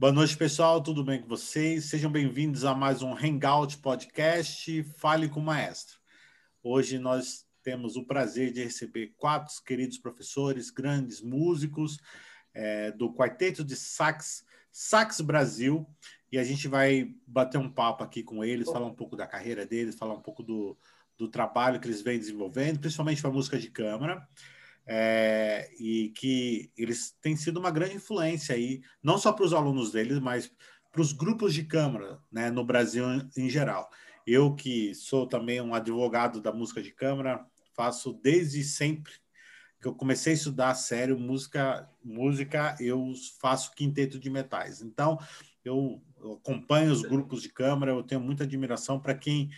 Boa noite, pessoal. Tudo bem com vocês? Sejam bem-vindos a mais um Hangout Podcast Fale com o Maestro. Hoje nós temos o prazer de receber quatro queridos professores, grandes músicos é, do Quarteto de Sax, Sax Brasil, e a gente vai bater um papo aqui com eles, falar um pouco da carreira deles, falar um pouco do, do trabalho que eles vêm desenvolvendo, principalmente para música de câmara é, e que eles têm sido uma grande influência aí, não só para os alunos deles, mas para os grupos de câmara né, no Brasil em geral. Eu, que sou também um advogado da música de câmara, faço desde sempre que eu comecei a estudar sério música, música eu faço quinteto de metais. Então, eu, eu acompanho os grupos de câmara, eu tenho muita admiração para quem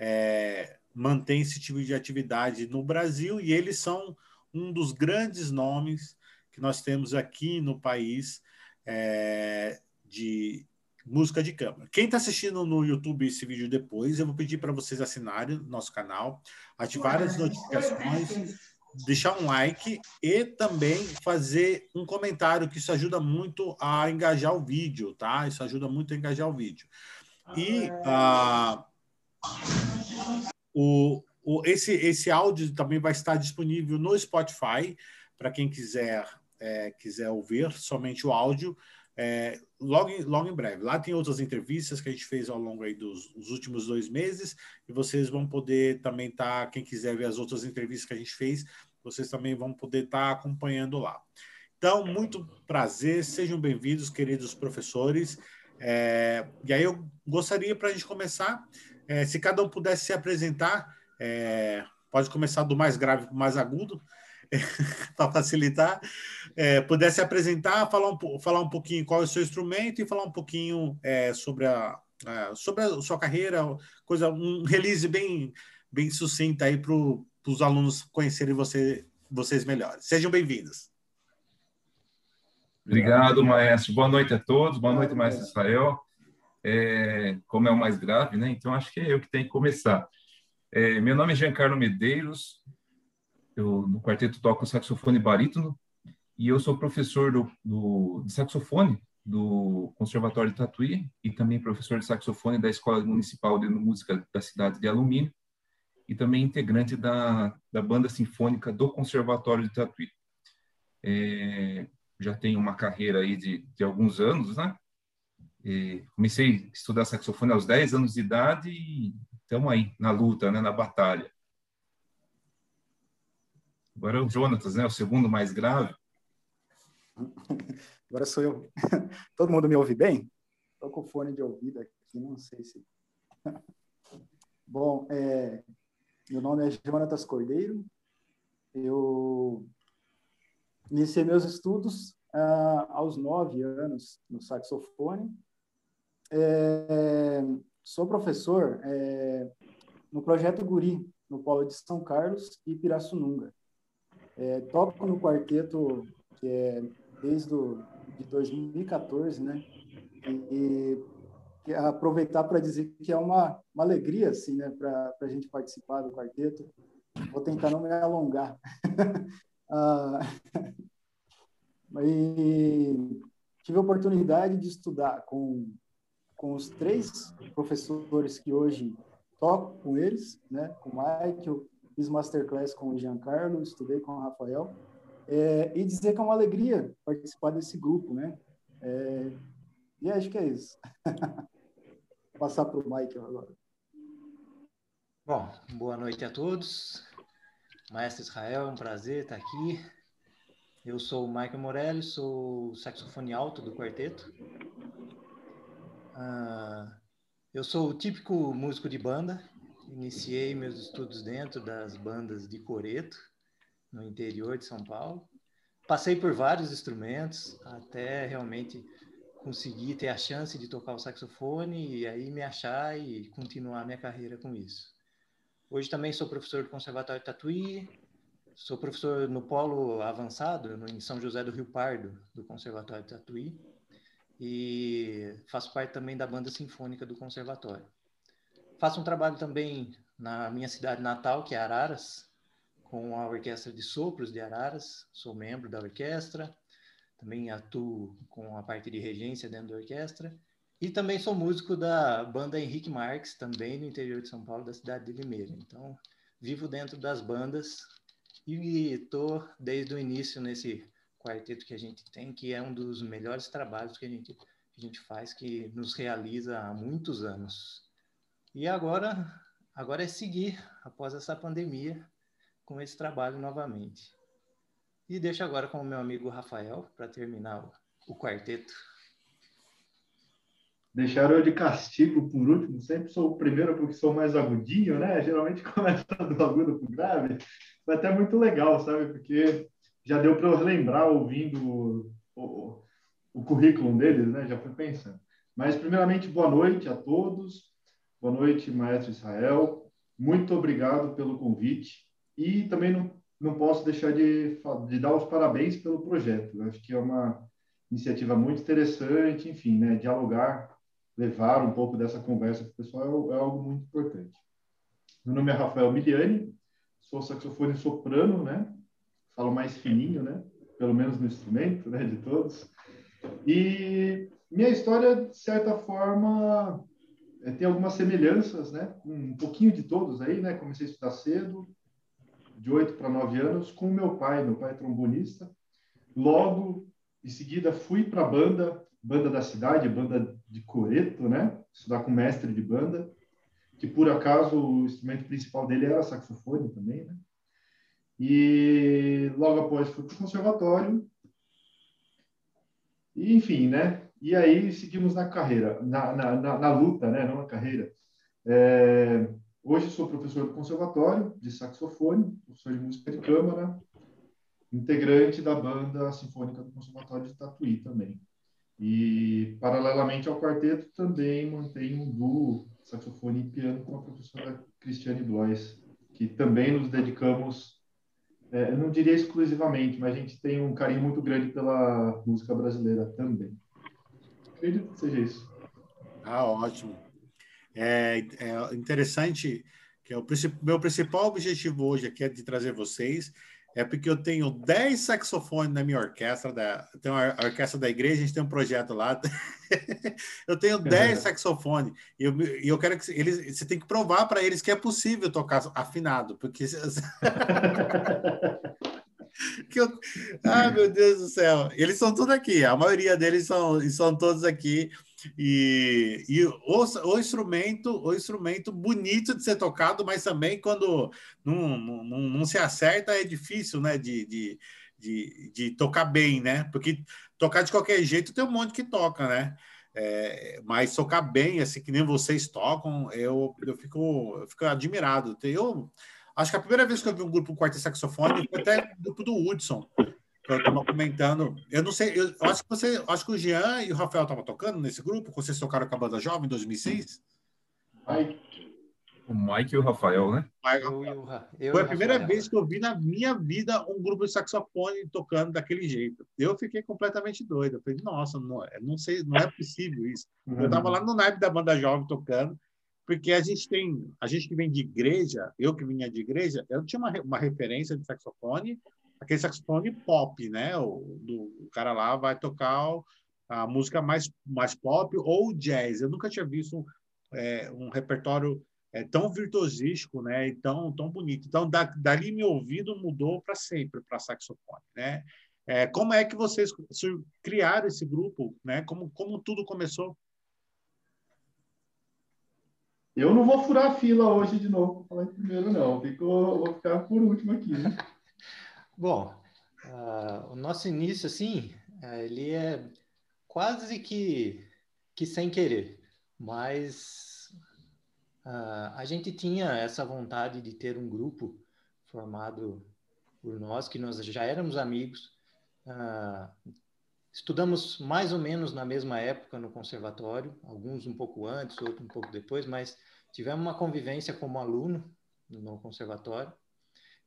é, mantém esse tipo de atividade no Brasil e eles são um dos grandes nomes que nós temos aqui no país é, de música de câmara. Quem está assistindo no YouTube esse vídeo depois, eu vou pedir para vocês assinarem nosso canal, ativar as notificações, deixar um like e também fazer um comentário, que isso ajuda muito a engajar o vídeo, tá? Isso ajuda muito a engajar o vídeo. E ah, o, o, esse, esse áudio também vai estar disponível no Spotify, para quem quiser, é, quiser ouvir somente o áudio, é, logo, em, logo em breve. Lá tem outras entrevistas que a gente fez ao longo aí dos, dos últimos dois meses, e vocês vão poder também estar, tá, quem quiser ver as outras entrevistas que a gente fez, vocês também vão poder estar tá acompanhando lá. Então, muito prazer, sejam bem-vindos, queridos professores. É, e aí eu gostaria, para a gente começar, é, se cada um pudesse se apresentar, é, pode começar do mais grave para o mais agudo, para facilitar. É, pudesse apresentar, falar um, falar um pouquinho qual é o seu instrumento e falar um pouquinho é, sobre, a, a, sobre a sua carreira, coisa, um release bem, bem sucinta aí para os alunos conhecerem você, vocês melhores. Sejam bem-vindos. Obrigado, maestro. Boa noite a todos. Boa noite, maestro Israel. É, como é o mais grave, né? Então acho que é eu que tenho que começar. É, meu nome é Giancarlo Medeiros, eu no quarteto toco saxofone barítono e eu sou professor do, do, de saxofone do Conservatório de Tatuí e também professor de saxofone da Escola Municipal de Música da cidade de Alumínio e também integrante da, da banda sinfônica do Conservatório de Tatuí. É, já tenho uma carreira aí de, de alguns anos, né? E comecei a estudar saxofone aos 10 anos de idade e estamos aí na luta, né, na batalha. Agora é o Jonatas, né, o segundo mais grave. Agora sou eu. Todo mundo me ouve bem? Estou com fone de ouvido aqui, não sei se. Bom, é, meu nome é Jonatas Cordeiro. Eu iniciei meus estudos ah, aos nove anos no saxofone. É, Sou professor é, no projeto Guri, no Polo de São Carlos e Pirassununga. É, toco no quarteto que é desde do, de 2014, né? E, e aproveitar para dizer que é uma, uma alegria, assim, né, para a gente participar do quarteto. Vou tentar não me alongar. ah, e tive a oportunidade de estudar com com os três professores que hoje toco com eles, né? Com o Michael, fiz masterclass com o Giancarlo, estudei com o Rafael, é, e dizer que é uma alegria participar desse grupo, né? É, e acho que é isso. Vou passar para o Michael agora. Bom, boa noite a todos. Maestro Israel, é um prazer estar aqui. Eu sou o Michael Morelli, sou saxofone alto do quarteto. Uh, eu sou o típico músico de banda. Iniciei meus estudos dentro das bandas de coreto, no interior de São Paulo. Passei por vários instrumentos até realmente conseguir ter a chance de tocar o saxofone e aí me achar e continuar minha carreira com isso. Hoje também sou professor do Conservatório de Tatuí, sou professor no polo avançado, em São José do Rio Pardo, do Conservatório de Tatuí e faço parte também da banda sinfônica do conservatório. Faço um trabalho também na minha cidade natal, que é Araras, com a Orquestra de Sopros de Araras, sou membro da orquestra. também atuo com a parte de regência dentro da orquestra. E também sou músico da banda Henrique Marques, também no interior de São Paulo, da cidade de Limeira. Então, vivo dentro das bandas e estou desde o início nesse quarteto que a gente tem, que é um dos melhores trabalhos que a gente, que a gente faz, que nos realiza há muitos anos. E agora, agora é seguir, após essa pandemia, com esse trabalho novamente. E deixo agora com o meu amigo Rafael para terminar o, o quarteto. Deixaram eu de castigo por último, sempre sou o primeiro porque sou mais agudinho, né? Geralmente começa do agudo para o grave. Foi até muito legal, sabe? Porque já deu para eu relembrar ouvindo o, o, o currículo deles, né? Já fui pensando. Mas, primeiramente, boa noite a todos. Boa noite, Maestro Israel. Muito obrigado pelo convite. E também não não posso deixar de, de dar os parabéns pelo projeto. acho que é uma iniciativa muito interessante, enfim, né, dialogar, levar um pouco dessa conversa para o pessoal é, é, algo muito importante. Meu nome é Rafael Miliani, sou saxofone soprano, né, falo mais fininho, né, pelo menos no instrumento, né, de todos. E minha história, de certa forma, é, tem algumas semelhanças, né, um pouquinho de todos aí, né, comecei a estudar cedo, de 8 para 9 anos com meu pai, meu pai é trombonista. Logo, em seguida, fui para a banda, banda da cidade, banda de Coreto, né? Estudar com mestre de banda, que por acaso o instrumento principal dele era saxofone também, né? E logo após fui para o conservatório. E, enfim, né? E aí seguimos na carreira, na, na, na, na luta, né? Não na carreira. É, Hoje sou professor do conservatório de saxofone, professor de música de câmara, integrante da banda sinfônica do conservatório de Tatuí também. E paralelamente ao quarteto também mantenho um duo saxofone e piano com a professora Cristiane Blois, que também nos dedicamos, é, eu não diria exclusivamente, mas a gente tem um carinho muito grande pela música brasileira também. Acredito que seja isso. Ah, ótimo. É, é interessante que é o meu principal objetivo hoje aqui é de trazer vocês é porque eu tenho 10 saxofones na minha orquestra, da, tenho a orquestra da igreja, a gente tem um projeto lá. eu tenho 10 saxofones e eu, eu quero que eles, você tem que provar para eles que é possível tocar afinado, porque que eu, ah, meu Deus do céu, eles são tudo aqui, a maioria deles são, são todos aqui. E, e o, o, instrumento, o instrumento bonito de ser tocado, mas também quando não, não, não se acerta é difícil, né? De, de, de, de, tocar bem, né? Porque tocar de qualquer jeito tem um monte que toca, né? É, mas tocar bem, assim que nem vocês tocam, eu, eu, fico, eu fico admirado. Eu acho que a primeira vez que eu vi um grupo com quarto saxofone foi até o grupo do Hudson eu estava comentando. Eu não sei, eu acho que você, acho que o Jean e o Rafael estavam tocando nesse grupo, quando vocês tocaram com a banda jovem em 2006. O Mike e o Rafael, né? Eu, eu, eu Foi a primeira Rafael. vez que eu vi na minha vida um grupo de saxofone tocando daquele jeito. Eu fiquei completamente doido. Eu falei, nossa, não, é, não sei, não é possível isso. Uhum. Eu estava lá no naipe da banda jovem tocando, porque a gente tem, a gente que vem de igreja, eu que vinha de igreja, eu tinha uma, uma referência de saxofone aquele saxofone pop, né? O, do, o cara lá vai tocar a música mais, mais pop ou jazz. Eu nunca tinha visto é, um repertório é, tão virtuosístico, né? E tão, tão bonito. Então, da, dali meu ouvido mudou para sempre para saxofone, né? É, como é que vocês criaram esse grupo, né? Como, como tudo começou? Eu não vou furar a fila hoje de novo, falar primeiro não. Fico, vou ficar por último aqui. Né? Bom, uh, o nosso início, assim, uh, ele é quase que, que sem querer, mas uh, a gente tinha essa vontade de ter um grupo formado por nós, que nós já éramos amigos, ah, estudamos mais ou menos na mesma época no conservatório, alguns um pouco antes, outros um pouco depois, mas tivemos uma convivência como aluno no conservatório,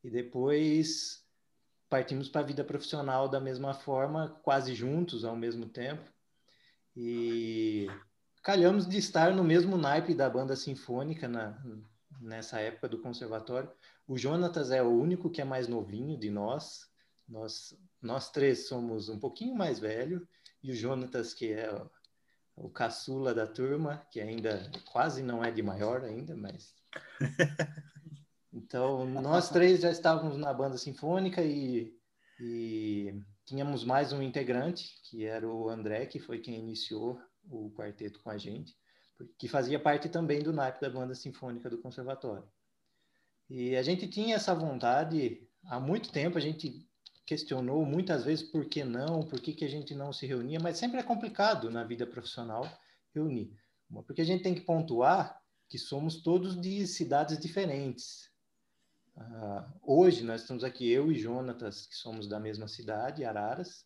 e depois partimos para a vida profissional da mesma forma, quase juntos ao mesmo tempo. E calhamos de estar no mesmo naipe da banda sinfônica na, nessa época do conservatório. O Jonatas é o único que é mais novinho de nós. Nós nós três somos um pouquinho mais velho e o Jonatas, que é o, o caçula da turma, que ainda quase não é de maior ainda, mas Então, nós três já estávamos na banda sinfônica e, e, tínhamos mais um integrante, que era o André, que foi quem iniciou o quarteto com a gente, que fazia parte também do naipe da banda sinfônica do conservatório. E a gente tinha essa vontade há muito tempo, a gente questionou muitas vezes por que não, por que, que a gente não se reunia, mas sempre é complicado na vida profissional reunir. Porque a gente tem que pontuar que somos todos de cidades diferentes. Uh, hoje nós estamos aqui, eu e Jonatas, que somos da mesma cidade, Araras,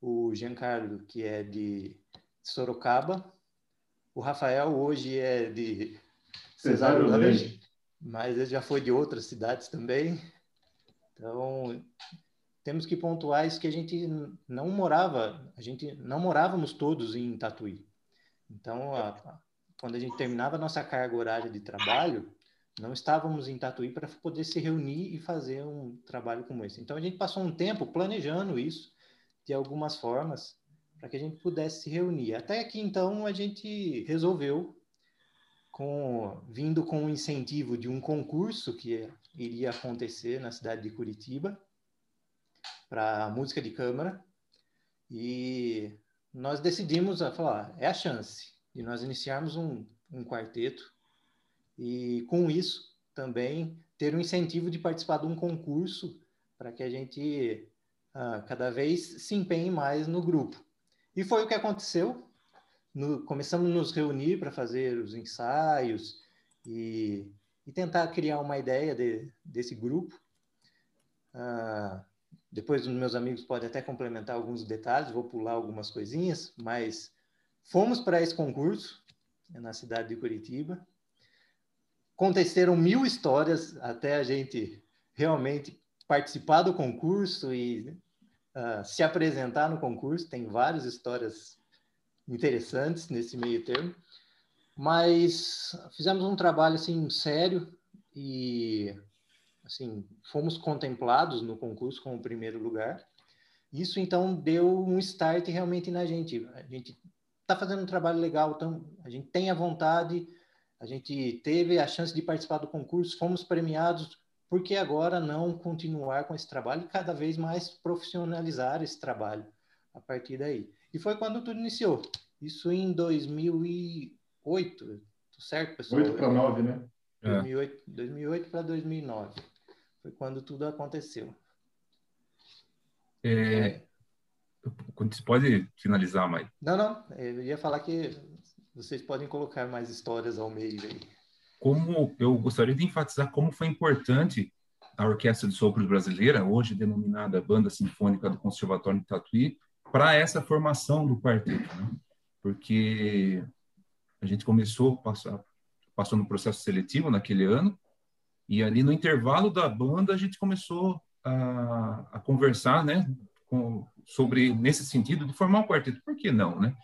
o Giancarlo, que é de Sorocaba, o Rafael hoje é de Cesário Lange, mas ele já foi de outras cidades também. Então, temos que pontuar isso que a gente não morava, a gente não morávamos todos em Tatuí. Então, a, quando a gente terminava a nossa carga horária de trabalho, não estávamos em Tatuí para poder se reunir e fazer um trabalho como esse. Então a gente passou um tempo planejando isso de algumas formas para que a gente pudesse se reunir. Até que então a gente resolveu com vindo com o incentivo de um concurso que iria acontecer na cidade de Curitiba para música de câmara e nós decidimos a falar é a chance de nós iniciarmos um, um quarteto e com isso também ter um incentivo de participar de um concurso para que a gente uh, cada vez se empenhe mais no grupo. E foi o que aconteceu. No, começamos a nos reunir para fazer os ensaios e, e, tentar criar uma ideia de, desse grupo. Uh, depois os meus amigos podem até complementar alguns detalhes, vou pular algumas coisinhas, mas fomos para esse concurso na cidade de Curitiba aconteceram mil histórias até a gente realmente participar do concurso e uh, se apresentar no concurso. Tem várias histórias interessantes nesse meio termo, mas fizemos um trabalho assim sério e assim fomos contemplados no concurso com o primeiro lugar. Isso então deu um start realmente na gente. A gente está fazendo um trabalho legal, então a gente tem a vontade a gente teve a chance de participar do concurso, fomos premiados, por que agora não continuar com esse trabalho e cada vez mais profissionalizar esse trabalho a partir daí? E foi quando tudo iniciou. Isso em 2008, certo, pessoal? 8 para 9, né? 2008, 2008 para 2009. Foi quando tudo aconteceu. É, você pode finalizar, Mike? Não, não. Eu ia falar que vocês podem colocar mais histórias ao meio aí. Como eu gostaria de enfatizar como foi importante a Orquestra de Sopros Brasileira, hoje denominada Banda Sinfônica do Conservatório de Tatuí, para essa formação do quarteto, né? porque a gente começou passar passou no processo seletivo naquele ano e ali no intervalo da banda a gente começou a, a conversar, né, com, sobre nesse sentido de formar um quarteto. Por que não, né?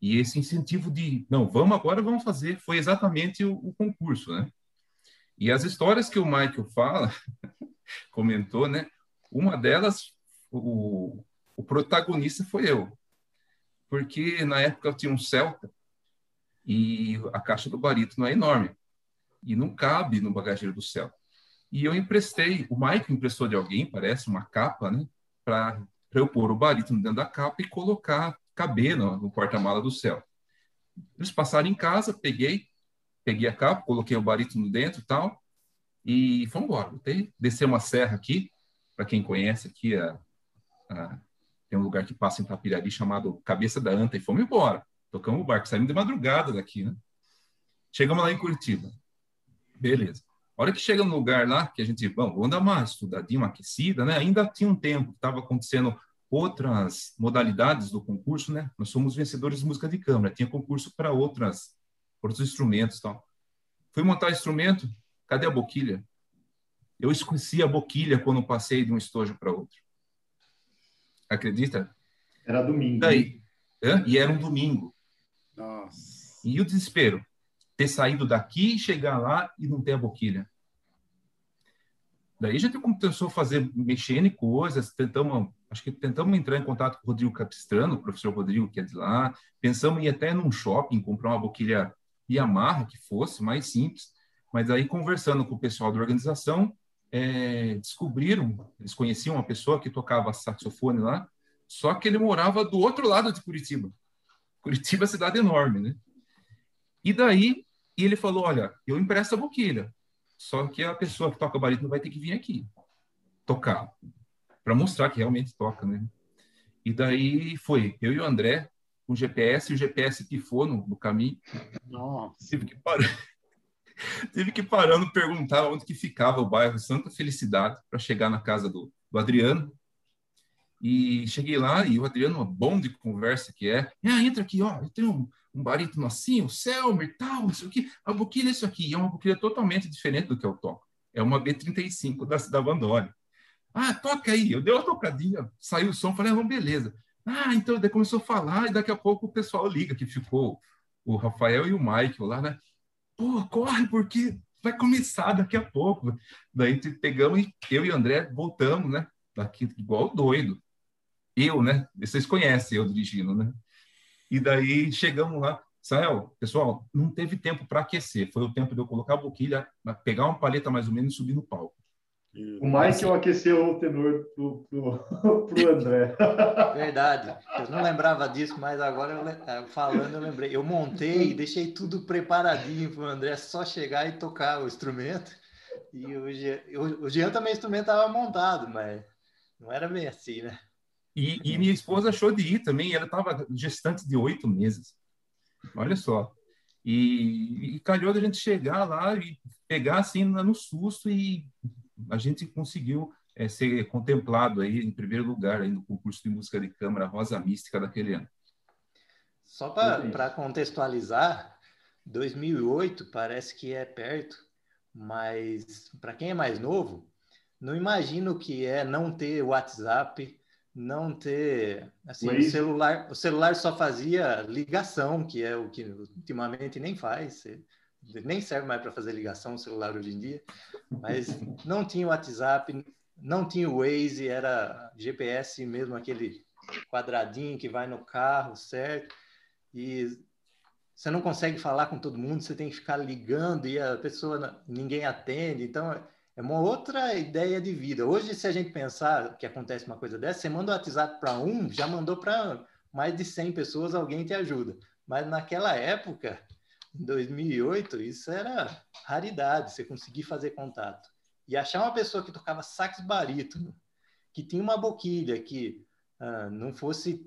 E esse incentivo de, não, vamos agora, vamos fazer, foi exatamente o, o concurso, né? E as histórias que o Michael fala, comentou, né? Uma delas, o, o protagonista foi eu. Porque na época eu tinha um Celta e a caixa do barítono é enorme. E não cabe no bagageiro do Celta. E eu emprestei, o Michael emprestou de alguém, parece, uma capa, né? Para eu pôr o barítono dentro da capa e colocar caber no, porta-mala do céu. Eles passaram em casa, peguei, peguei a capa, coloquei o barítono dentro e tal, e fomos embora. Descer uma serra aqui, para quem conhece aqui, a, a, tem um lugar que passa em Tapirari chamado Cabeça da Anta, e fomos embora. Tocamos o barco, saímos de madrugada daqui, né? Chegamos lá em Curitiba. Beleza. A hora que chega no lugar lá, que a gente, bom, vamos dar uma estudadinha, uma aquecida, né? Ainda tinha um tempo, estava acontecendo outras modalidades do concurso, né? Nós somos vencedores de música de câmara, tinha concurso para outras outros instrumentos, tal. Fui montar instrumento, cadê a boquilha? Eu esqueci a boquilha quando passei de um estojo para outro. Acredita? Era domingo. Daí, e era um domingo. Nossa. E o desespero, ter saído daqui, chegar lá e não ter a boquilha. Daí gente começou a fazer, mexendo em coisas, tentamos, acho que tentamos entrar em contato com o Rodrigo Capistrano, o professor Rodrigo, que é de lá, pensamos em ir até num shopping, comprar uma boquilha Yamaha, que fosse mais simples, mas aí conversando com o pessoal da organização, é, descobriram, eles conheciam uma pessoa que tocava saxofone lá, só que ele morava do outro lado de Curitiba. Curitiba é cidade enorme, né? E daí ele falou, olha, eu empresto a boquilha, só que a pessoa que toca barítono vai ter que vir aqui tocar, para mostrar que realmente toca, né? E daí foi eu e o André com o GPS, e o GPS pifou no, no caminho. Nossa. Tive que parar. Tive que parando perguntar onde que ficava o bairro Santa Felicidade para chegar na casa do, do Adriano. E cheguei lá e o Adriano, uma bom de conversa que é, ah, entra aqui, ó, eu tenho um, um barítono assim, o Selmer tal, isso aqui. A boquilha é isso aqui. E é uma boquilha totalmente diferente do que eu toco. É uma B35 da, da Bandone. Ah, toca aí. Eu dei uma tocadinha, saiu o som, falei, ah, beleza. Ah, então daí começou a falar e daqui a pouco o pessoal liga que ficou o Rafael e o Michael lá, né? Pô, corre porque vai começar daqui a pouco. Daí pegamos e eu e o André voltamos, né? Daqui igual doido. Eu, né? Vocês conhecem eu dirigindo, né? E daí chegamos lá. Sael, pessoal, não teve tempo para aquecer. Foi o tempo de eu colocar a boquilha, pegar uma paleta mais ou menos e subir no palco. O Michael aqueceu o tenor pro, pro, pro André. Verdade. Eu não lembrava disso, mas agora eu, eh, falando eu lembrei. Eu montei e deixei tudo preparadinho para o André só chegar e tocar o instrumento. E o Jean, o Jean também o instrumento estava montado, mas não era bem assim, né? E, e minha esposa achou de ir também, ela estava gestante de oito meses. Olha só. E, e calhou da gente chegar lá e pegar assim no susto e a gente conseguiu é, ser contemplado aí em primeiro lugar aí no concurso de música de câmara Rosa Mística daquele ano. Só para contextualizar, 2008 parece que é perto, mas para quem é mais novo, não imagina o que é não ter WhatsApp, não ter assim o celular o celular só fazia ligação que é o que ultimamente nem faz nem serve mais para fazer ligação o celular hoje em dia mas não tinha WhatsApp não tinha o Waze era GPS mesmo aquele quadradinho que vai no carro certo? E você não consegue falar com todo mundo você tem que ficar ligando e a pessoa ninguém atende então é uma outra ideia de vida. Hoje, se a gente pensar que acontece uma coisa dessa, você manda o WhatsApp para um, já mandou para mais de 100 pessoas, alguém te ajuda. Mas naquela época, em 2008, isso era raridade, você conseguir fazer contato. E achar uma pessoa que tocava sax barítono, que tinha uma boquilha, que ah, não fosse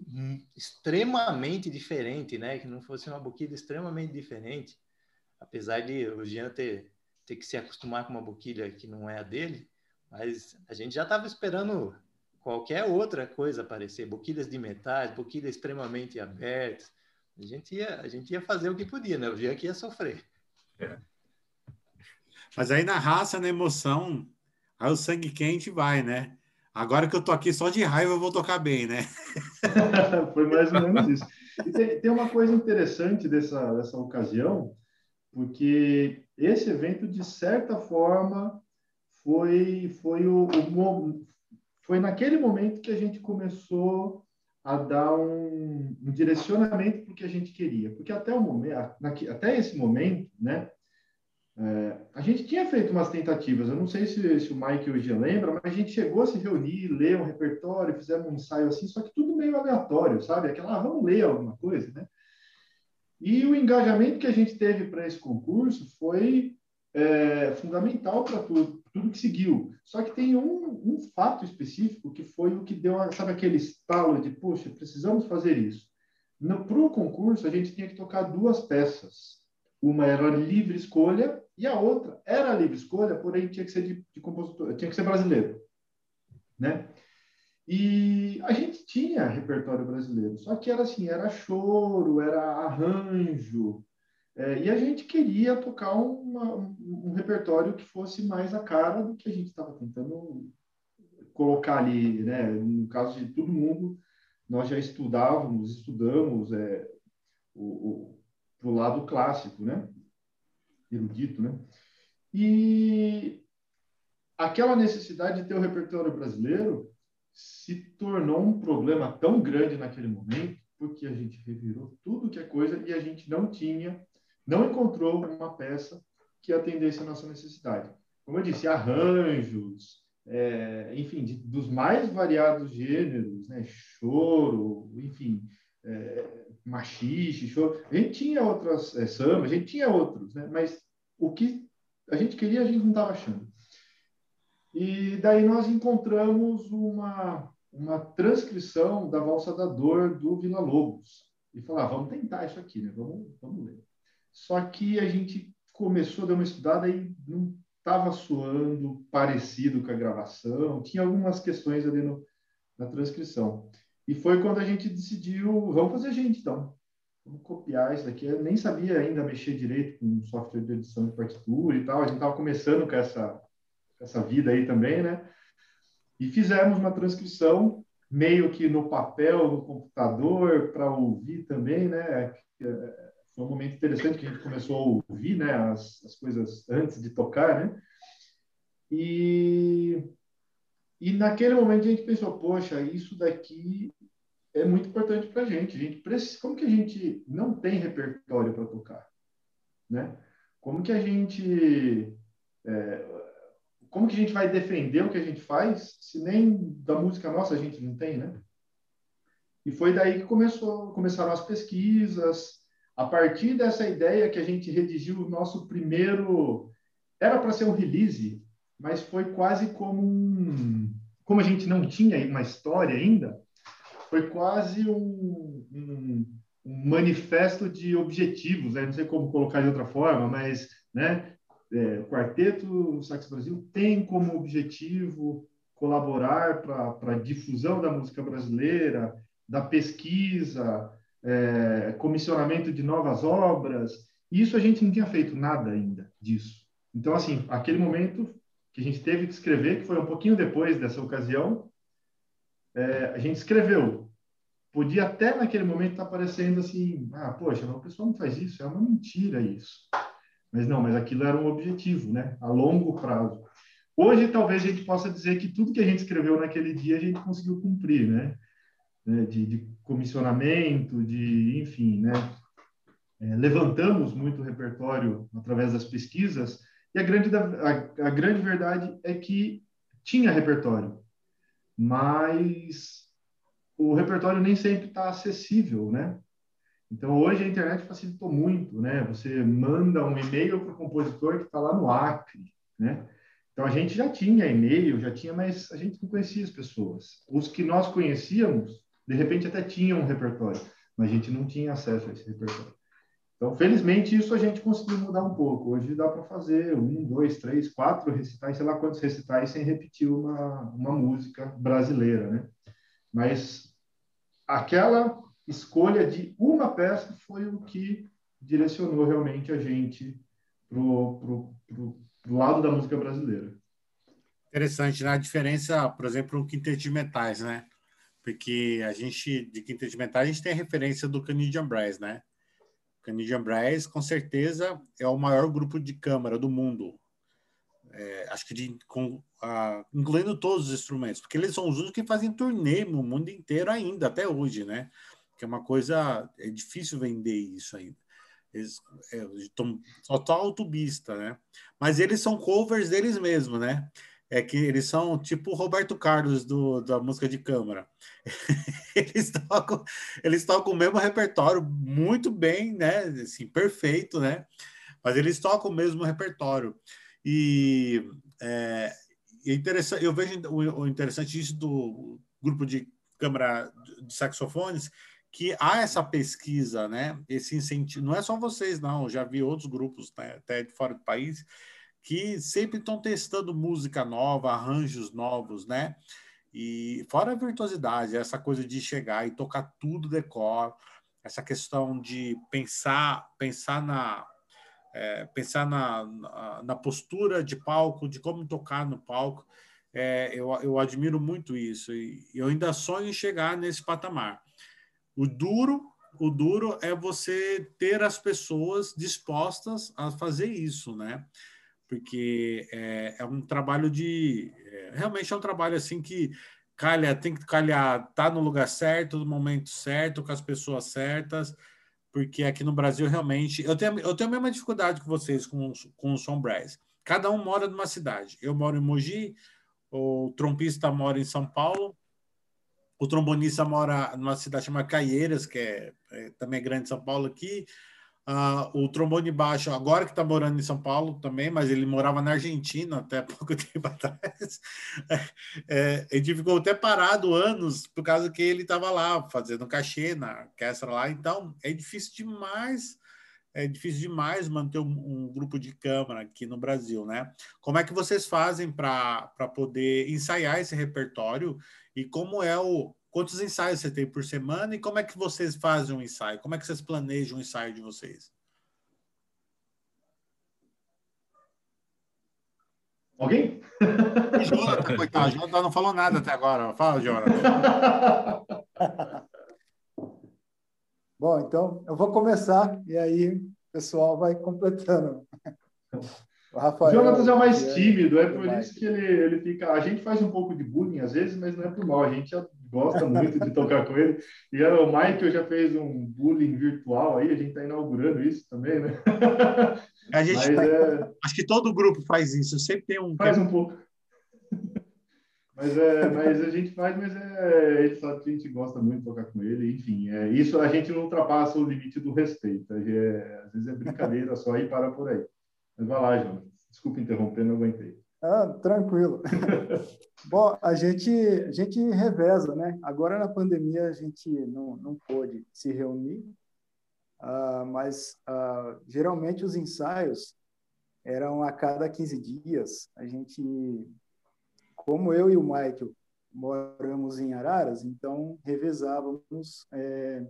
extremamente diferente, né? Que não fosse uma boquilha extremamente diferente, apesar de o Jean ter ter que se acostumar com uma boquilha que não é a dele, mas a gente já estava esperando qualquer outra coisa aparecer, boquilhas de metais, boquilhas extremamente abertas. A gente ia, a gente ia fazer o que podia, né? O dia que ia sofrer. É. Mas aí na raça, na emoção, aí o sangue quente vai, né? Agora que eu tô aqui só de raiva, eu vou tocar bem, né? Foi mais ou menos isso. E tem, tem uma coisa interessante dessa, dessa ocasião, porque esse evento, de certa forma, foi, foi, o, o foi naquele momento que a gente começou a dar um, um direcionamento para o que a gente queria. Porque até, o momento, até esse momento, né, é, a gente tinha feito umas tentativas, eu não sei se, se o Mike hoje lembra, mas a gente chegou a se reunir, ler um repertório, fizemos um ensaio assim, só que tudo meio aleatório, sabe? Aquela, ah, vamos ler alguma coisa, né? E o engajamento que a gente teve para esse concurso foi é, fundamental para tudo, tudo que seguiu. Só que tem um, um, fato específico que foi o que deu, sabe, aquele estalo de, poxa, precisamos fazer isso. Para o concurso, a gente tinha que tocar duas peças. Uma era livre escolha e a outra era livre escolha, porém tinha que ser de, de compositor, tinha que ser brasileiro, né? E a gente tinha repertório brasileiro, só que era assim, era choro, era arranjo, é, e a gente queria tocar uma, um repertório que fosse mais a cara do que a gente estava tentando colocar ali, né? No caso de todo mundo, nós já estudávamos, estudamos é, o, o lado clássico, né? Erudito, né? E aquela necessidade de ter o repertório brasileiro se tornou um problema tão grande naquele momento, porque a gente revirou tudo que é coisa e a gente não tinha, não encontrou uma peça que atendesse a nossa necessidade. Como eu disse, arranjos, é, enfim, de, dos mais variados gêneros, né? choro, enfim, é, machixe, choro. A gente tinha outras, é, samba, a gente tinha outros, né? mas o que a gente queria, a gente não estava achando. E daí nós encontramos uma, uma transcrição da Valsa da Dor do Vila Lobos. E falar, ah, vamos tentar isso aqui, né? Vamos, vamos ler. Só que a gente começou a dar uma estudada e não estava soando parecido com a gravação, tinha algumas questões ali no, na transcrição. E foi quando a gente decidiu, vamos fazer a gente então. Vamos copiar isso daqui. Eu nem sabia ainda mexer direito com software de edição de partitura e tal. A gente estava começando com essa, essa vida aí também, né? E fizemos uma transcrição meio que no papel, no computador, para ouvir também, né? É, foi um momento interessante que a gente começou a ouvir, né? As, as coisas antes de tocar, né? E, e naquele momento a gente pensou, poxa, isso daqui é muito importante para a gente. A gente precisa, como que a gente não tem repertório para tocar, né? Como que a gente é, como que a gente vai defender o que a gente faz se nem da música nossa a gente não tem, né? E foi daí que começou, começaram as pesquisas. A partir dessa ideia que a gente redigiu o nosso primeiro, era para ser um release, mas foi quase como um, como a gente não tinha uma história ainda, foi quase um, um, um manifesto de objetivos, né? não sei como colocar de outra forma, mas né, é, o Quarteto Sax Brasil tem como objetivo colaborar para a difusão da música brasileira, da pesquisa, é, comissionamento de novas obras. Isso a gente não tinha feito nada ainda disso. Então, assim, aquele momento que a gente teve que escrever, que foi um pouquinho depois dessa ocasião, é, a gente escreveu. Podia até naquele momento estar tá parecendo assim, ah, poxa, o pessoal não faz isso, é uma mentira isso. Mas não, mas aquilo era um objetivo, né? A longo prazo. Hoje, talvez a gente possa dizer que tudo que a gente escreveu naquele dia a gente conseguiu cumprir, né? né? De, de comissionamento, de, enfim, né? É, levantamos muito repertório através das pesquisas e a grande, a, a grande verdade é que tinha repertório, mas o repertório nem sempre está acessível, né? Então, hoje a internet facilitou muito, né? Você manda um e-mail para o compositor que está lá no Acre, né? Então, a gente já tinha e-mail, já tinha, mas a gente não conhecia as pessoas. Os que nós conhecíamos, de repente até tinham um repertório, mas a gente não tinha acesso a esse repertório. Então, felizmente, isso a gente conseguiu mudar um pouco. Hoje dá para fazer um, dois, três, quatro recitais, sei lá quantos recitais, sem repetir uma, uma música brasileira, né? Mas aquela escolha de uma peça foi o que direcionou realmente a gente para o lado da música brasileira. Interessante, né? A diferença, por exemplo, no quinteto de metais, né? Porque a gente, de quinteto de metais, a gente tem a referência do Canadian Brass, né? O Canadian Brass, com certeza, é o maior grupo de câmara do mundo. É, acho que de, com, incluindo todos os instrumentos, porque eles são os únicos que fazem turnê no mundo inteiro ainda, até hoje, né? Que é uma coisa é difícil vender isso ainda. Eles é, estão total tubista, né? Mas eles são covers deles mesmos, né? É que eles são tipo o Roberto Carlos do, da música de câmara. eles tocam, eles tocam o mesmo repertório muito bem, né? Assim, perfeito, né? Mas eles tocam o mesmo repertório. E é, é interessante, eu vejo o, o interessante disso do grupo de câmara de saxofones que há essa pesquisa, né? Esse incentivo. Não é só vocês, não. já vi outros grupos, né? até de fora do país, que sempre estão testando música nova, arranjos novos, né? E fora a virtuosidade, essa coisa de chegar e tocar tudo decor, essa questão de pensar, pensar na é, pensar na, na, na, postura de palco, de como tocar no palco. É, eu, eu admiro muito isso e eu ainda sonho em chegar nesse patamar. O duro, o duro é você ter as pessoas dispostas a fazer isso, né? porque é, é um trabalho de. É, realmente é um trabalho assim que calha, tem que calhar, tá no lugar certo, no momento certo, com as pessoas certas, porque aqui no Brasil realmente. Eu tenho, eu tenho a mesma dificuldade que vocês com, com o som brass. Cada um mora numa cidade. Eu moro em Mogi, o trompista mora em São Paulo, o trombonista mora numa cidade chamada Caieiras, que é, é também é grande São Paulo aqui. Uh, o trombone baixo, agora que está morando em São Paulo também, mas ele morava na Argentina até pouco tempo atrás. É, a gente ficou até parado anos por causa que ele estava lá fazendo cachê na orquestra lá. Então é difícil demais, é difícil demais manter um, um grupo de câmara aqui no Brasil, né? Como é que vocês fazem para poder ensaiar esse repertório e como é o Quantos ensaios você tem por semana e como é que vocês fazem um ensaio? Como é que vocês planejam o ensaio de vocês? Alguém? Jonathan, coitado. Jonathan não falou nada até agora. Fala, Jonathan. Bom, então eu vou começar e aí o pessoal vai completando. O Rafael, Jonatas é mais tímido, é por isso que ele, ele fica. A gente faz um pouco de bullying às vezes, mas não é por mal. A gente gosta muito de tocar com ele. E o Michael já fez um bullying virtual aí, a gente está inaugurando isso também, né? A gente Mas, é... Acho que todo grupo faz isso, sempre tem um. Faz um pouco. Mas, é, mas a gente faz, mas é, ele sabe que a gente gosta muito de tocar com ele, enfim, é, isso a gente não ultrapassa o limite do respeito. É, às vezes é brincadeira só e para por aí. Mas vai lá, Jonas. Desculpa interromper, não aguentei. Ah, tranquilo. Bom, a gente, a gente reveza, né? Agora na pandemia a gente não, não pôde se reunir, uh, mas uh, geralmente os ensaios eram a cada 15 dias. A gente, como eu e o Michael moramos em Araras, então revezávamos. É,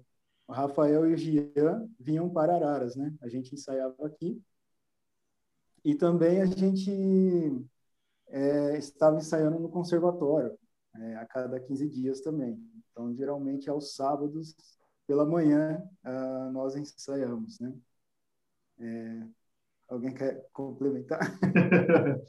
o Rafael e o Gian vinham para Araras, né? A gente ensaiava aqui. E também a gente é, estava ensaiando no conservatório, é, a cada 15 dias também. Então, geralmente, aos sábados, pela manhã, uh, nós ensaiamos, né? É, alguém quer complementar?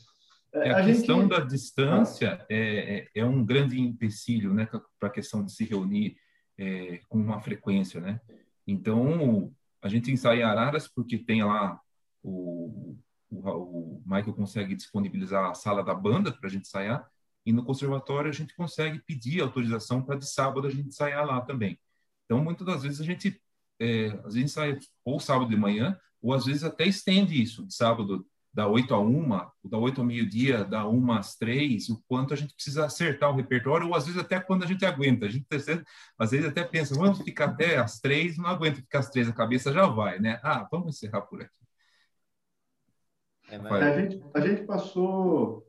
É, a, a questão gente... da distância é, é, é, um grande empecilho né, para a questão de se reunir é, com uma frequência. Né? Então, a gente ensaia Araras porque tem lá o, o, Michael consegue disponibilizar a sala da banda para a gente ensaiar, e no conservatório a gente consegue pedir autorização para de sábado a gente ensaiar lá também. Então, muitas das vezes a gente, é, às vezes ensaia ou sábado de manhã, ou às vezes até estende isso, de sábado da 8 a 1, da 8 ao meio-dia, da 1 às 3, o quanto a gente precisa acertar o repertório, ou às vezes até quando a gente aguenta. A gente às vezes até pensa, vamos ficar até às 3, não aguenta ficar às 3, a cabeça já vai, né? Ah, vamos encerrar por aqui. É, mas... a, gente, a gente passou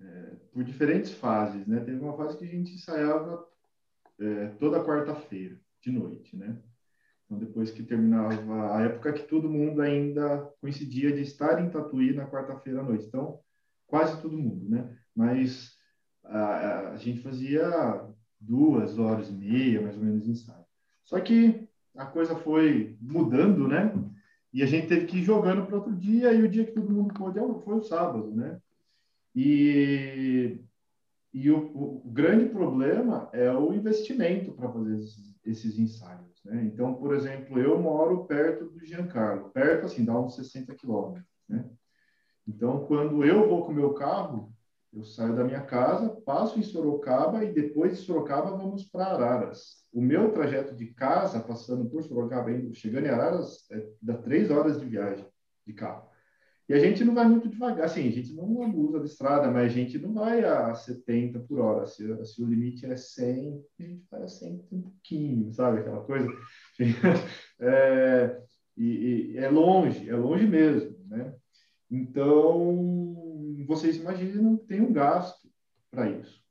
é, por diferentes fases, né? Teve uma fase que a gente ensaiava é, toda quarta-feira, de noite, né? Então, depois que terminava a época que todo mundo ainda coincidia de estar em Tatuí na quarta-feira à noite. Então, quase todo mundo, né? Mas a, a, gente fazia duas horas e meia, mais ou menos, de ensaio. Só que a coisa foi mudando, né? E a gente teve que ir jogando para outro dia, e o dia que todo mundo pôde foi o sábado, né? E, e o, o grande problema é o investimento para fazer esses, esses, ensaios, né? Então, por exemplo, eu moro perto do Giancarlo, perto, assim, dá uns 60 quilômetros, né? Então, quando eu vou com o meu carro, eu saio da minha casa, passo em Sorocaba e depois de Sorocaba vamos para Araras. O meu trajeto de casa, passando por Sorocaba, chegando em Araras, é, dá três horas de viagem de carro. E a gente não vai muito devagar, assim, a gente não abusa da estrada, mas a gente não vai a 70 por hora. Se, se o limite é 100, a gente vai a 100 um pouquinho, sabe? Aquela coisa. é, e, e é longe, é longe mesmo, né? Então, vocês imaginam, tem um gasto para isso.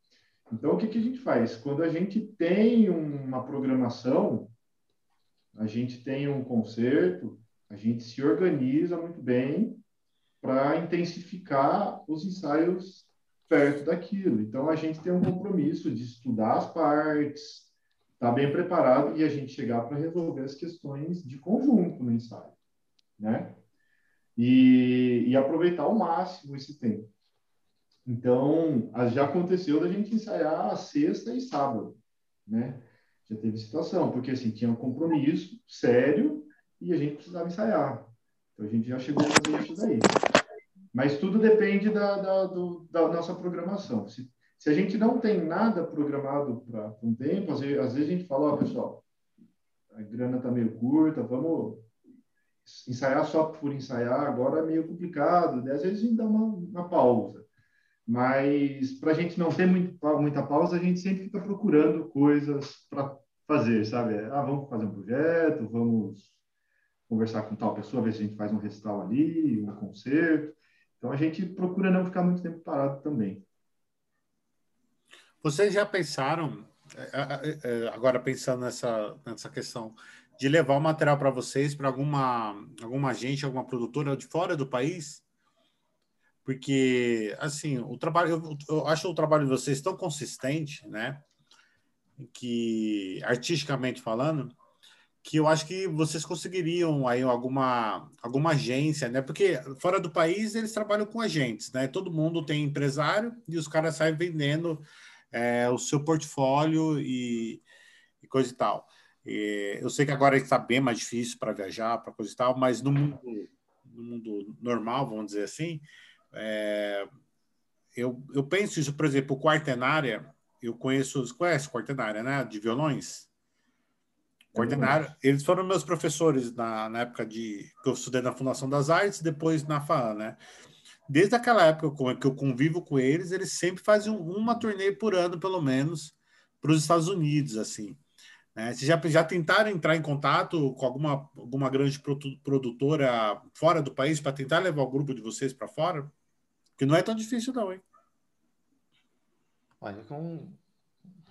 Então, o que, que a gente faz? Quando a gente tem uma programação, a gente tem um concerto, a gente se organiza muito bem para intensificar os ensaios perto daquilo. Então, a gente tem um compromisso de estudar as partes, estar tá bem preparado e a gente chegar para resolver as questões de conjunto no ensaio, né? E, e, aproveitar ao máximo esse tempo. Então, já aconteceu da gente ensaiar sexta e sábado, né? Já teve situação, porque assim, tinha um compromisso sério e a gente precisava ensaiar. Então, a gente já chegou a fazer isso daí. Mas tudo depende da, da, do, da nossa programação. Se, se, a gente não tem nada programado para um tempo, às vezes, às vezes, a gente fala, ó, oh, pessoal, a grana está meio curta, vamos ensaiar só por ensaiar, agora é meio complicado. Às vezes a gente dá uma, uma pausa. Mas para a gente não ter muito, muita pausa, a gente sempre fica procurando coisas para fazer, sabe? Ah, vamos fazer um projeto, vamos conversar com tal pessoa, ver se a gente faz um recital ali, um concerto. Então a gente procura não ficar muito tempo parado também. Vocês já pensaram, é, é, é, agora pensando nessa, nessa questão, de levar o material para vocês, para alguma, alguma agência, alguma produtora de fora do país? porque assim o trabalho eu, eu, acho o trabalho de vocês tão consistente né? Que artisticamente falando que eu acho que vocês conseguiriam aí alguma alguma agência né? Porque fora do país eles trabalham com agentes né? Todo mundo tem empresário e os caras saem vendendo é, o seu portfólio e, e coisa e tal eu sei que agora está bem mais difícil para viajar para coisa e tal mas no mundo no mundo normal vamos dizer assim é, eu, eu penso isso, por exemplo, o Quartenária, eu conheço, conhece Quartenária, né? De violões. Quartenária, eles foram meus professores na, na época de que eu estudei na Fundação das Artes, depois na FAAN, né? Desde aquela época que eu convivo com eles, eles sempre fazem uma turnê por ano, pelo menos, para os Estados Unidos, assim. Vocês já, já tentaram entrar em contato com alguma, alguma grande produtora fora do país para tentar levar o grupo de vocês para fora? Que não é tão difícil, não, hein? Olha, com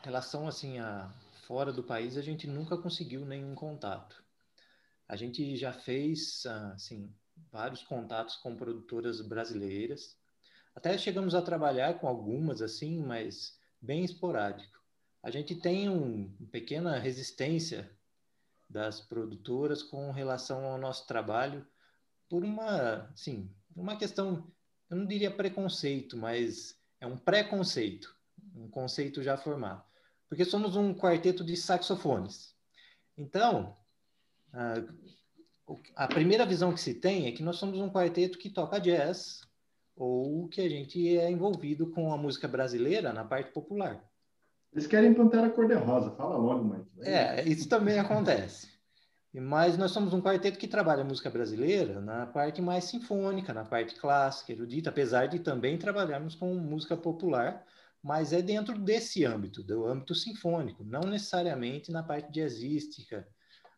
relação assim a fora do país, a gente nunca conseguiu nenhum contato. A gente já fez assim vários contatos com produtoras brasileiras. Até chegamos a trabalhar com algumas assim, mas bem esporádico. A gente tem um, uma pequena resistência das produtoras com relação ao nosso trabalho por uma, sim, uma questão eu não diria preconceito, mas é um preconceito, um conceito já formado. Porque somos um quarteto de saxofones. Então, a, a primeira visão que se tem é que nós somos um quarteto que toca jazz ou que a gente é envolvido com a música brasileira na parte popular. Eles querem Pantera Cor-de-Rosa, fala logo, Mike. É, isso também acontece. Mas nós somos um quarteto que trabalha música brasileira na parte mais sinfônica, na parte clássica, erudita, apesar de também trabalharmos com música popular, mas é dentro desse âmbito, do âmbito sinfônico, não necessariamente na parte jazzística,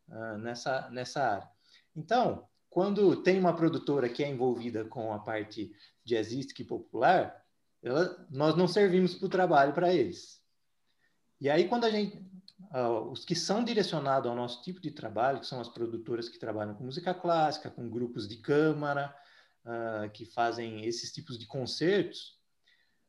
uh, nessa, nessa área. Então, quando tem uma produtora que é envolvida com a parte jazzística e popular, ela, nós não servimos para o trabalho para eles. E aí, quando a gente uh, os que são direcionados ao nosso tipo de trabalho, que são as produtoras que trabalham com música clássica, com grupos de câmara, uh, que fazem esses tipos de concertos,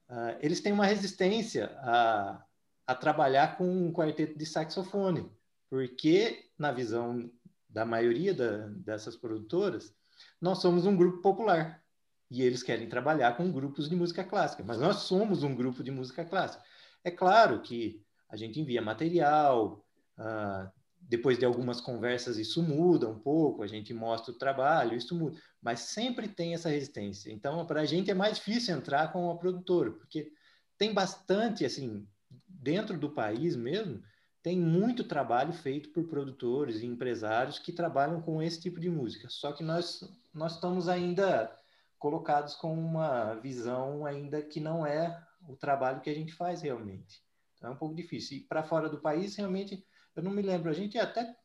uh, eles têm uma resistência a, a trabalhar com um quarteto de saxofone, porque, na visão da maioria da, dessas produtoras, nós somos um grupo popular e eles querem trabalhar com grupos de música clássica, mas nós somos um grupo de música clássica. É claro que a gente envia material, uh, depois de algumas conversas isso muda um pouco, a gente mostra o trabalho, isso muda, mas sempre tem essa resistência. Então, para a gente é mais difícil entrar com a produtora, porque tem bastante, assim, dentro do país mesmo, tem muito trabalho feito por produtores e empresários que trabalham com esse tipo de música. Só que nós, nós estamos ainda colocados com uma visão ainda que não é o trabalho que a gente faz realmente. Então é um pouco difícil. E para fora do país, realmente, eu não me lembro. A gente até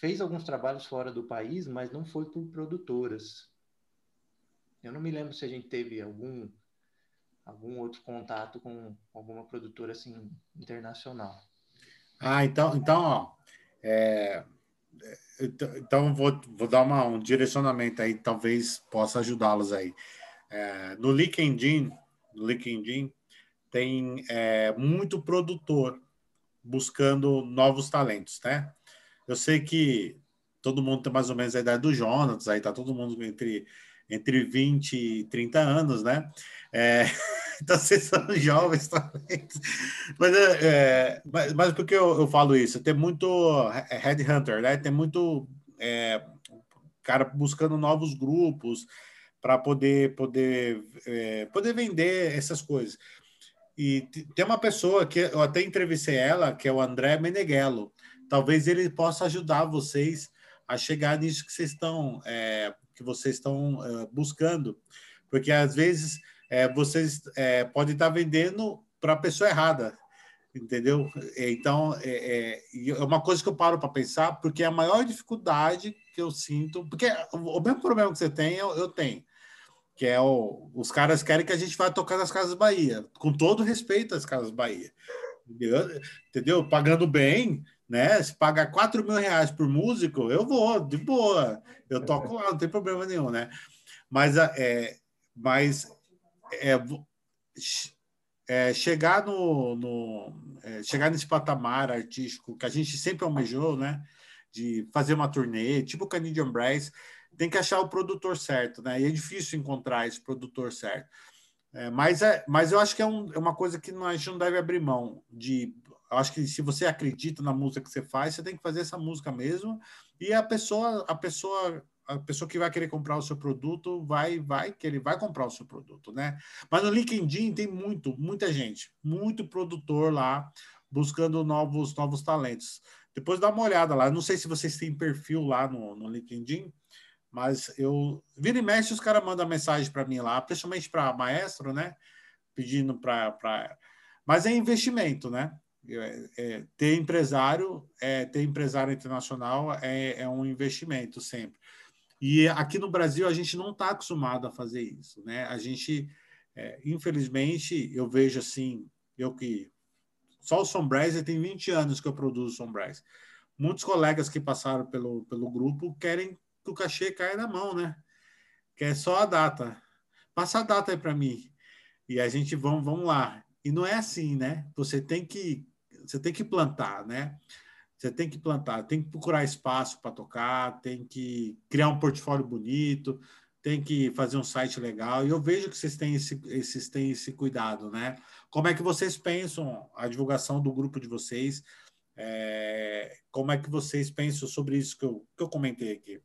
fez alguns trabalhos fora do país, mas não foi por produtoras. Eu não me lembro se a gente teve algum algum outro contato com alguma produtora assim internacional. Ah, então, então, ó, é, então, então vou, vou dar uma, um direcionamento aí, talvez possa ajudá-los aí. É, no LinkedIn, no LinkedIn tem é, muito produtor buscando novos talentos, né? Eu sei que todo mundo tem mais ou menos a idade do Jonas, aí tá todo mundo entre entre 20 e 30 anos, né? É, então vocês são jovens também. Mas, é, é, mas, mas por que eu, eu, falo isso? Tem muito headhunter, né? Tem muito é, cara buscando novos grupos para poder, poder, é, poder vender essas coisas. E tem uma pessoa que eu até entrevistei ela, que é o André Meneghello. Talvez ele possa ajudar vocês a chegar nisso que vocês estão é, que vocês estão é, buscando, porque às vezes é, vocês é, podem estar vendendo para a pessoa errada, entendeu? Então é, é, é uma coisa que eu paro para pensar, porque a maior dificuldade que eu sinto, porque o mesmo problema que você tem eu, eu tenho que é o, os caras querem que a gente vá tocar nas Casas Bahia, com todo respeito às Casas Bahia, entendeu? entendeu? Pagando bem, né? Se pagar 4 mil reais por músico, eu vou, de boa, eu toco lá, não tem problema nenhum, né? Mas, é, mas é, é, chegar no, no é, chegar nesse patamar artístico que a gente sempre almejou, né? De fazer uma turnê, tipo o Canadian Brass, tem que achar o produtor certo, né? E é difícil encontrar esse produtor certo. É, mas, é, mas eu acho que é, um, é uma coisa que a gente não deve abrir mão de. Acho que se você acredita na música que você faz, você tem que fazer essa música mesmo. E a pessoa, a pessoa, a pessoa que vai querer comprar o seu produto vai, vai que ele vai comprar o seu produto, né? Mas no LinkedIn tem muito, muita gente, muito produtor lá buscando novos, novos talentos. Depois dá uma olhada lá. Não sei se vocês têm perfil lá no, no LinkedIn. Mas eu. Vira e mexe, os caras mandam mensagem para mim lá, principalmente para maestro, né? Pedindo para. Pra... Mas é investimento, né? É, é, ter empresário, é, ter empresário internacional é, é um investimento sempre. E aqui no Brasil a gente não está acostumado a fazer isso, né? A gente, é, infelizmente, eu vejo assim, eu que só o Sombreze tem 20 anos que eu produzo Sombreze. Muitos colegas que passaram pelo, pelo grupo querem que o cachê cai na mão, né? Que é só a data. Passa a data aí para mim. E a gente vamos, vamos lá. E não é assim, né? Você tem que você tem que plantar, né? Você tem que plantar, tem que procurar espaço para tocar, tem que criar um portfólio bonito, tem que fazer um site legal. E eu vejo que vocês têm esse, esses têm esse cuidado, né? Como é que vocês pensam a divulgação do grupo de vocês? É, como é que vocês pensam sobre isso que eu, que eu comentei aqui?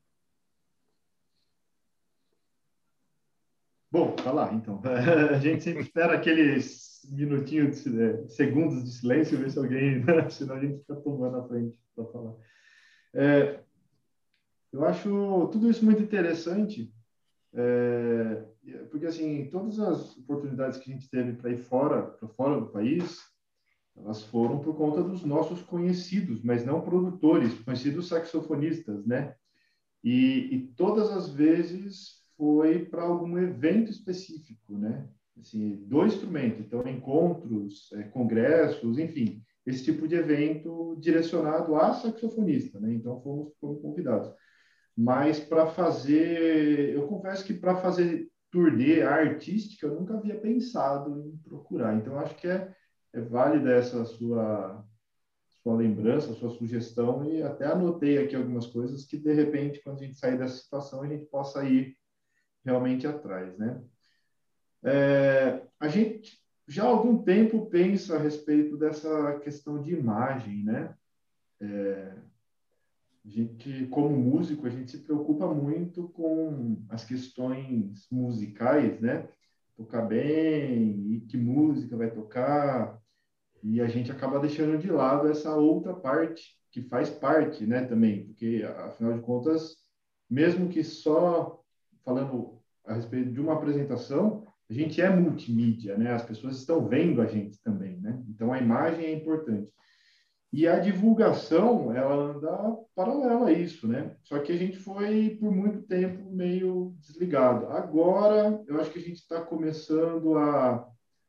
Bom, tá lá, então. A gente sempre espera aqueles minutinhos, de, segundos de silêncio, ver se alguém, né? senão a gente fica tomando a frente para falar. É, eu acho tudo isso muito interessante, é, porque assim, todas as oportunidades que a gente teve para ir fora, para fora do país, elas foram por conta dos nossos conhecidos, mas não produtores, conhecidos saxofonistas, né? E, e todas as vezes foi para algum evento específico, né? Assim, do instrumento, então encontros, é, congressos, enfim, esse tipo de evento direcionado a saxofonista, né? Então fomos, fomos convidados. Mas para fazer, eu confesso que para fazer turnê artística eu nunca havia pensado em procurar. Então acho que é, é válida essa sua sua lembrança, sua sugestão e até anotei aqui algumas coisas que de repente quando a gente sair dessa situação a gente possa ir realmente atrás, né? É, a gente já há algum tempo pensa a respeito dessa questão de imagem, né? É, a gente, como músico, a gente se preocupa muito com as questões musicais, né? Tocar bem, e que música vai tocar, e a gente acaba deixando de lado essa outra parte que faz parte, né, também, porque afinal de contas, mesmo que só falando a respeito de uma apresentação, a gente é multimídia, né? As pessoas estão vendo a gente também, né? Então a imagem é importante. E a divulgação, ela anda paralela a isso, né? Só que a gente foi por muito tempo meio desligado. Agora, eu acho que a gente está começando a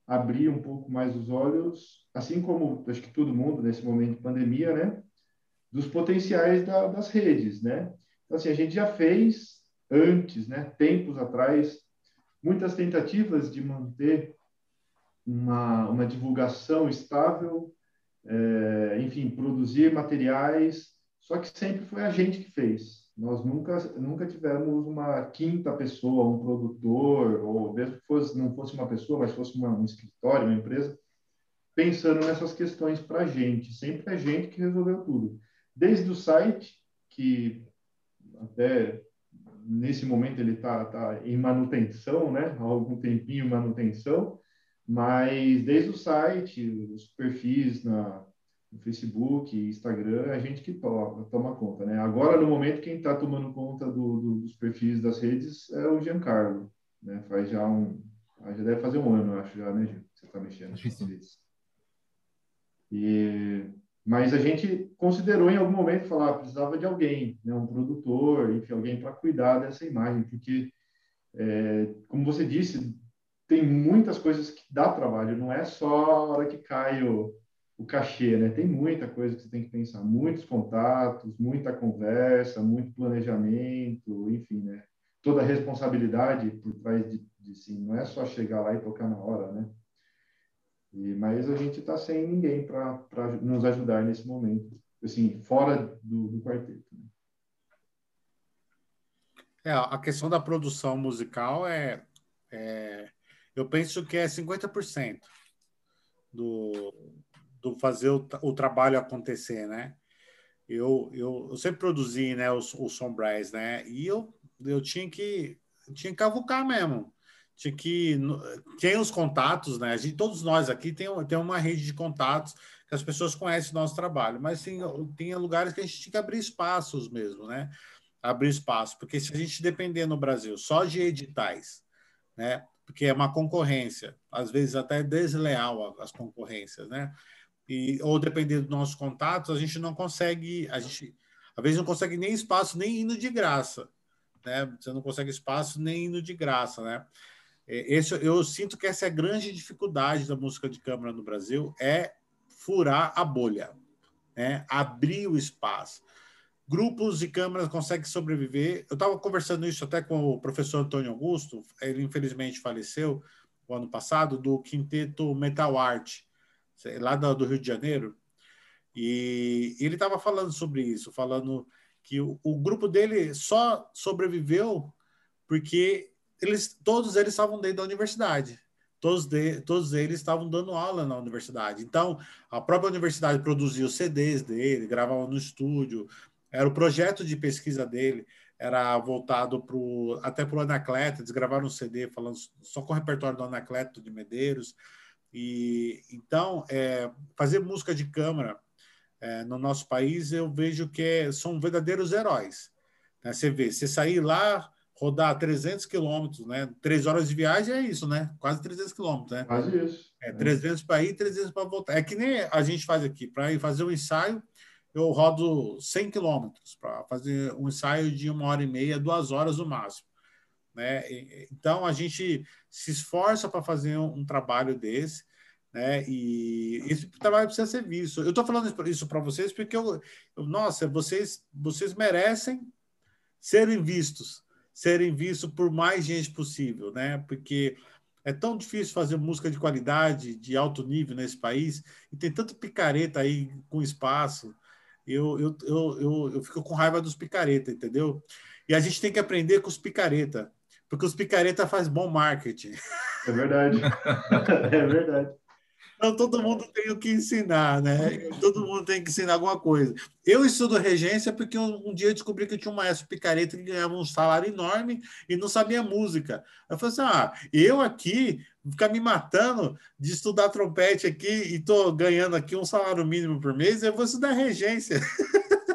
abrir um pouco mais os olhos, assim como acho que todo mundo nesse momento de pandemia, né? Dos potenciais da, das redes, né? Então, assim, a gente já fez antes, né, tempos atrás, muitas tentativas de manter uma, uma divulgação estável, é, enfim, produzir materiais, só que sempre foi a gente que fez. Nós nunca, nunca tivemos uma quinta pessoa, um produtor, ou mesmo que fosse, não fosse uma pessoa, mas fosse uma, um escritório, uma empresa, pensando nessas questões para a gente. Sempre a gente que resolveu tudo. Desde o site, que até nesse momento ele está tá em manutenção, né? Há algum tempinho manutenção, mas desde o site, os perfis na, no Facebook, Instagram, a gente que toma, toma conta, né? Agora, no momento, quem está tomando conta do, do, dos perfis das redes é o Giancarlo, né? Faz já um, já deve fazer um ano, acho já, né, Gil? Você está mexendo nas redes. E mas a gente considerou em algum momento falar ah, precisava de alguém, né, um produtor, enfim, alguém para cuidar dessa imagem, porque é, como você disse, tem muitas coisas que dá trabalho, não é só a hora que cai o, o cachê, né? Tem muita coisa que você tem que pensar, muitos contatos, muita conversa, muito planejamento, enfim, né? Toda a responsabilidade por trás de, de sim, não é só chegar lá e tocar na hora, né? E, mas a gente está sem ninguém para nos ajudar nesse momento, assim, fora do, do quarteto. Né? É, a questão da produção musical é, é eu penso que é 50% do, do fazer o, o, trabalho acontecer, né? Eu, eu, eu sempre produzi né, os, os né? E eu, eu tinha que tinha que cavucar mesmo tinha que tem os contatos, né? A gente, todos nós aqui tem, tem uma rede de contatos que as pessoas conhecem o nosso trabalho, mas tem, tem lugares que a gente tinha que abrir espaços mesmo, né? Abrir espaço, porque se a gente depender no Brasil só de editais, né? Porque é uma concorrência, às vezes até desleal as concorrências, né? E, ou depender dos nossos contatos, a gente não consegue, a gente às vezes não consegue nem espaço, nem indo de graça, né? Você não consegue espaço nem indo de graça, né? É, esse, eu sinto que essa é a grande dificuldade da música de câmara no Brasil, é furar a bolha, né? abrir o espaço. Grupos de câmaras conseguem sobreviver. Eu estava conversando isso até com o professor Antônio Augusto, ele infelizmente faleceu o ano passado, do quinteto Metal Art, lá do Rio de Janeiro, e ele estava falando sobre isso, falando que o, o grupo dele só sobreviveu porque eles, todos eles estavam dentro da universidade. Todos, de, todos eles estavam dando aula na universidade. Então, a própria universidade produzia os CDs dele, gravava no estúdio. Era o projeto de pesquisa dele, era voltado pro, até para o Anacleto. Eles gravaram um CD falando só com o repertório do Anacleto de Medeiros. E então, é, fazer música de câmara é, no nosso país, eu vejo que é, são verdadeiros heróis. Né? Você vê, você sair lá rodar 300 quilômetros, né? Três horas de viagem é isso, né? Quase 300 quilômetros, né? Quase isso. É 300 para ir, e 300 para voltar. É que nem a gente faz aqui. Para ir fazer um ensaio, eu rodo 100 quilômetros para fazer um ensaio de uma hora e meia, duas horas no máximo. Né? Então a gente se esforça para fazer um, um, trabalho desse, né? E esse trabalho precisa ser visto. Eu estou falando isso para vocês porque eu, eu, nossa, vocês vocês merecem serem vistos, serem vistos por mais gente possível, né? Porque é tão difícil fazer música de qualidade, de alto nível nesse país, e tem tanto picareta aí com espaço. Eu, eu, eu, eu, eu fico com raiva dos picareta, entendeu? E a gente tem que aprender com os picareta, porque os picareta faz bom marketing. É verdade. é verdade. Então, todo mundo tem o que ensinar, né? Todo mundo tem que ensinar alguma coisa. Eu estudo regência porque um, um dia eu descobri que tinha um maestro picareta que ganhava um salário enorme e não sabia música. Eu falei assim: ah, eu aqui ficar me matando de estudar trompete aqui e estou ganhando aqui um salário mínimo por mês, eu vou estudar regência.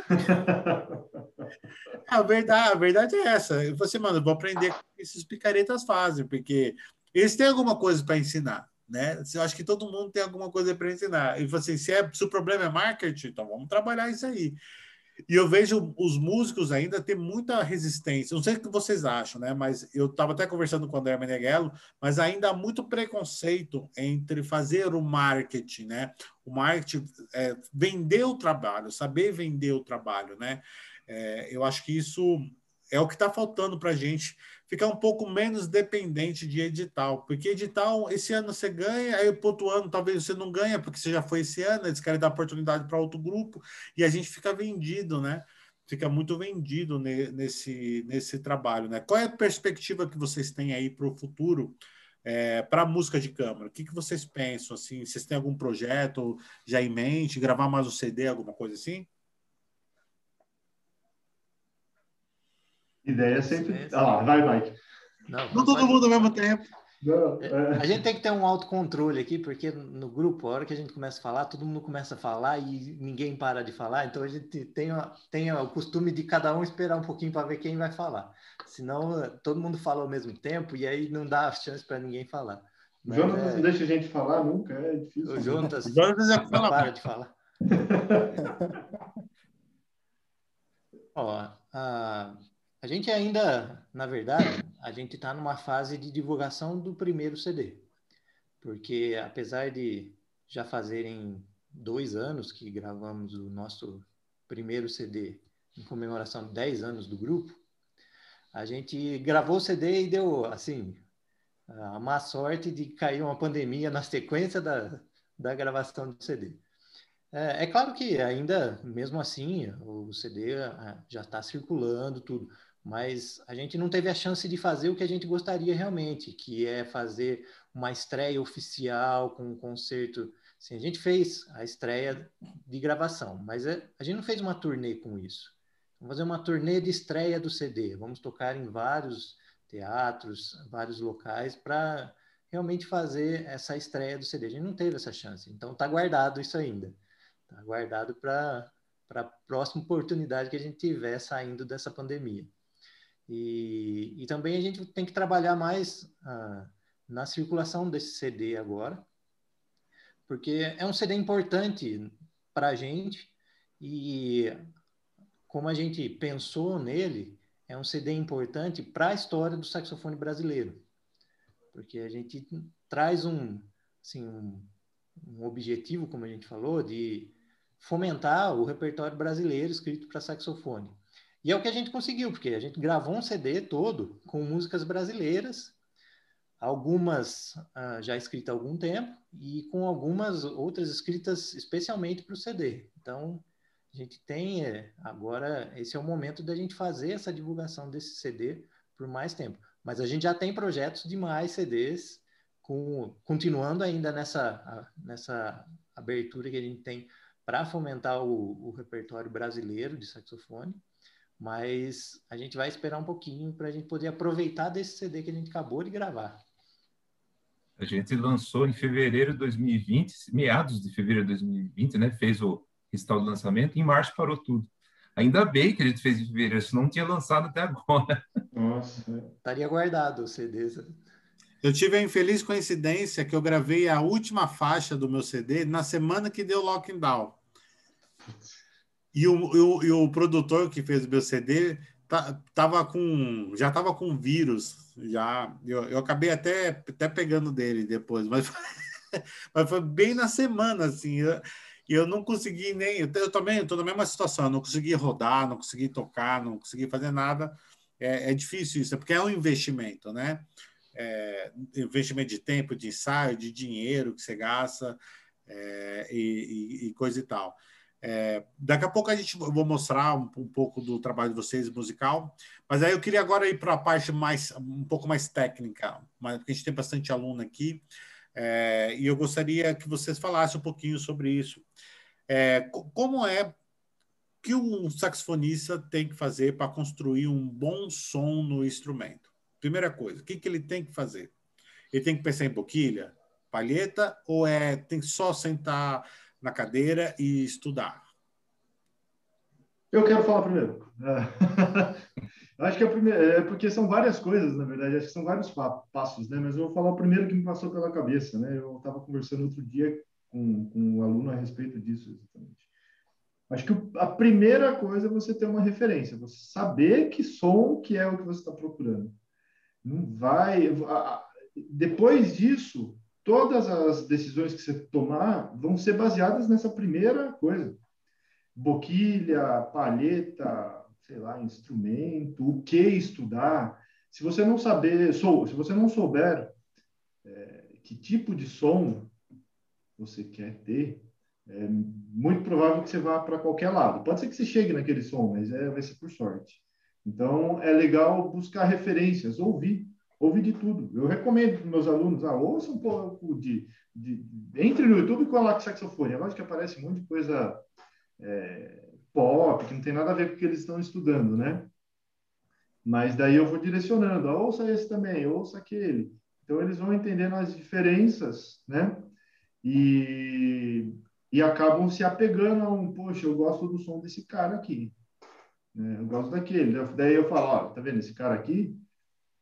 a, verdade, a verdade é essa. Eu falei assim, mano, eu vou aprender o que esses picaretas fazem, porque eles têm alguma coisa para ensinar né? Eu acho que todo mundo tem alguma coisa para ensinar. E assim, se, é, se o problema é marketing, então vamos trabalhar isso aí. E eu vejo os músicos ainda ter muita resistência. Não sei o que vocês acham, né? Mas eu estava até conversando com o André Meneghello, mas ainda há muito preconceito entre fazer o marketing, né? O marketing, é, vender o trabalho, saber vender o trabalho, né? É, eu acho que isso é o que está faltando para a gente ficar um pouco menos dependente de edital, porque edital, esse ano você ganha, aí o outro ano talvez você não ganha, porque você já foi esse ano, eles querem dar oportunidade para outro grupo, e a gente fica vendido, né? fica muito vendido nesse, nesse trabalho. Né? Qual é a perspectiva que vocês têm aí para o futuro é, para música de câmara? O que, que vocês pensam? Assim, vocês têm algum projeto já em mente? Gravar mais um CD, alguma coisa assim? Ideia é sempre. Ah lá, vai, vai. Não, não todo mundo ao mesmo tempo. Não, é, é. A gente tem que ter um autocontrole aqui, porque no grupo, a hora que a gente começa a falar, todo mundo começa a falar e ninguém para de falar. Então a gente tem, tem o costume de cada um esperar um pouquinho para ver quem vai falar. Senão todo mundo fala ao mesmo tempo e aí não dá chance para ninguém falar. o Jonas é... não deixa a gente falar nunca, é difícil. O Jonas, o Jonas já fala para de falar. Ó, a a gente ainda, na verdade, a gente está numa fase de divulgação do primeiro CD, porque apesar de já fazerem dois anos que gravamos o nosso primeiro CD em comemoração de 10 anos do grupo, a gente gravou o CD e deu, assim, a má sorte de cair uma pandemia na sequência da, da gravação do CD. É, é claro que ainda, mesmo assim, o CD ah, já está circulando, tudo mas a gente não teve a chance de fazer o que a gente gostaria realmente, que é fazer uma estreia oficial com um concerto. A gente fez a estreia de gravação, mas é, a gente não fez uma turnê com isso. Vamos fazer uma turnê de estreia do CD. Vamos tocar em vários teatros, vários locais para realmente fazer essa estreia do CD. A gente não teve essa chance, então está guardado isso ainda. Está guardado para a próxima oportunidade que a gente tiver saindo dessa pandemia. E, e também a gente tem que trabalhar mais ah, na circulação desse CD agora, porque é um CD importante para a gente e como a gente pensou nele, é um CD importante para a história do saxofone brasileiro, porque a gente traz um, assim, um, um objetivo, como a gente falou, de fomentar o repertório brasileiro escrito para saxofone. E é o que a gente conseguiu, porque a gente gravou um CD todo com músicas brasileiras, algumas ah, já escritas há algum tempo e com algumas outras escritas especialmente para o CD. Então, a gente tem é, agora, esse é o momento da gente fazer essa divulgação desse CD por mais tempo. Mas a gente já tem projetos de mais CDs, com, continuando ainda nessa, nessa abertura que a gente tem para fomentar o, o repertório brasileiro de saxofone mas a gente vai esperar um pouquinho para a gente poder aproveitar desse CD que a gente acabou de gravar. A gente lançou em fevereiro de 2020, meados de fevereiro de 2020, né? Fez o restauro do lançamento, em março parou tudo. Ainda bem que a gente fez em fevereiro, senão não tinha lançado até agora. Nossa. Estaria guardado o CD. Eu tive a infeliz coincidência que eu gravei a última faixa do meu CD na semana que deu lockdown. E o, e o produtor que fez o meu CD tá, tava com, já estava com vírus. Já, eu, eu acabei até, até pegando dele depois, mas, mas foi bem na semana, assim. Eu, eu não consegui nem. Eu, eu também estou na mesma situação, não consegui rodar, não consegui tocar, não consegui fazer nada. É, é difícil isso, é porque é um investimento, né? É, investimento de tempo, de ensaio, de dinheiro que você gasta é, e, e, e, coisa e tal. É, daqui a pouco a gente vou mostrar um, um, pouco do trabalho de vocês musical, mas aí eu queria agora ir para a parte mais um pouco mais técnica, mas porque a gente tem bastante aluno aqui é, e eu gostaria que vocês falassem um pouquinho sobre isso. É, como é que um saxofonista tem que fazer para construir um bom som no instrumento? Primeira coisa, o que, que ele tem que fazer? Ele tem que pensar em boquilha, palheta ou é tem que só sentar na cadeira e estudar? Eu quero falar primeiro. acho que é, primeiro, é porque são várias coisas, na verdade, acho que são vários passos, né? Mas eu vou falar o primeiro que me passou pela cabeça, né? Eu estava conversando outro dia com, com um aluno a respeito disso, exatamente. Acho que a primeira coisa é você ter uma referência, você saber que som que é o que você está procurando. Não vai. Depois disso, todas as decisões que você tomar vão ser baseadas nessa primeira coisa. Boquilha, palheta, sei lá, instrumento, o que estudar. Se você não saber, sou, se você não souber é, que tipo de som você quer ter, é muito provável que você vá para qualquer lado. Pode ser que você chegue naquele som, mas é, vai ser por sorte. Então, é legal buscar referências, ouvir, ouvir de tudo. Eu recomendo para meus alunos, ah, ouça um pouco de, de, Entre no YouTube com a saxofone. É lógico que aparece um monte de coisa é, pop, que não tem nada a ver com o que eles estão estudando, né? Mas daí eu vou direcionando, ah, ouça esse também, ouça aquele. Então, eles vão entendendo as diferenças, né? E, e acabam se apegando a um, poxa, eu gosto do som desse cara aqui. Né? Eu gosto daquele. Daí eu falo, ó, tá vendo esse cara aqui?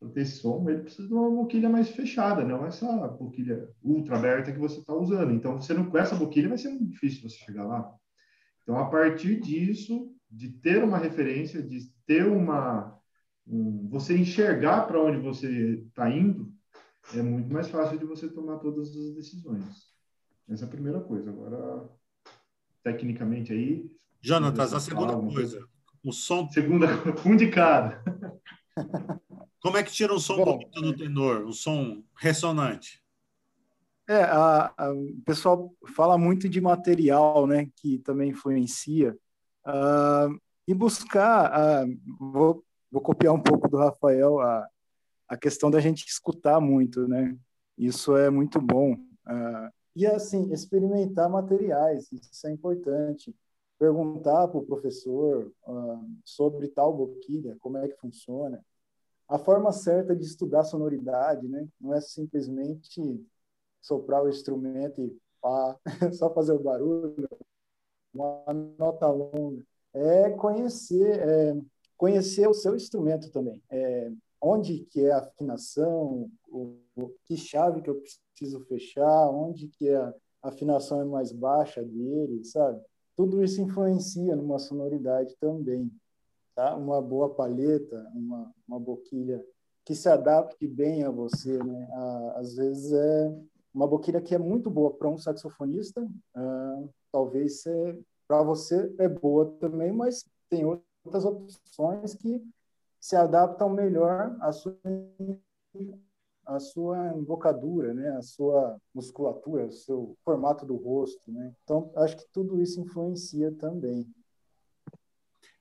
Para ter esse som, ele precisa de uma boquilha mais fechada, não essa boquilha ultra aberta que você está usando. Então, você não com essa boquilha vai ser muito difícil você chegar lá. Então, a partir disso, de ter uma referência, de ter uma um, você enxergar para onde você está indo, é muito mais fácil de você tomar todas as decisões. Essa é a primeira coisa. Agora, tecnicamente aí. Jonatas, a segunda coisa. O som. Segunda, um de cada. Como é que tira um som Bom, bonito no tenor? Um som ressonante? É, a, a, o pessoal fala muito de material, né, que também influencia. Uh, e buscar, uh, vou, vou copiar um pouco do Rafael, a, a questão da gente escutar muito, né? Isso é muito bom. Uh, e, assim, experimentar materiais, isso é importante perguntar para o professor sobre tal boquilha, como é que funciona. A forma certa de estudar sonoridade, né? Não é simplesmente soprar o instrumento e pá, só fazer o barulho, uma nota longa. É conhecer, é, conhecer o seu instrumento também. É, onde que é a afinação, o, o, que chave que eu preciso fechar, onde que a afinação é mais baixa dele, sabe? tudo isso influencia numa sonoridade também. Tá? Uma boa palheta, uma, uma boquilha que se adapte bem a você. Né? às vezes é uma boquilha que é muito boa para um saxofonista, ah, talvez para você é boa também, mas tem outras opções que se adaptam melhor à sua a sua embocadura, né, a sua musculatura, o seu formato do rosto, né? Então, acho que tudo isso influencia também.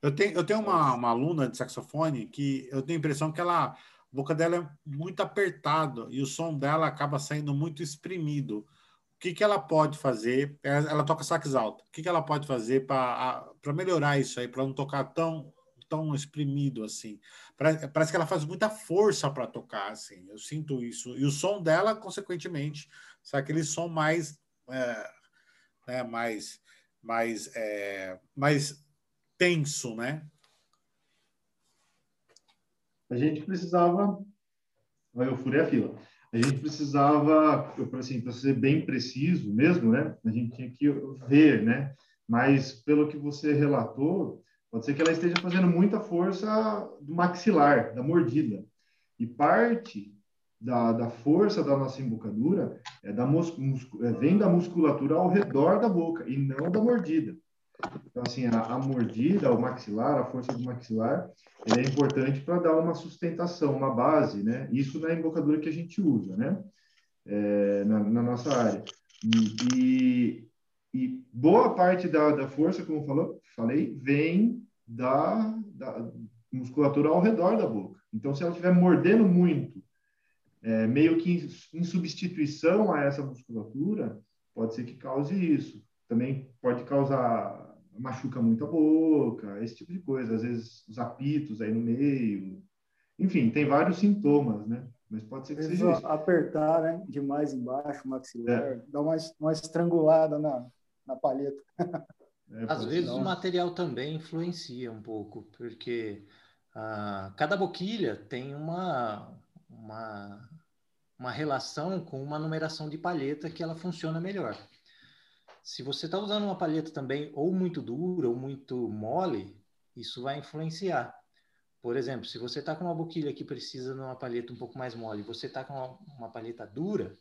Eu tenho, eu tenho uma, uma aluna de saxofone que eu tenho a impressão que ela, a boca dela é muito apertada e o som dela acaba saindo muito exprimido. O que, que ela pode fazer? Ela, ela toca sax alto. O que, que ela pode fazer para melhorar isso aí, para não tocar tão tão exprimido assim. Parece, que ela faz muita força para tocar, assim. Eu sinto isso. E o som dela, consequentemente, sabe aquele som mais, é, né, mais, mais, é, mais tenso, né? A gente precisava, eu furei a fila. A gente precisava, assim, para ser bem preciso mesmo, né? A gente tinha que ver, né? Mas pelo que você relatou, Pode ser que ela esteja fazendo muita força do maxilar, da mordida. E parte da, da força da nossa embocadura é da mus, mus, é, vem da musculatura ao redor da boca e não da mordida. Então, assim, a, a mordida, o maxilar, a força do maxilar, é importante para dar uma sustentação, uma base, né? Isso na embocadura que a gente usa, né? É, na, na, nossa área. E, e, boa parte da, da força, como falou, falei, vem da, da musculatura ao redor da boca. Então, se ela estiver mordendo muito, é, meio que em, em substituição a essa musculatura, pode ser que cause isso. Também pode causar machuca muito a boca, esse tipo de coisa. Às vezes os apitos aí no meio. Enfim, tem vários sintomas, né? Mas pode ser que seja isso. Apertar, né? Demais embaixo, maxilar, é. dar uma, uma estrangulada na, na palheta. É, Às vezes não. o material também influencia um pouco, porque ah, cada boquilha tem uma, uma, uma relação com uma numeração de palheta que ela funciona melhor. Se você está usando uma palheta também ou muito dura ou muito mole, isso vai influenciar. Por exemplo, se você está com uma boquilha que precisa de uma palheta um pouco mais mole, você está com uma, uma palheta dura,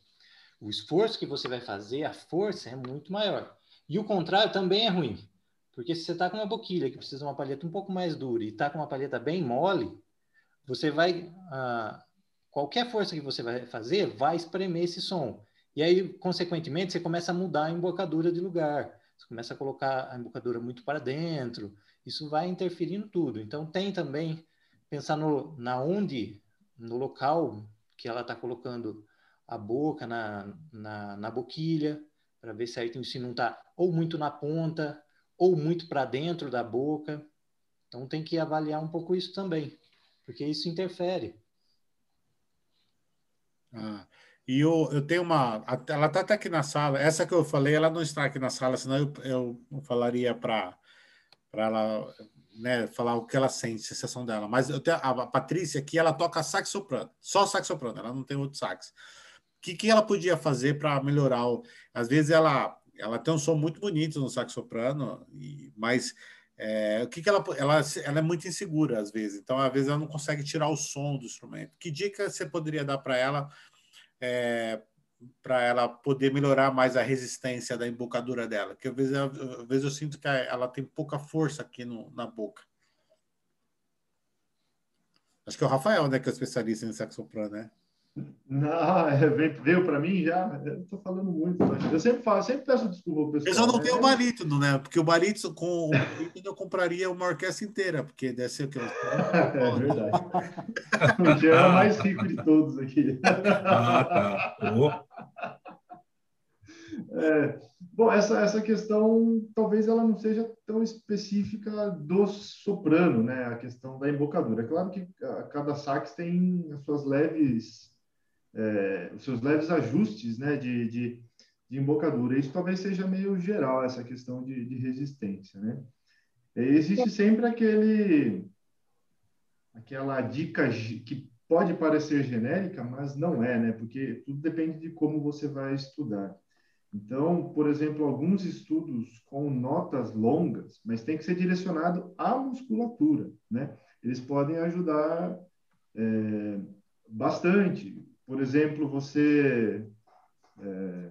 o esforço que você vai fazer, a força é muito maior. E o contrário também é ruim. Porque se você está com uma boquilha que precisa de uma palheta um pouco mais dura e está com uma palheta bem mole, você vai. Ah, qualquer força que você vai fazer vai espremer esse som. E aí, consequentemente, você começa a mudar a embocadura de lugar. Você começa a colocar a embocadura muito para dentro, isso vai interferindo tudo. Então tem também pensar no na onde, no local que ela está colocando a boca na, na, na boquilha, para ver certinho se não está ou muito na ponta ou muito para dentro da boca. Então tem que avaliar um pouco isso também, porque isso interfere. Ah, e eu, eu tenho uma. Ela está até aqui na sala. Essa que eu falei, ela não está aqui na sala, senão eu, eu falaria para ela né, falar o que ela sente, a sensação dela. Mas eu tenho, a Patrícia aqui, ela toca sax soprano, só sax soprano, ela não tem outro sax. O que, que ela podia fazer para melhorar? O, às vezes ela, ela tem um som muito bonito no sax soprano, e, mas é, o que, que ela, ela, ela é muito insegura às vezes, então às vezes ela não consegue tirar o som do instrumento. Que dica você poderia dar para ela é, para ela poder melhorar mais a resistência da embocadura dela? Que às vezes, às vezes eu sinto que ela tem pouca força aqui no, na boca. Acho que é o Rafael, né, que é o especialista em saxoprano, né? Não, é, veio para mim já. Eu estou falando muito. Eu sempre falo, sempre peço desculpa pessoal. Eu só não tenho o barítono, né? Porque o barítono, com o barítono eu compraria uma orquestra inteira, porque deve ser o que? é verdade. O Jean é o mais rico de todos aqui. Ah, tá. Oh. É, bom, essa, essa questão talvez ela não seja tão específica do soprano, né? A questão da embocadura. É claro que cada sax tem as suas leves é, os seus leves ajustes né, de, de, de, embocadura. Isso talvez seja meio geral, essa questão de, de resistência. Né? existe sempre aquele, aquela dica que pode parecer genérica, mas não é, né? porque tudo depende de como você vai estudar. Então, por exemplo, alguns estudos com notas longas, mas tem que ser direcionado à musculatura, né? Eles podem ajudar é, bastante por exemplo, você. É,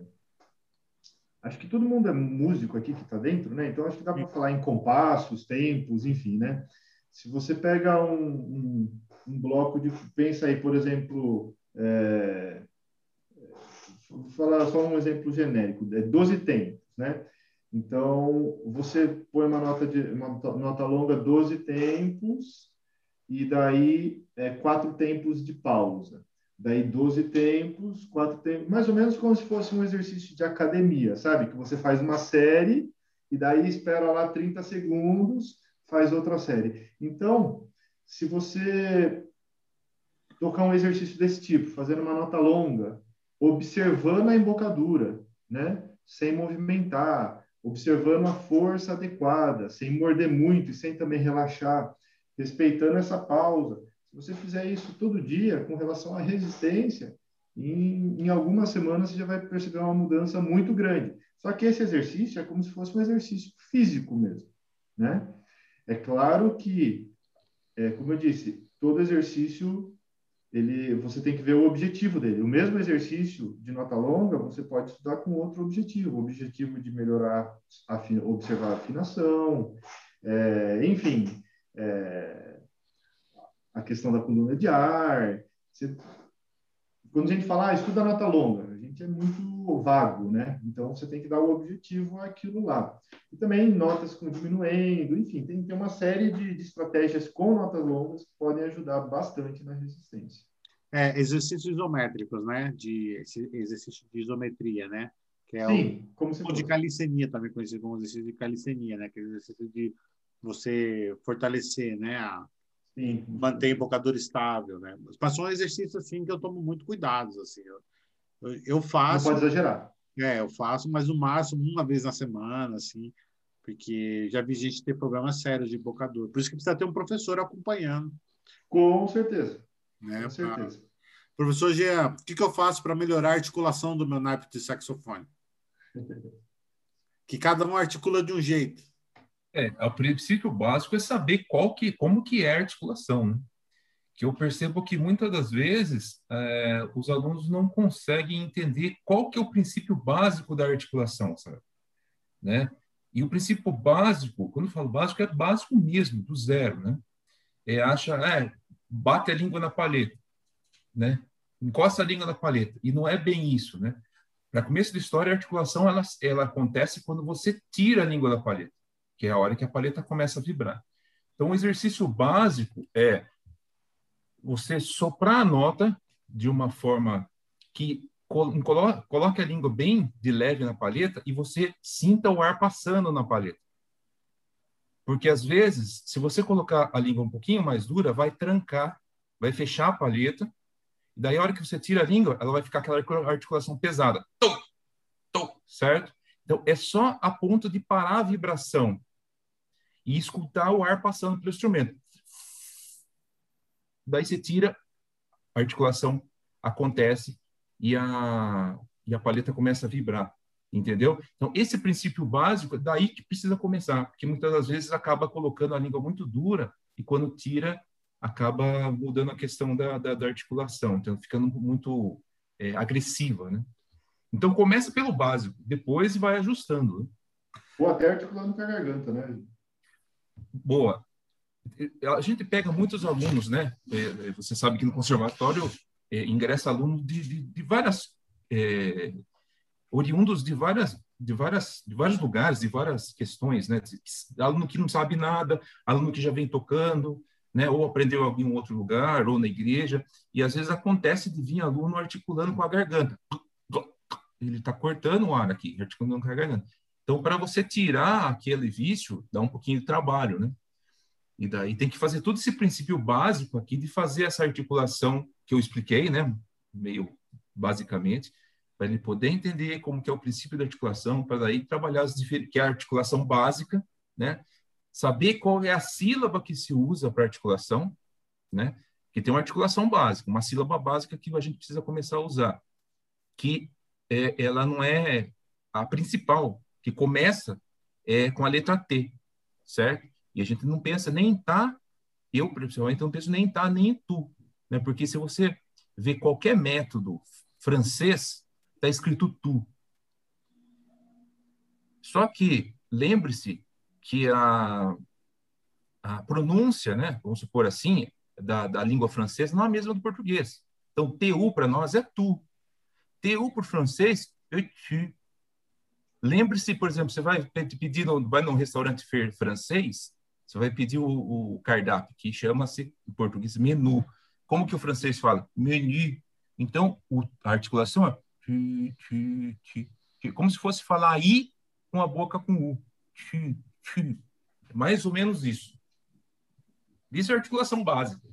acho que todo mundo é músico aqui que está dentro, né? Então acho que dá para falar em compassos, tempos, enfim, né? Se você pega um, um, um bloco de. Pensa aí, por exemplo. É, vou falar só um exemplo genérico: é 12 tempos, né? Então, você põe uma nota, de, uma nota longa, 12 tempos, e daí é, quatro tempos de pausa. Daí 12 tempos, quatro tempos, mais ou menos como se fosse um exercício de academia, sabe? Que você faz uma série e daí espera lá 30 segundos, faz outra série. Então, se você tocar um exercício desse tipo, fazendo uma nota longa, observando a embocadura, né? Sem movimentar, observando a força adequada, sem morder muito e sem também relaxar, respeitando essa pausa se você fizer isso todo dia com relação à resistência, em, em algumas semanas você já vai perceber uma mudança muito grande. Só que esse exercício é como se fosse um exercício físico mesmo, né? É claro que, é, como eu disse, todo exercício ele, você tem que ver o objetivo dele. O mesmo exercício de nota longa você pode estudar com outro objetivo, o objetivo de melhorar, observar a afinação, é, enfim, é, a questão da coluna de ar. Você, quando a gente fala, ah, estuda nota longa, a gente é muito vago, né? Então, você tem que dar o objetivo àquilo lá. E também notas com diminuindo, enfim, tem, tem uma série de, de estratégias com notas longas que podem ajudar bastante na resistência. É, exercícios isométricos, né? De exercício de isometria, né? Que é Sim, o, como se Ou de calicemia, também conhecido como exercício de calicemia, né? Que é exercício de você fortalecer, né? A, Sim. manter embocadura estável, né? Mas são exercícios assim que eu tomo muito cuidado, assim. Eu, eu faço. Não pode exagerar. É, eu faço, mas no máximo uma vez na semana, assim, porque já vi gente ter problemas sérios de embocadura. Por isso que precisa ter um professor acompanhando. Com certeza. Né? Com certeza. Pra... Professor Jean, o que, que eu faço para melhorar a articulação do meu naipe de saxofone? que cada um articula de um jeito. É, o princípio básico é saber qual que, como que é a articulação, né? Que eu percebo que muitas das vezes é, os alunos não conseguem entender qual que é o princípio básico da articulação, sabe? Né? E o princípio básico, quando eu falo básico, é básico mesmo, do zero, né? É, acha, é, bate a língua na paleta, né? Encosta a língua na paleta. E não é bem isso, né? Para começo de história, a articulação ela, ela acontece quando você tira a língua da palheta, que é a hora que a palheta começa a vibrar. Então, o exercício básico é você soprar a nota de uma forma que coloque a língua bem de leve na palheta e você sinta o ar passando na palheta. Porque às vezes, se você colocar a língua um pouquinho mais dura, vai trancar, vai fechar a palheta e daí, a hora que você tira a língua, ela vai ficar aquela articulação pesada. Tum, tum, certo? Então, é só a ponto de parar a vibração e escutar o ar passando pelo instrumento. Daí você tira, a articulação acontece e a, e a paleta começa a vibrar, entendeu? Então, esse princípio básico, daí que precisa começar, porque muitas das vezes acaba colocando a língua muito dura e quando tira, acaba mudando a questão da, da, da articulação, então ficando muito é, agressiva, né? Então começa pelo básico, depois vai ajustando. Né? Ou até articulando com a garganta, né? Boa. A gente pega muitos alunos, né? É, é você sabe que no conservatório é, ingressa aluno de, de, de várias é, oriundos de várias de várias de vários lugares, de várias questões, né? Aluno que não sabe nada, aluno que já vem tocando, né? ou aprendeu em algum outro lugar, ou na igreja, e às vezes acontece de vir aluno articulando com a garganta. Ele está cortando o ar aqui, articulando com a garganta. Então, para você tirar aquele vício, dá um pouquinho de trabalho, né? E daí tem que fazer todo esse princípio básico aqui de fazer essa articulação que eu expliquei, né? Meio basicamente, para ele poder entender como que é o princípio da articulação, para daí trabalhar as que é a articulação básica, né? saber qual é a sílaba que se usa para articulação, né? Que tem uma articulação básica, uma sílaba básica que a gente precisa começar a usar, que é, ela não é a principal, que começa é, com a letra T, certo? E a gente não pensa nem em tá, eu principalmente não penso nem em tá nem em tu, né? Porque se você vê qualquer método francês, está escrito tu. Só que lembre-se que a, a pronúncia, né, vamos supor assim, da, da língua francesa não é a mesma do português. Então, TU para nós é tu. TU o francês é tu. Lembre-se, por exemplo, você vai pedir, vai num restaurante francês, você vai pedir o, o cardápio, que chama-se, em português, menu. Como que o francês fala? Menu. Então, o, a articulação é tu, tu, tu, como se fosse falar I com a boca com U. Tu, mais ou menos isso. Isso é articulação básica.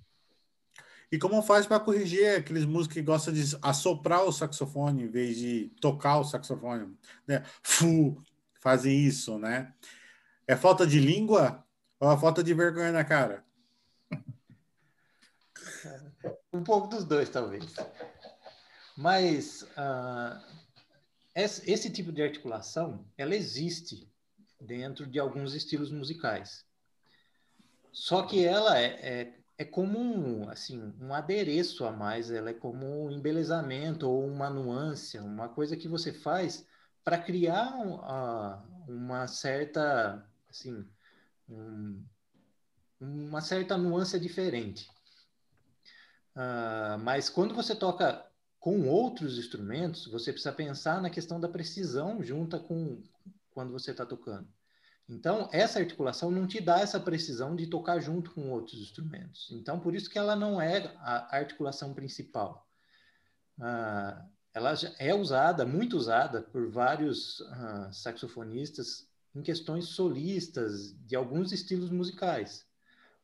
E como faz para corrigir aqueles músicos que gostam de assoprar o saxofone em vez de tocar o saxofone? Né? Fu, fazem isso, né? É falta de língua ou é falta de vergonha na cara? Um pouco dos dois, talvez. Mas uh, esse, tipo de articulação, ela existe dentro de alguns estilos musicais. Só que ela é, é, é como um, assim, um adereço a mais, ela é como um embelezamento ou uma nuance, uma coisa que você faz para criar uh, uma certa, assim, um, uma certa nuance diferente. Uh, mas quando você toca com outros instrumentos, você precisa pensar na questão da precisão junta com, quando você está tocando. Então, essa articulação não te dá essa precisão de tocar junto com outros instrumentos. Então, por isso que ela não é a articulação principal. Ah, ela é usada, muito usada, por vários ah, saxofonistas em questões solistas de alguns estilos musicais.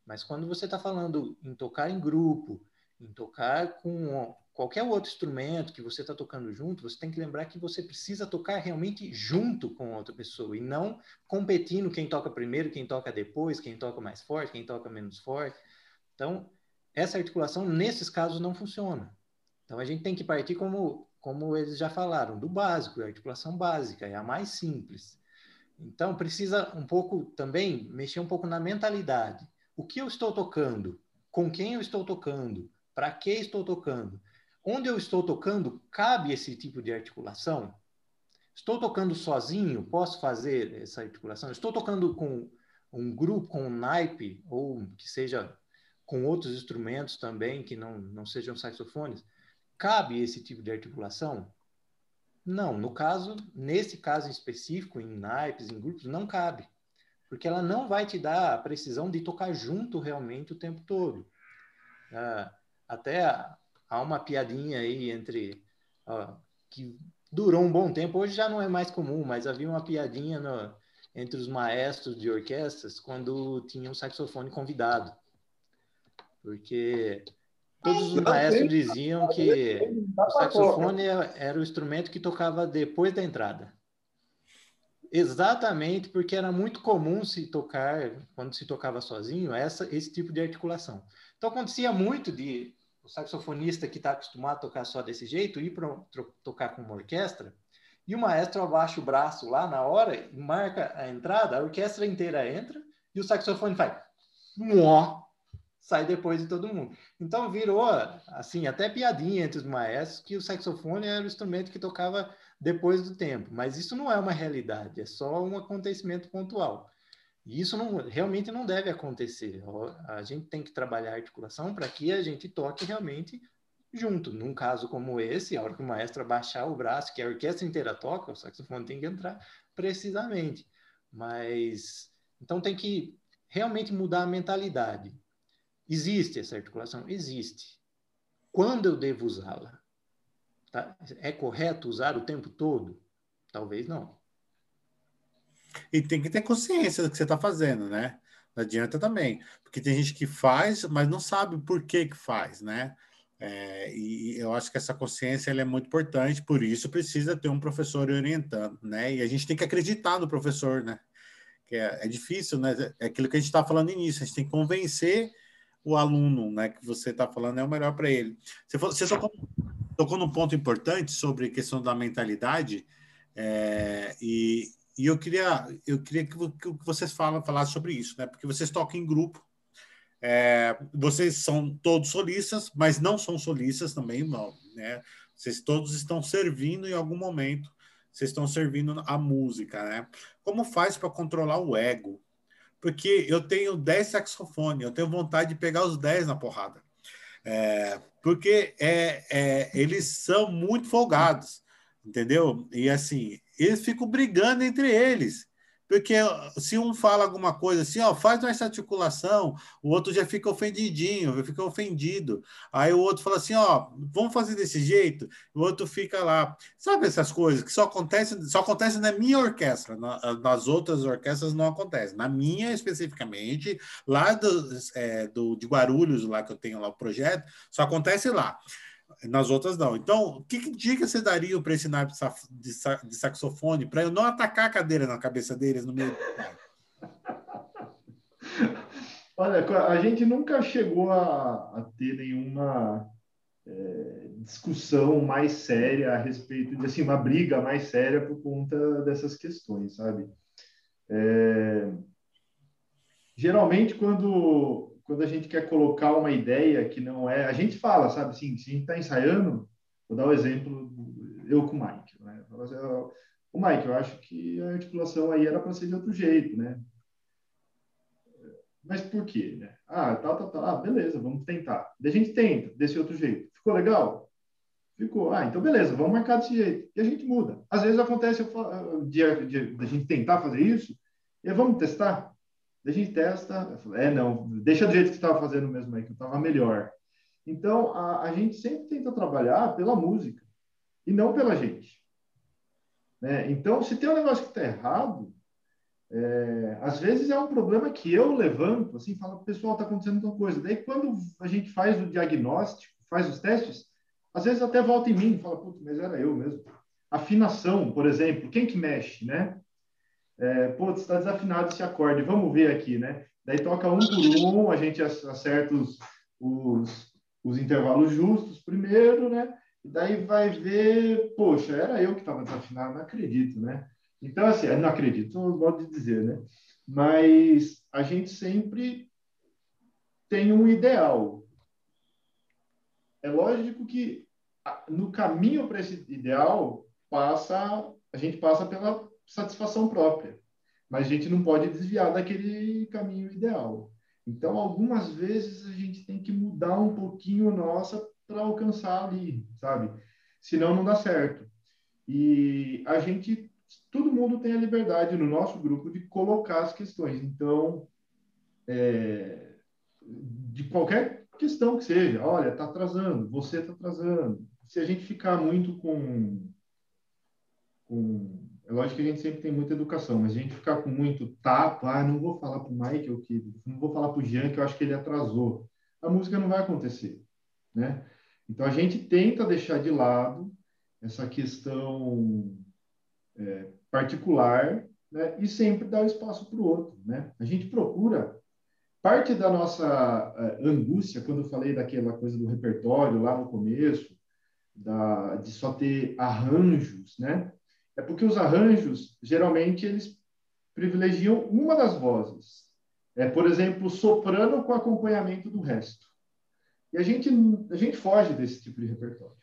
Mas quando você está falando em tocar em grupo, em tocar com qualquer outro instrumento que você está tocando junto, você tem que lembrar que você precisa tocar realmente junto com outra pessoa e não competindo quem toca primeiro, quem toca depois, quem toca mais forte, quem toca menos forte. Então, essa articulação nesses casos não funciona. Então, a gente tem que partir como, como eles já falaram, do básico, a articulação básica, é a mais simples. Então, precisa um pouco também mexer um pouco na mentalidade. O que eu estou tocando? Com quem eu estou tocando? Para que estou tocando? Onde eu estou tocando, cabe esse tipo de articulação? Estou tocando sozinho, posso fazer essa articulação? Estou tocando com um grupo, com um naipe, ou que seja com outros instrumentos também, que não, não sejam saxofones, cabe esse tipo de articulação? Não, no caso, nesse caso específico, em naipes, em grupos, não cabe. Porque ela não vai te dar a precisão de tocar junto realmente o tempo todo. Ah, até há uma piadinha aí entre. que durou um bom tempo, hoje já não é mais comum, mas havia uma piadinha no, entre os maestros de orquestras quando tinha um saxofone convidado. Porque todos os maestros diziam que o saxofone era o instrumento que tocava depois da entrada. Exatamente porque era muito comum se tocar, quando se tocava sozinho, essa, esse tipo de articulação. Então acontecia muito de o saxofonista que está acostumado a tocar só desse jeito ir para tocar com uma orquestra e o maestro abaixa o braço lá na hora e marca a entrada, a orquestra inteira entra e o saxofone faz sai depois de todo mundo. Então virou assim até piadinha entre os maestros que o saxofone era o instrumento que tocava depois do tempo, mas isso não é uma realidade, é só um acontecimento pontual. E isso não, realmente não deve acontecer. A gente tem que trabalhar a articulação para que a gente toque realmente junto. Num caso como esse, a hora que o maestro abaixar o braço, que a orquestra inteira toca, o saxofone tem que entrar precisamente. Mas então tem que realmente mudar a mentalidade. Existe essa articulação? Existe. Quando eu devo usá-la? Tá? É correto usar o tempo todo? Talvez não. E tem que ter consciência do que você está fazendo, né? Não adianta também. Porque tem gente que faz, mas não sabe por que que faz, né? É, e eu acho que essa consciência é muito importante, por isso precisa ter um professor orientando, né? E a gente tem que acreditar no professor, né? Que é, é difícil, né? É aquilo que a gente está falando início, a gente tem que convencer o aluno, né? Que você está falando é o melhor para ele. Você, você tocou, tocou num ponto importante sobre a questão da mentalidade, é, e, e eu queria, eu queria que, que vocês falam, falassem sobre isso, né? Porque vocês tocam em grupo, é, vocês são todos solistas, mas não são solistas também, não, né? Vocês todos estão servindo em algum momento, vocês estão servindo a música, né? Como faz para controlar o ego? Porque eu tenho 10 saxofones, eu tenho vontade de pegar os 10 na porrada. É, porque é, é, eles são muito folgados, entendeu? E assim, eles ficam brigando entre eles. Porque se um fala alguma coisa assim, ó, faz essa articulação, o outro já fica ofendidinho, fica ofendido. Aí o outro fala assim, ó, vamos fazer desse jeito, o outro fica lá. Sabe essas coisas que só acontecem, só acontece na minha orquestra, nas outras orquestras não acontece. Na minha especificamente, lá do, é, do de Guarulhos, lá que eu tenho lá o projeto, só acontece lá. Nas outras não. Então, que, dica você daria para esse naipe de, saxofone para eu não atacar a cadeira na cabeça deles no meio Olha, a gente nunca chegou a, a ter nenhuma é, discussão mais séria a respeito de assim, uma briga mais séria por conta dessas questões, sabe? É, geralmente, quando quando a gente quer colocar uma ideia que não é. A gente fala, sabe assim, se a gente está ensaiando, vou dar o um exemplo, eu com o Mike. Né? Assim, o Mike, eu acho que a articulação aí era para ser de outro jeito, né? Mas por quê? Né? Ah, tá, tá, tá. Ah, beleza, vamos tentar. Daí a gente tenta desse outro jeito. Ficou legal? Ficou. Ah, então beleza, vamos marcar desse jeito. E a gente muda. Às vezes acontece de, de, de a gente tentar fazer isso e vamos testar a gente testa, é, não, deixa do jeito que estava fazendo mesmo aí, que estava melhor. Então, a, a, gente sempre tenta trabalhar pela música e não pela gente. Né? Então, se tem um negócio que está errado, é, às vezes é um problema que eu levanto, assim, falo, pessoal, está acontecendo alguma coisa. Daí, quando a gente faz o diagnóstico, faz os testes, às vezes até volta em mim e fala, putz, mas era eu mesmo. Afinação, por exemplo, quem que mexe, né? É, putz, está desafinado esse acorde, vamos ver aqui, né? Daí toca um por um, a gente acerta os, os, os intervalos justos primeiro, né? E daí vai ver, poxa, era eu que estava desafinado, não acredito, né? Então, assim, não acredito, não gosto de dizer, né? Mas a gente sempre tem um ideal. É lógico que no caminho para esse ideal passa a gente passa pela satisfação própria. Mas a gente não pode desviar daquele caminho ideal. Então, algumas vezes a gente tem que mudar um pouquinho nossa para alcançar ali, sabe? Senão não dá certo. E a gente, todo mundo tem a liberdade no nosso grupo de colocar as questões. Então, é, de qualquer questão que seja, olha, está atrasando, você está atrasando. Se a gente ficar muito com, com é lógico que a gente sempre tem muita educação, mas a gente ficar com muito tato, ah, não vou falar para o eu que, não vou falar para o Jean, que eu acho que ele atrasou. A música não vai acontecer, né? Então a gente tenta deixar de lado essa questão é, particular, né? E sempre dar espaço para o outro, né? A gente procura parte da nossa uh, angústia quando eu falei daquela coisa do repertório lá no começo, da, de só ter arranjos, né? É porque os arranjos, geralmente, eles privilegiam uma das vozes. É, por exemplo, soprano com acompanhamento do resto. E a gente, a gente foge desse tipo de repertório.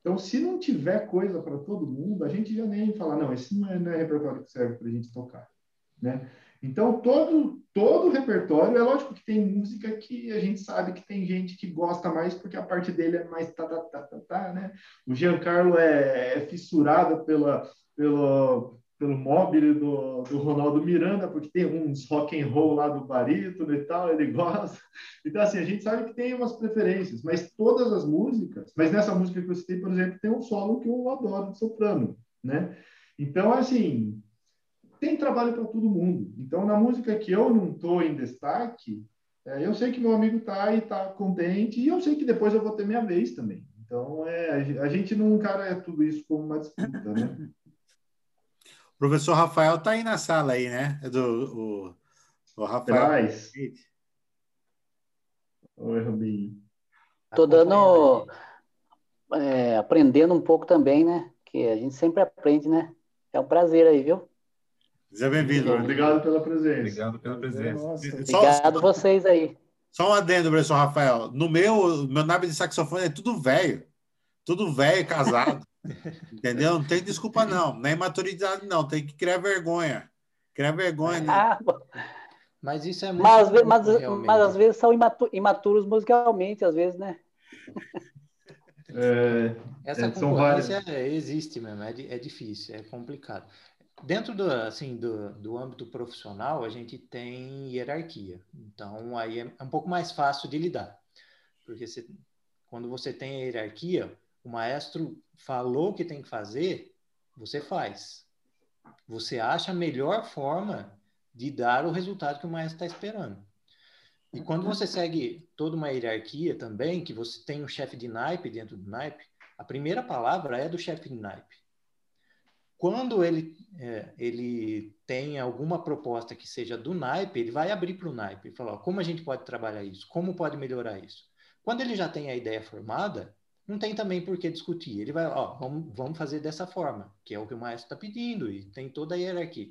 Então, se não tiver coisa para todo mundo, a gente já nem fala, não, esse não é, não é repertório que serve para a gente tocar. Né? Então, todo, todo o repertório, é lógico que tem música que a gente sabe que tem gente que gosta mais porque a parte dele é mais tá, tá, tá, tá, tá né? O Giancarlo é, é fissurado pela, pelo, pelo mobile do, do Ronaldo Miranda, porque tem uns rock and roll lá do barítono e tal, ele gosta. Então, assim, a gente sabe que tem umas preferências, mas todas as músicas, mas nessa música que eu citei, por exemplo, tem um solo que eu adoro de soprano, né? Então, assim, tem trabalho para todo mundo. Então, na música que eu não estou em destaque, é, eu sei que meu amigo está e está contente, e eu sei que depois eu vou ter minha vez também. Então, é, a gente não encara tudo isso como uma disputa, né? O professor Rafael está aí na sala aí, né? É do, o, o Rafael. Traz. Oi, Rubinho. Estou dando... É, aprendendo um pouco também, né? Que a gente sempre aprende, né? É um prazer aí, viu? Seja bem-vindo. Obrigado pela presença. Obrigado pela presença. Obrigado vocês aí. Só um adendo, professor Rafael. No meu, meu naipe de saxofone é tudo velho. Tudo velho, casado. Entendeu? Não tem desculpa, não. Nem maturidade, não. Tem que criar vergonha. Criar vergonha. Né? Ah, mas isso é muito. Mas, mas, mas, mas às vezes são imaturos musicalmente, às vezes, né? É, Essa é, concorrência existe mesmo, é, é difícil, é complicado. Dentro do, assim, do, do âmbito profissional, a gente tem hierarquia. Então, aí é, é um pouco mais fácil de lidar. Porque você, quando você tem a hierarquia, o maestro falou que tem que fazer, você faz. Você acha a melhor forma de dar o resultado que o maestro está esperando. E quando você segue toda uma hierarquia também, que você tem um chefe de naipe dentro do naipe, a primeira palavra é do chefe de naipe. Quando ele, é, ele tem alguma proposta que seja do naipe, ele vai abrir para o naipe e falar como a gente pode trabalhar isso, como pode melhorar isso. Quando ele já tem a ideia formada, não tem também por que discutir. Ele vai, ó, vamos, vamos fazer dessa forma, que é o que o maestro está pedindo, e tem toda a hierarquia.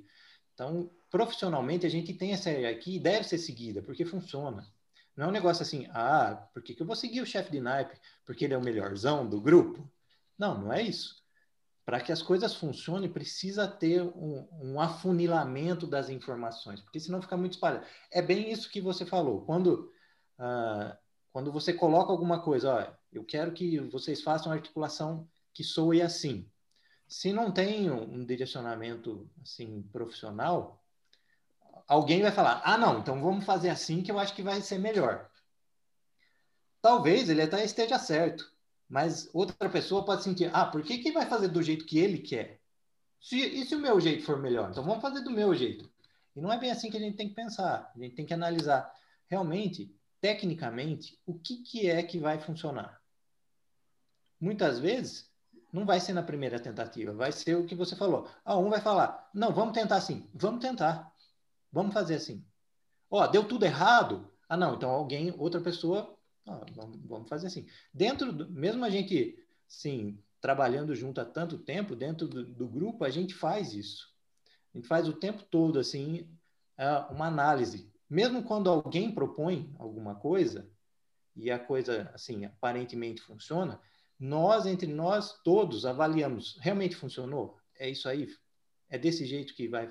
Então, profissionalmente, a gente tem essa hierarquia e deve ser seguida, porque funciona. Não é um negócio assim, ah, por que, que eu vou seguir o chefe de naipe? Porque ele é o melhorzão do grupo? Não, não é isso para que as coisas funcionem, precisa ter um, um, afunilamento das informações, porque senão fica muito espalhado. É bem isso que você falou. Quando, uh, quando você coloca alguma coisa, ó, eu quero que vocês façam articulação que soe assim. Se não tem um direcionamento assim profissional, alguém vai falar: ah, não, então vamos fazer assim que eu acho que vai ser melhor. Talvez ele até esteja certo, mas outra pessoa pode sentir, ah, por que, que vai fazer do jeito que ele quer? Se, e se o meu jeito for melhor? Então vamos fazer do meu jeito. E não é bem assim que a gente tem que pensar. A gente tem que analisar realmente, tecnicamente, o que, que é que vai funcionar. Muitas vezes, não vai ser na primeira tentativa, vai ser o que você falou. Ah, um vai falar, não, vamos tentar assim. Vamos tentar. Vamos fazer assim. Ó, deu tudo errado? Ah, não, então alguém, outra pessoa ah, vamos, fazer assim. Dentro, do, mesmo a gente, sim, trabalhando junto há tanto tempo, dentro do, do, grupo, a gente faz isso. A gente faz o tempo todo, assim, uma análise. Mesmo quando alguém propõe alguma coisa, e a coisa, assim, aparentemente funciona, nós, entre nós todos, avaliamos, realmente funcionou? É isso aí? É desse jeito que vai...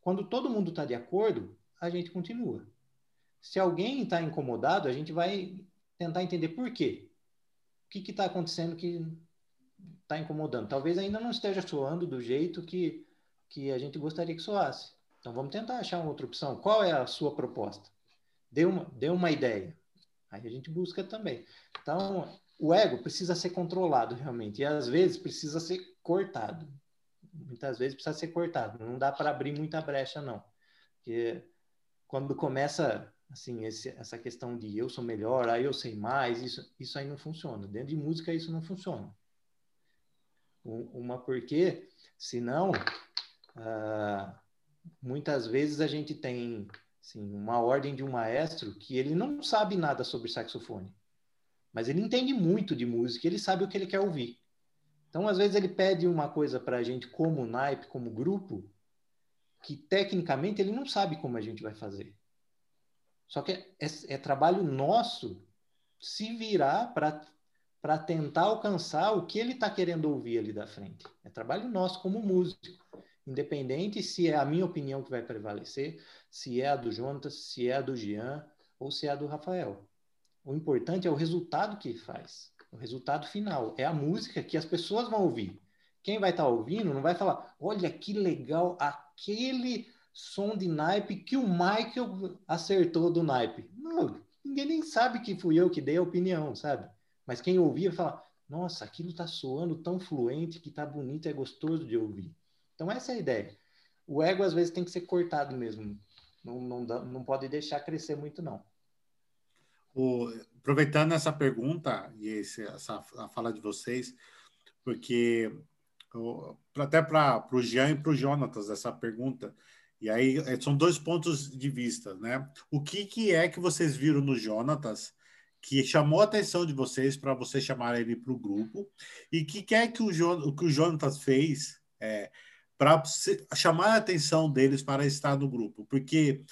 Quando todo mundo está de acordo, a gente continua. Se alguém está incomodado, a gente vai tentar entender por quê. O que está acontecendo que está incomodando. Talvez ainda não esteja soando do jeito que, que a gente gostaria que soasse. Então vamos tentar achar uma outra opção. Qual é a sua proposta? Dê uma, dê uma ideia. Aí a gente busca também. Então, o ego precisa ser controlado realmente. E às vezes precisa ser cortado. Muitas vezes precisa ser cortado. Não dá para abrir muita brecha, não. Porque quando começa assim esse, essa questão de eu sou melhor, aí eu sei mais, isso, isso aí não funciona. Dentro de música isso não funciona. Uma porque, senão, uh, muitas vezes a gente tem assim, uma ordem de um maestro que ele não sabe nada sobre saxofone, mas ele entende muito de música, ele sabe o que ele quer ouvir. Então, às vezes ele pede uma coisa para a gente como naipe, como grupo, que tecnicamente ele não sabe como a gente vai fazer. Só que é, é, trabalho nosso se virar para tentar alcançar o que ele está querendo ouvir ali da frente. É trabalho nosso como músico independente se é a minha opinião que vai prevalecer, se é a do Jonas, se é a do Jean ou se é a do Rafael. O importante é o resultado que faz, o resultado final. É a música que as pessoas vão ouvir. Quem vai estar tá ouvindo não vai falar, olha que legal aquele som de naipe que o Michael acertou do naipe. Não, ninguém nem sabe que fui eu que dei a opinião, sabe? Mas quem ouvia fala, nossa, aquilo está soando tão fluente que está bonito, é gostoso de ouvir. Então, essa é a ideia. O ego, às vezes, tem que ser cortado mesmo. Não, não, não pode deixar crescer muito, não. O, aproveitando essa pergunta e esse, essa a fala de vocês, porque até para o Jean e para o Jonatas, essa pergunta, e aí é, são dois pontos de vista, né? O que, que é que vocês viram no Jonatas que chamou a atenção de vocês para você chamar ele para o grupo? E que, que é que o, jo, que o Jonatas fez é, para chamar a atenção deles para estar no grupo, porque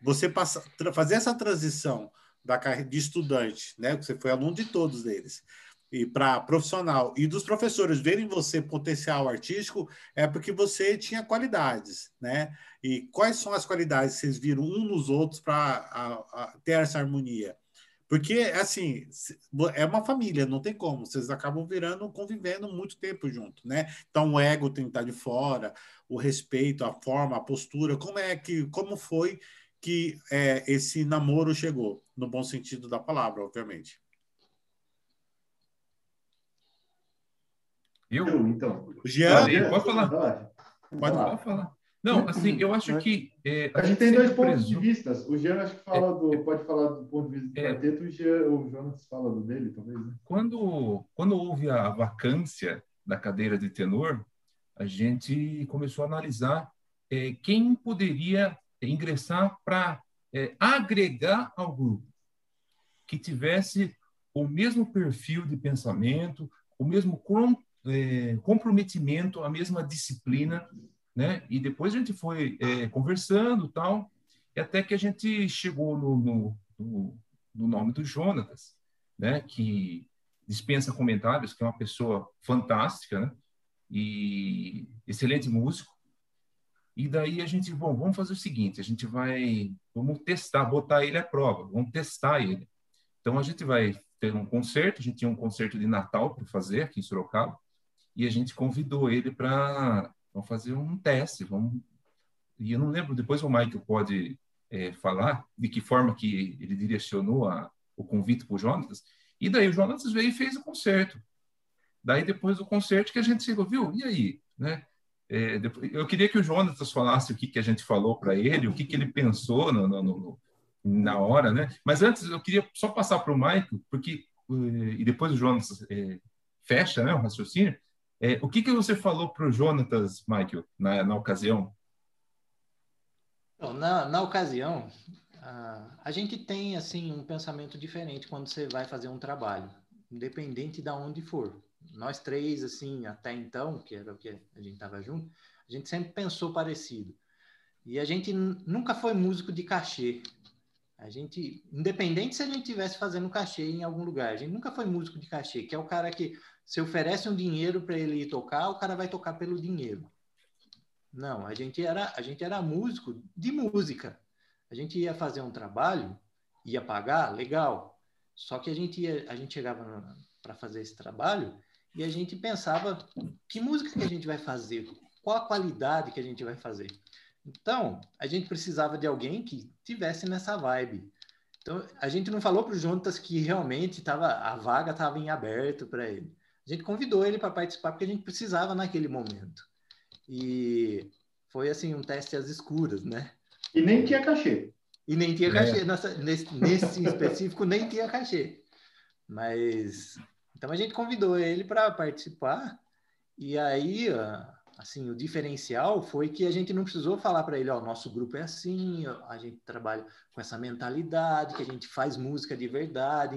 você passa, fazer essa transição da de estudante, né, você foi aluno de todos eles, e para profissional e dos professores verem você potencial artístico é porque você tinha qualidades, né? E quais são as qualidades que vocês viram um nos outros para ter essa harmonia? Porque, assim, é uma família, não tem como. Vocês acabam virando, convivendo muito tempo junto, né? Então, o ego tem que estar de fora, o respeito, a forma, a postura. Como é que, como foi que é, esse namoro chegou? No bom sentido da palavra, obviamente. Eu? então. Jean, pode falar. Pode, pode falar. Não, assim, eu acho que. É, a, a, gente tem dois pontos de vista. O Jean acho que fala do, é, pode falar do ponto de vista do é, quarteto, o, Jean, o Jonas fala do dele, talvez. Né? Quando, quando houve a vacância da cadeira de tenor, a gente começou a analisar é, quem poderia ingressar para é, agregar ao grupo, que tivesse o mesmo perfil de pensamento, o mesmo é, comprometimento, a mesma disciplina né? E depois a gente foi é, conversando tal, e até que a gente chegou no, no, no, no nome do Jonatas, né? Que dispensa comentários, que é uma pessoa fantástica, né? E excelente músico. E daí a gente, bom, vamos fazer o seguinte, a gente vai, vamos testar, botar ele à prova, vamos testar ele. Então a gente vai ter um concerto, a gente tinha um concerto de Natal para fazer aqui em Sorocaba, e a gente convidou ele para fazer um teste, vamos... E eu não lembro, depois o Michael pode é, falar de que forma que ele direcionou a, o convite para o Jonas. E daí o Jonas veio e fez o concerto. Daí depois do concerto que a gente chegou, viu? E aí, né? É, depois, eu queria que o Jonas falasse o que, que a gente falou para ele, o que, que ele pensou no, no, no, na hora, né? Mas antes eu queria só passar para o Michael, porque eh, e depois o Jonas é, fecha, né, o raciocínio. É, o que, que você falou para o Jonatas, Michael, na, na ocasião? Na, na ocasião, a, gente tem assim um pensamento diferente quando você vai fazer um trabalho, independente de onde for. Nós três, assim, até então, que era o que a gente estava junto, a gente sempre pensou parecido. E a gente nunca foi músico de cachê. A gente, independente se a gente tivesse fazendo cachê em algum lugar, a gente nunca foi músico de cachê, que é o cara que você oferece um dinheiro para ele ir tocar, o cara vai tocar pelo dinheiro. Não, a gente era a gente era músico de música. A gente ia fazer um trabalho, ia pagar, legal. Só que a gente ia, a gente chegava para fazer esse trabalho e a gente pensava que música que a gente vai fazer, qual a qualidade que a gente vai fazer. Então, a gente precisava de alguém que tivesse nessa vibe. Então, a gente não falou para o Jonatas que realmente tava, a vaga estava em aberto para ele. A gente convidou ele para participar porque a gente precisava naquele momento. E foi assim um teste às escuras, né? E nem tinha cachê. E nem tinha é. cachê. Nessa, nesse, nesse específico, nem tinha cachê. Mas. Então a gente convidou ele para participar. E aí, assim, o diferencial foi que a gente não precisou falar para ele: ó, nosso grupo é assim, a gente trabalha com essa mentalidade, que a gente faz música de verdade,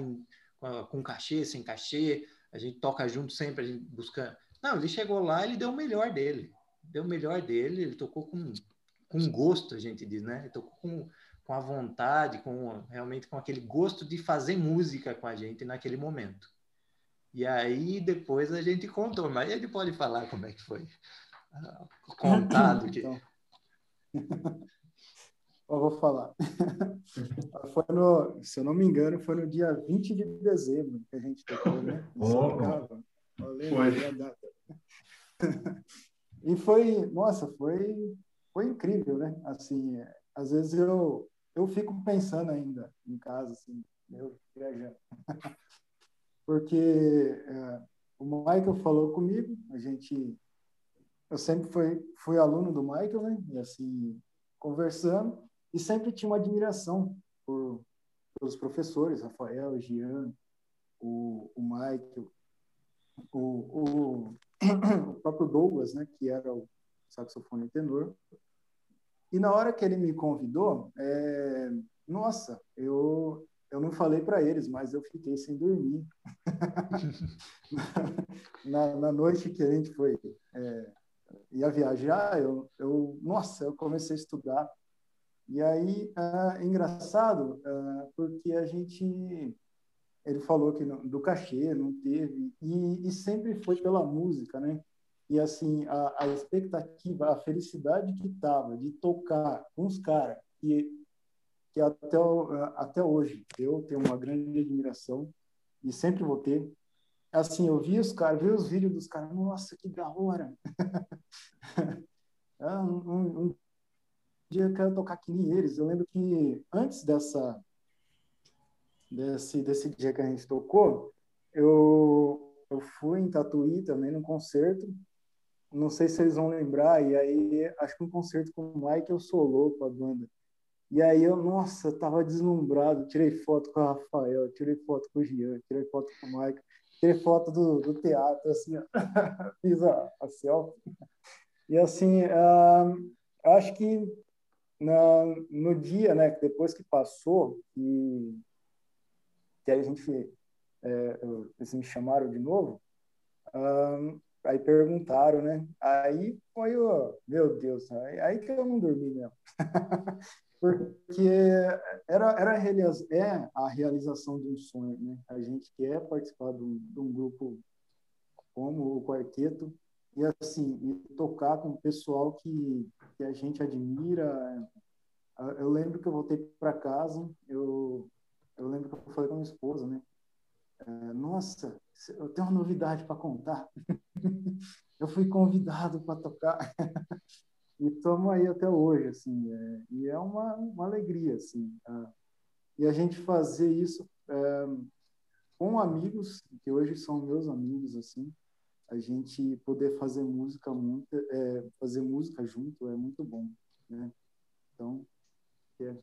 com cachê, sem cachê, a gente toca junto sempre, a gente busca. Não, ele chegou lá, ele deu o melhor dele. Deu o melhor dele, ele tocou com, com gosto, a gente diz, né? Ele tocou com, com a vontade, com realmente com aquele gosto de fazer música com a gente naquele momento. E aí depois a gente contou, mas ele pode falar como é que foi uh, contado que então, eu vou falar. foi no, se eu não me engano, foi no dia 20 de dezembro que a gente tocou, né? Oh, foi. A data. E foi, nossa, foi, foi incrível, né? Assim, às vezes eu, eu fico pensando ainda em casa, assim, eu viajando. Porque é, o Michael falou comigo, a gente, eu sempre fui, fui aluno do Michael, né? E assim, conversando, e sempre tinha uma admiração por, pelos professores, Rafael, Gian, o, o Michael, o, o, o próprio Douglas, né, que era o saxofone tenor. E na hora que ele me convidou, é, nossa, eu eu não falei para eles, mas eu fiquei sem dormir. na, na, noite que a gente foi é, ia viajar, eu, eu nossa, eu comecei a estudar. E aí, é engraçado, é, porque a gente ele falou que não, do cachê não teve e, e, sempre foi pela música, né? E assim a, a expectativa, a felicidade que tava de tocar com os caras que que até até hoje eu tenho uma grande admiração e sempre vou ter. Assim, eu vi os caras, vi os vídeos dos caras, nossa, que da hora. Ah, um, um dia eu quero tocar que nem eles. Eu lembro que antes dessa desse, desse dia que a gente tocou, eu, eu fui em Tatuí também num concerto. Não sei se eles vão lembrar, e aí acho que um concerto com o Mike eu solou com a banda. E aí eu, nossa, tava deslumbrado, tirei foto com o Rafael, tirei foto com o Jean, tirei foto com o Mike, tirei foto do, do teatro, assim, fiz a, a selfie. E assim, uh, acho que na, no dia, né, depois que passou, e que aí a gente, é, eles me chamaram de novo, um, aí perguntaram, né? Aí foi o, meu Deus, aí, aí que eu não dormi mesmo. Porque era, era a é a realização de um sonho, né? A gente quer participar de um, de um grupo como o Quarteto e assim e tocar com o pessoal que, que a gente admira. Eu lembro que eu voltei para casa, eu eu lembro que eu falei com a minha esposa, né? É, Nossa, eu tenho uma novidade para contar. eu fui convidado para tocar. e estamos aí até hoje, assim. É, e é uma, uma alegria, assim. Tá? E a gente fazer isso é, com amigos, que hoje são meus amigos, assim. A gente poder fazer música muito, é, fazer música junto é muito bom, né? Então, é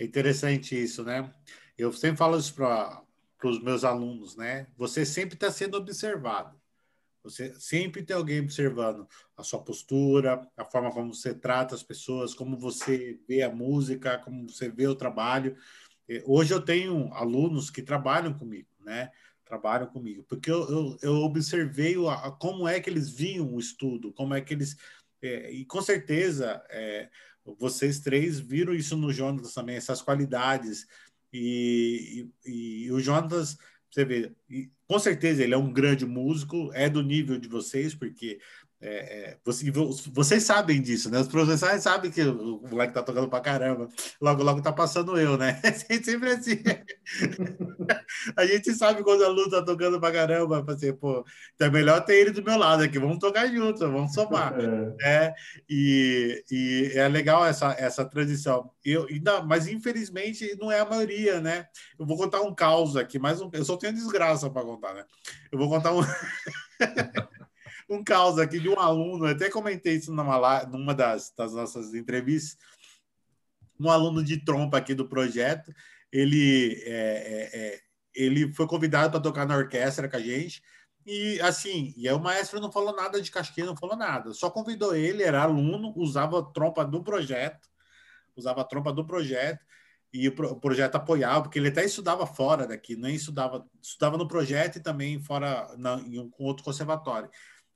é interessante isso, né? Eu sempre falo isso para os meus alunos, né? Você sempre está sendo observado. Você sempre tem alguém observando a sua postura, a forma como você trata as pessoas, como você vê a música, como você vê o trabalho. Hoje eu tenho alunos que trabalham comigo, né? Trabalham comigo, porque eu, eu, eu observei a, como é que eles viam o estudo, como é que eles. É, e com certeza, é, vocês três viram isso no Jonas também, essas qualidades. E, e, e o Jonas, você vê, e, com certeza ele é um grande músico, é do nível de vocês, porque é, é, você, vocês sabem disso, né? Os professores sabem que o moleque tá tocando pra caramba. Logo, logo tá passando eu, né? Sempre assim. a gente sabe quando a Lu tá tocando pra caramba, assim, pô, então é melhor ter ele do meu lado aqui, vamos tocar juntos, vamos somar. É. Né? E, e é legal essa, essa transição. Eu, ainda, mas infelizmente não é a maioria, né? Eu vou contar um caos aqui, mas um, eu só tenho desgraça para contar, né? Eu vou contar um. Um caos aqui de um aluno, eu até comentei isso numa, numa das, das nossas entrevistas, um aluno de trompa aqui do projeto, ele, é, é, é ele foi convidado para tocar na orquestra com a gente, e assim, e aí o maestro não falou nada de casquinha, não falou nada, só convidou ele, era aluno, usava trompa do projeto, usava a trompa do projeto, e o, projeto apoiava, porque ele até estudava fora daqui, nem estudava, estudava no projeto e também fora na, em um, com outro conservatório.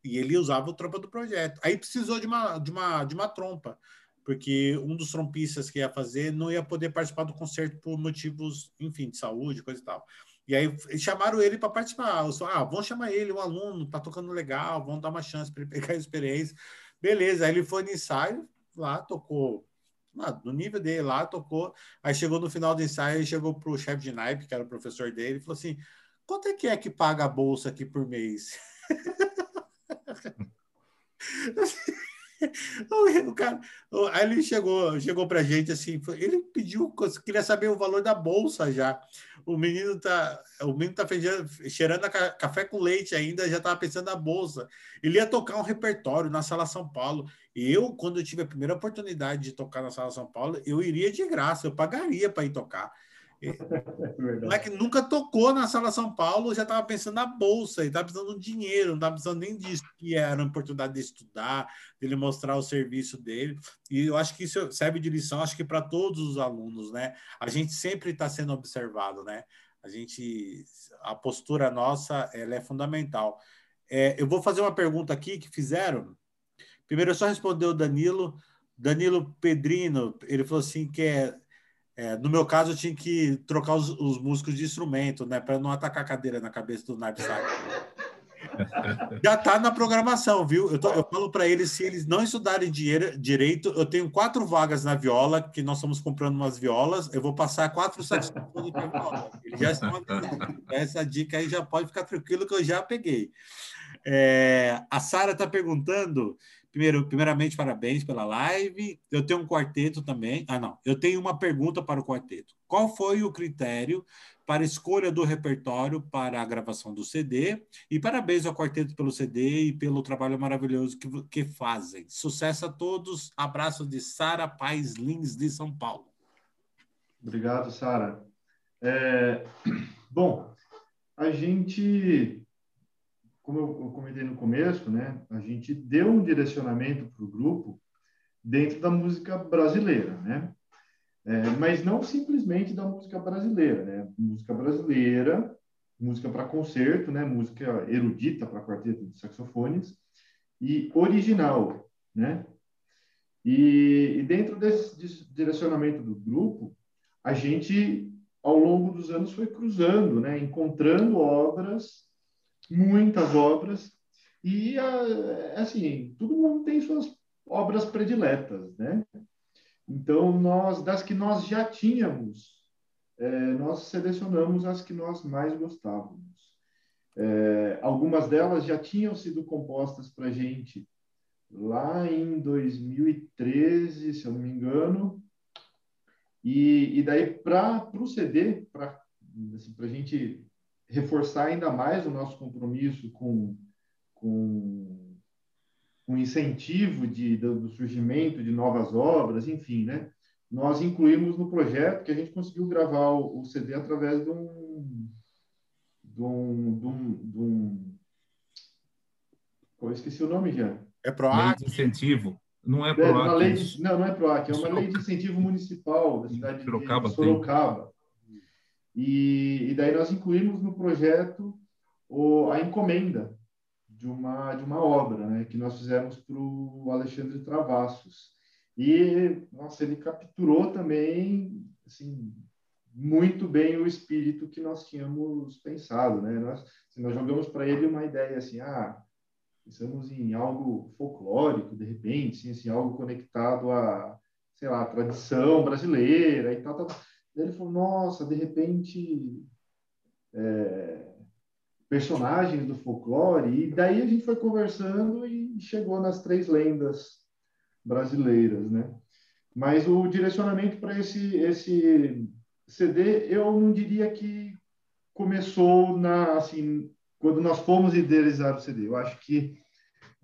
E ele usava o trompa do projeto. Aí precisou de uma, de uma, de uma trompa, porque um dos trompistas que ia fazer não ia poder participar do concerto por motivos, enfim, de saúde, coisa e tal. E aí chamaram ele para participar. ah, vamos chamar ele, um aluno, tá tocando legal, vamos dar uma chance para ele pegar a experiência. Beleza, aí ele foi no ensaio, lá tocou no nível dele lá, tocou. Aí chegou no final do ensaio, ele chegou pro chefe de naipe, que era o professor dele, e falou assim: quanto é que é que paga a bolsa aqui por mês? o cara, aí ele chegou, chegou pra gente assim, ele pediu, queria saber o valor da bolsa já. O menino tá, o menino tá cheirando café com leite ainda, já tava pensando na bolsa. Ele ia tocar um repertório na Sala São Paulo. Eu, quando eu tive a primeira oportunidade de tocar na Sala São Paulo, eu iria de graça, eu pagaria para ir tocar. É que nunca tocou na Sala São Paulo, já estava pensando na bolsa, e estava precisando de dinheiro, não estava precisando nem disso, que era uma oportunidade de estudar, dele mostrar o serviço dele. E eu acho que isso serve de lição, acho que para todos os alunos, né? A gente sempre está sendo observado, né? A gente, a postura nossa, ela é fundamental. É, eu vou fazer uma pergunta aqui que fizeram. Primeiro, eu só responder o Danilo. Danilo Pedrino, ele falou assim que é é, no meu caso, eu tinha que trocar os, os músicos de instrumento, né? Para não atacar a cadeira na cabeça do Knapsack. Já está na programação, viu? Eu, tô, eu falo para eles, se eles não estudarem dinheiro, direito, eu tenho quatro vagas na viola, que nós estamos comprando umas violas, eu vou passar quatro saxofones para viola. Eles já estão Essa dica aí já pode ficar tranquilo que eu já peguei. É, a Sara está perguntando Primeiro, primeiramente, parabéns pela live. Eu tenho um quarteto também. Ah, não. Eu tenho uma pergunta para o quarteto. Qual foi o critério para escolha do repertório para a gravação do CD? E parabéns ao quarteto pelo CD e pelo trabalho maravilhoso que, que fazem. Sucesso a todos. Abraço de Sara Paz Lins, de São Paulo. Obrigado, Sara. É... Bom, a gente como eu, comentei no começo, né, a gente deu um direcionamento para o grupo dentro da música brasileira, né? É, mas não simplesmente da música brasileira, né? Música brasileira, música para concerto, né? Música erudita para quarteto de saxofones e original, né? E, e dentro desse, desse direcionamento do grupo, a gente ao longo dos anos foi cruzando, né? Encontrando obras muitas obras e assim todo mundo tem suas obras prediletas, né? Então nós das que nós já tínhamos é, nós selecionamos as que nós mais gostávamos. É, algumas delas já tinham sido compostas para gente lá em 2013, se eu não me engano. E, e daí para CD, para assim, a gente reforçar ainda mais o nosso compromisso com, com, com incentivo de, do, do, surgimento de novas obras, enfim, né? Nós incluímos no projeto que a gente conseguiu gravar o, o CD através de um, de um, de um, de um eu esqueci o nome já. É PROAC? Lei de incentivo. Não é, é PROAC. Lei de, não, não é PROAC. É uma lei de incentivo municipal da cidade Sorocaba de Sorocaba. E, e daí nós incluímos no projeto o, a encomenda de uma, de uma obra né, que nós fizemos para o Alexandre Travassos. E, nossa, ele capturou também, assim, muito bem o espírito que nós tínhamos pensado, né? Nós, assim, nós jogamos para ele uma ideia assim, ah, pensamos em algo folclórico, de repente, assim, assim, algo conectado a, sei lá, a tradição brasileira e tal, tal. Ele falou, nossa, de repente, é, personagens do folclore, e daí a gente foi conversando e chegou nas três lendas brasileiras, né? Mas o direcionamento para esse, esse CD, eu não diria que começou na, assim, quando nós fomos idealizar o CD. Eu acho que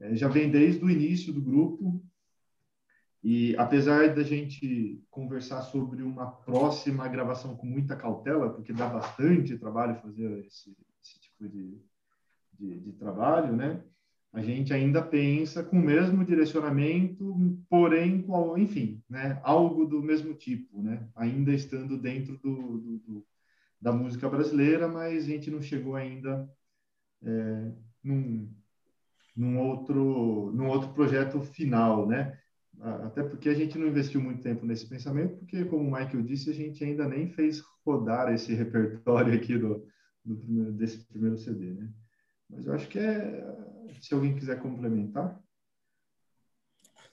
é, já vem desde o início do grupo, e apesar da gente conversar sobre uma próxima gravação com muita cautela, porque dá bastante trabalho fazer esse, esse tipo de, de, de, trabalho, né? A gente ainda pensa com o mesmo direcionamento, porém, com, enfim, né? Algo do mesmo tipo, né? Ainda estando dentro do, do, do da música brasileira, mas a gente não chegou ainda é, num, num outro num outro projeto final, né? Até porque a gente não investiu muito tempo nesse pensamento, porque como o Michael disse, a gente ainda nem fez rodar esse repertório aqui do, do primeiro, desse primeiro CD, né? Mas eu acho que é se alguém quiser complementar.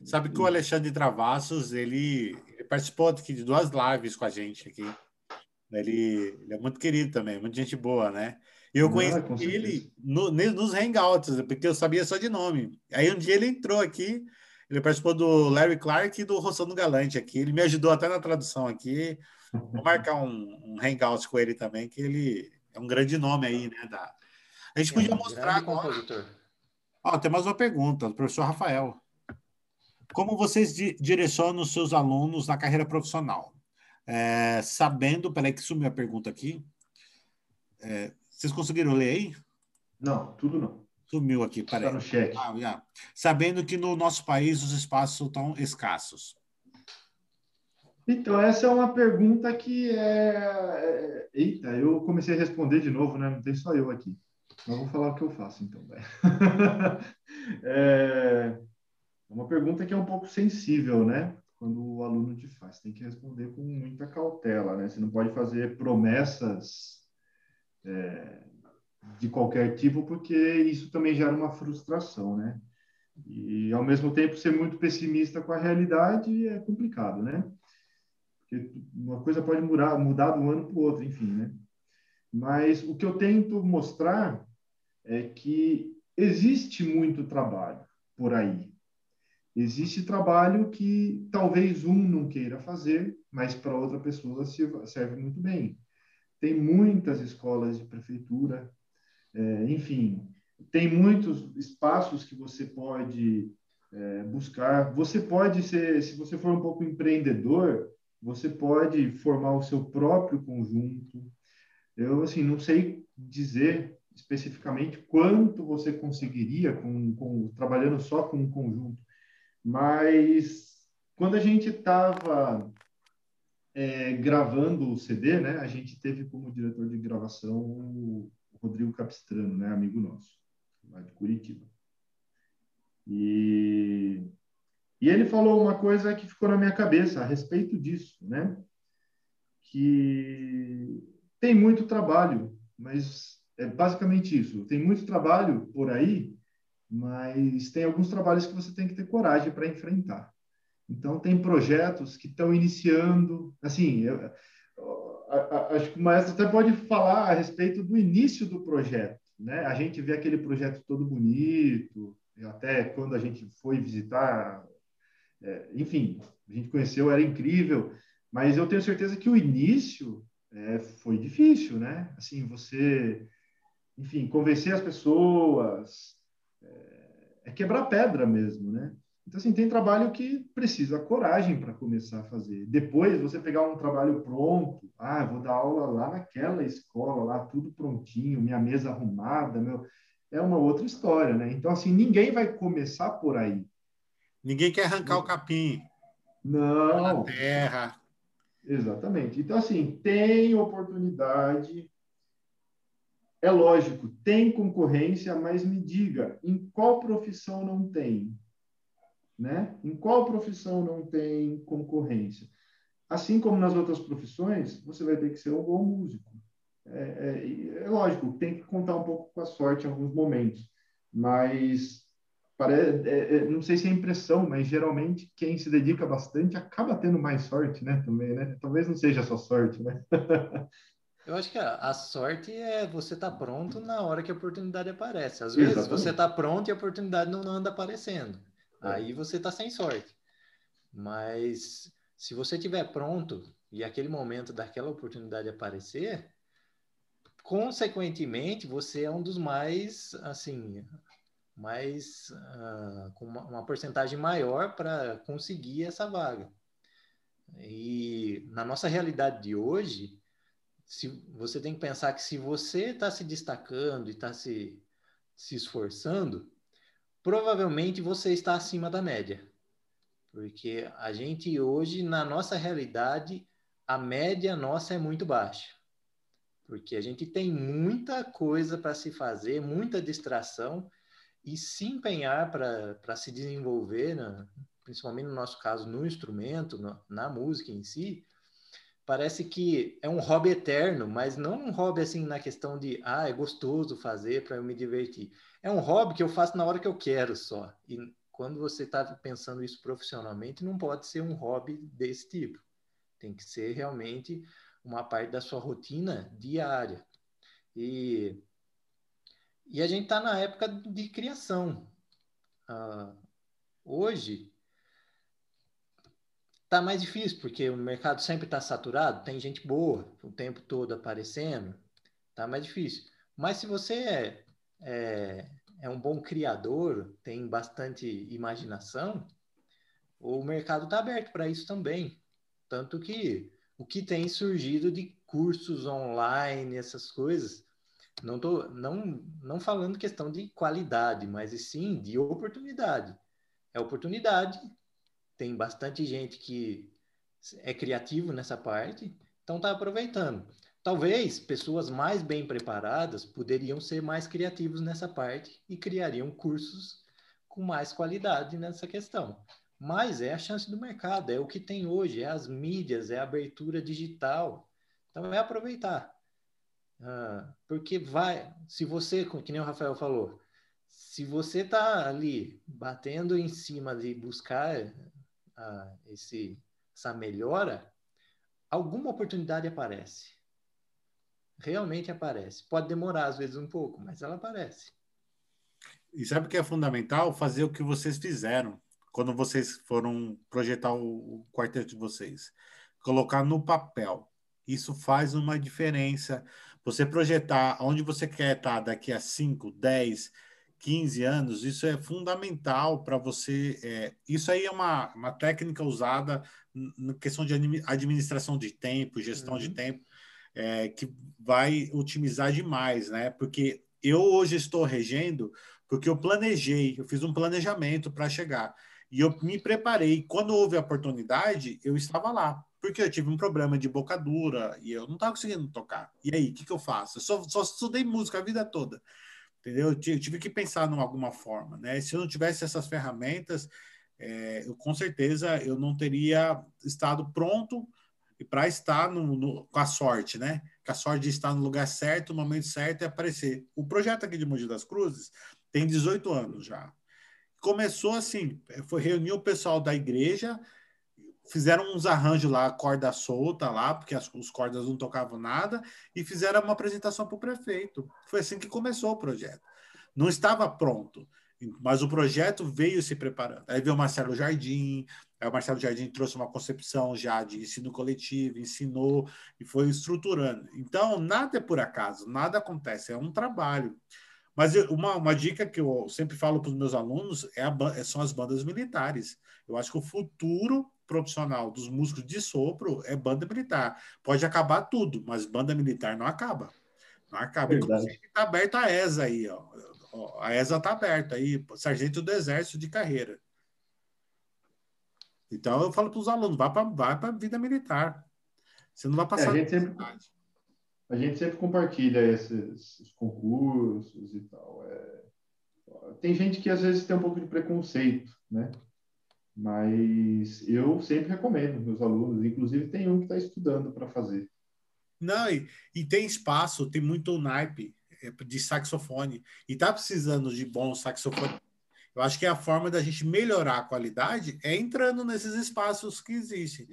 Sabe que o Alexandre Travassos, ele, ele participou aqui de duas lives com a gente aqui. Ele, ele, é muito querido também, muita gente boa, né? E eu conheci ah, ele no, nos hangouts, porque eu sabia só de nome. Aí um dia ele entrou aqui, ele participou do Larry Clark e do Rossano Galante aqui. Ele me ajudou até na tradução aqui. Vou marcar um, um hangout com ele também, que ele é um grande nome aí, né? Da... A gente é podia um mostrar agora. Ó, tem mais uma pergunta do professor Rafael. Como vocês di direcionam os seus alunos na carreira profissional? É, sabendo, peraí que sumiu a pergunta aqui. É, vocês conseguiram ler aí? Não, tudo não. Sumiu aqui, peraí. Está no chat. Ah, yeah. Sabendo que no nosso país os espaços estão escassos. Então, essa é uma pergunta que é, é... Eita, eu comecei a responder de novo, né? Não tem só eu aqui. Mas vou falar o que eu faço, então. é uma pergunta que é um pouco sensível, né? Quando o aluno te faz. Tem que responder com muita cautela, né? Você não pode fazer promessas... É de qualquer tipo, porque isso também gera uma frustração, né? E, ao mesmo tempo, ser muito pessimista com a realidade é complicado, né? Porque uma coisa pode mudar, mudar de um ano para o outro, enfim, né? Mas o que eu tento mostrar é que existe muito trabalho por aí. Existe trabalho que talvez um não queira fazer, mas para outra pessoa serve muito bem. Tem muitas escolas de prefeitura, é, enfim, tem muitos espaços que você pode é, buscar. Você pode ser, se você for um pouco empreendedor, você pode formar o seu próprio conjunto. Eu, assim, não sei dizer especificamente quanto você conseguiria com, com trabalhando só com um conjunto, mas quando a gente estava é, gravando o CD, né, a gente teve como diretor de gravação Rodrigo Capistrano, né, amigo nosso, lá de Curitiba. E, e ele falou uma coisa que ficou na minha cabeça a respeito disso, né? Que tem muito trabalho, mas é basicamente isso. Tem muito trabalho por aí, mas tem alguns trabalhos que você tem que ter coragem para enfrentar. Então, tem projetos que estão iniciando. Assim, eu, acho que o maestro até pode falar a respeito do início do projeto. Né? A gente vê aquele projeto todo bonito, até quando a gente foi visitar, é, enfim, a gente conheceu, era incrível, mas eu tenho certeza que o início é, foi difícil, né? Assim, você, enfim, convencer as pessoas, é, é quebrar pedra mesmo, né? Então, assim, tem trabalho que precisa coragem para começar a fazer. Depois, você pegar um trabalho pronto, ah, vou dar aula lá naquela escola, lá tudo prontinho, minha mesa arrumada, meu, é uma outra história, né? Então, assim, ninguém vai começar por aí. Ninguém quer arrancar o capim. Não. Na terra. Exatamente. Então, assim, tem oportunidade. É lógico, tem concorrência, mas me diga, em qual profissão não tem? Né? Em qual profissão não tem concorrência? assim como nas outras profissões, você vai ter que ser um bom músico. É, é, é lógico, tem que contar um pouco com a sorte em alguns momentos, mas parece, é, é, não sei se é impressão, mas geralmente quem se dedica bastante acaba tendo mais sorte, né? Também, né? Talvez não seja só sorte, né? Eu acho que a, a sorte é você estar tá pronto na hora que a oportunidade aparece. Às vezes Exatamente. você está pronto e a oportunidade não anda aparecendo. É. Aí você está sem sorte. Mas se você estiver pronto e aquele momento daquela oportunidade aparecer, consequentemente você é um dos mais assim mais uh, com uma, uma porcentagem maior para conseguir essa vaga. E na nossa realidade de hoje, se você tem que pensar que se você está se destacando e está se, se esforçando, provavelmente você está acima da média. Porque a gente hoje, na nossa realidade, a média nossa é muito baixa. Porque a gente tem muita coisa para se fazer, muita distração, e se empenhar para se desenvolver, né? principalmente no nosso caso, no instrumento, no, na música em si, parece que é um hobby eterno, mas não um hobby assim na questão de, ah, é gostoso fazer para eu me divertir. É um hobby que eu faço na hora que eu quero só. E quando você está pensando isso profissionalmente, não pode ser um hobby desse tipo. Tem que ser realmente uma parte da sua rotina diária. E, e a gente está na época de criação. Uh, hoje, Tá mais difícil, porque o mercado sempre está saturado, tem gente boa o tempo todo aparecendo, tá mais difícil. Mas se você é, é, é um bom criador, tem bastante imaginação, o mercado está aberto para isso também. Tanto que o que tem surgido de cursos online, essas coisas, não tô não, não falando questão de qualidade, mas sim de oportunidade. É oportunidade tem bastante gente que é criativo nessa parte, então está aproveitando. Talvez pessoas mais bem preparadas poderiam ser mais criativos nessa parte e criariam cursos com mais qualidade nessa questão. Mas é a chance do mercado, é o que tem hoje, é as mídias, é a abertura digital. Então é aproveitar. Ah, porque vai, se você, que nem o Rafael falou, se você está ali batendo em cima de buscar uh, esse, essa melhora, alguma oportunidade aparece. Realmente aparece. Pode demorar, às vezes, um pouco, mas ela aparece. E sabe o que é fundamental? Fazer o que vocês fizeram quando vocês foram projetar o, o quarteto de vocês. Colocar no papel. Isso faz uma diferença. Você projetar onde você quer estar daqui a 5, 10, 15 anos, isso é fundamental para você. É, isso aí é uma, uma técnica usada na questão de administração de tempo, gestão uhum. de tempo, é, que vai otimizar demais, né? Porque eu hoje estou regendo porque eu planejei, eu fiz um planejamento para chegar. E eu me preparei. Quando houve a oportunidade, eu estava lá. Porque eu tive um problema de bocadura e eu não estava conseguindo tocar. E aí, o que, que eu faço? Eu só, só estudei música a vida toda entendeu? Eu tive que pensar em alguma forma, né? Se eu não tivesse essas ferramentas, é, eu, com certeza eu não teria estado pronto para estar no, no, com a sorte, né? Com a sorte de estar no lugar certo, no momento certo e aparecer. O projeto aqui de Mogi das Cruzes tem 18 anos já. Começou assim, foi reunir o pessoal da igreja, fizeram uns arranjos lá, corda solta lá, porque as, os cordas não tocavam nada, e fizeram uma apresentação para o prefeito. Foi assim que começou o projeto. Não estava pronto, mas o projeto veio se preparando. Aí veio o Marcelo Jardim, aí o Marcelo Jardim trouxe uma concepção já de ensino coletivo, ensinou e foi estruturando. Então, nada é por acaso, nada acontece, é um trabalho. Mas uma, uma dica que eu sempre falo para os meus alunos é a, são as bandas militares. Eu acho que o futuro profissional dos músicos de sopro é banda militar. Pode acabar tudo, mas banda militar não acaba. Não acaba. Verdade. Inclusive, está aberta a ESA aí, ó. A ESA está aberta aí, sargento do exército de carreira. Então eu falo para os alunos, vá para vai a vida militar. Você não vai passar. É, a, gente sempre, a gente sempre compartilha esses, esses concursos e tal. É, tem gente que às vezes tem um pouco de preconceito, né? Mas eu sempre recomendo meus alunos, inclusive tem um que está estudando para fazer. Não, e, e, tem espaço, tem muito naipe é, de saxofone. E está precisando de bons saxofones. Eu acho que a forma da gente melhorar a qualidade é entrando nesses espaços que existem.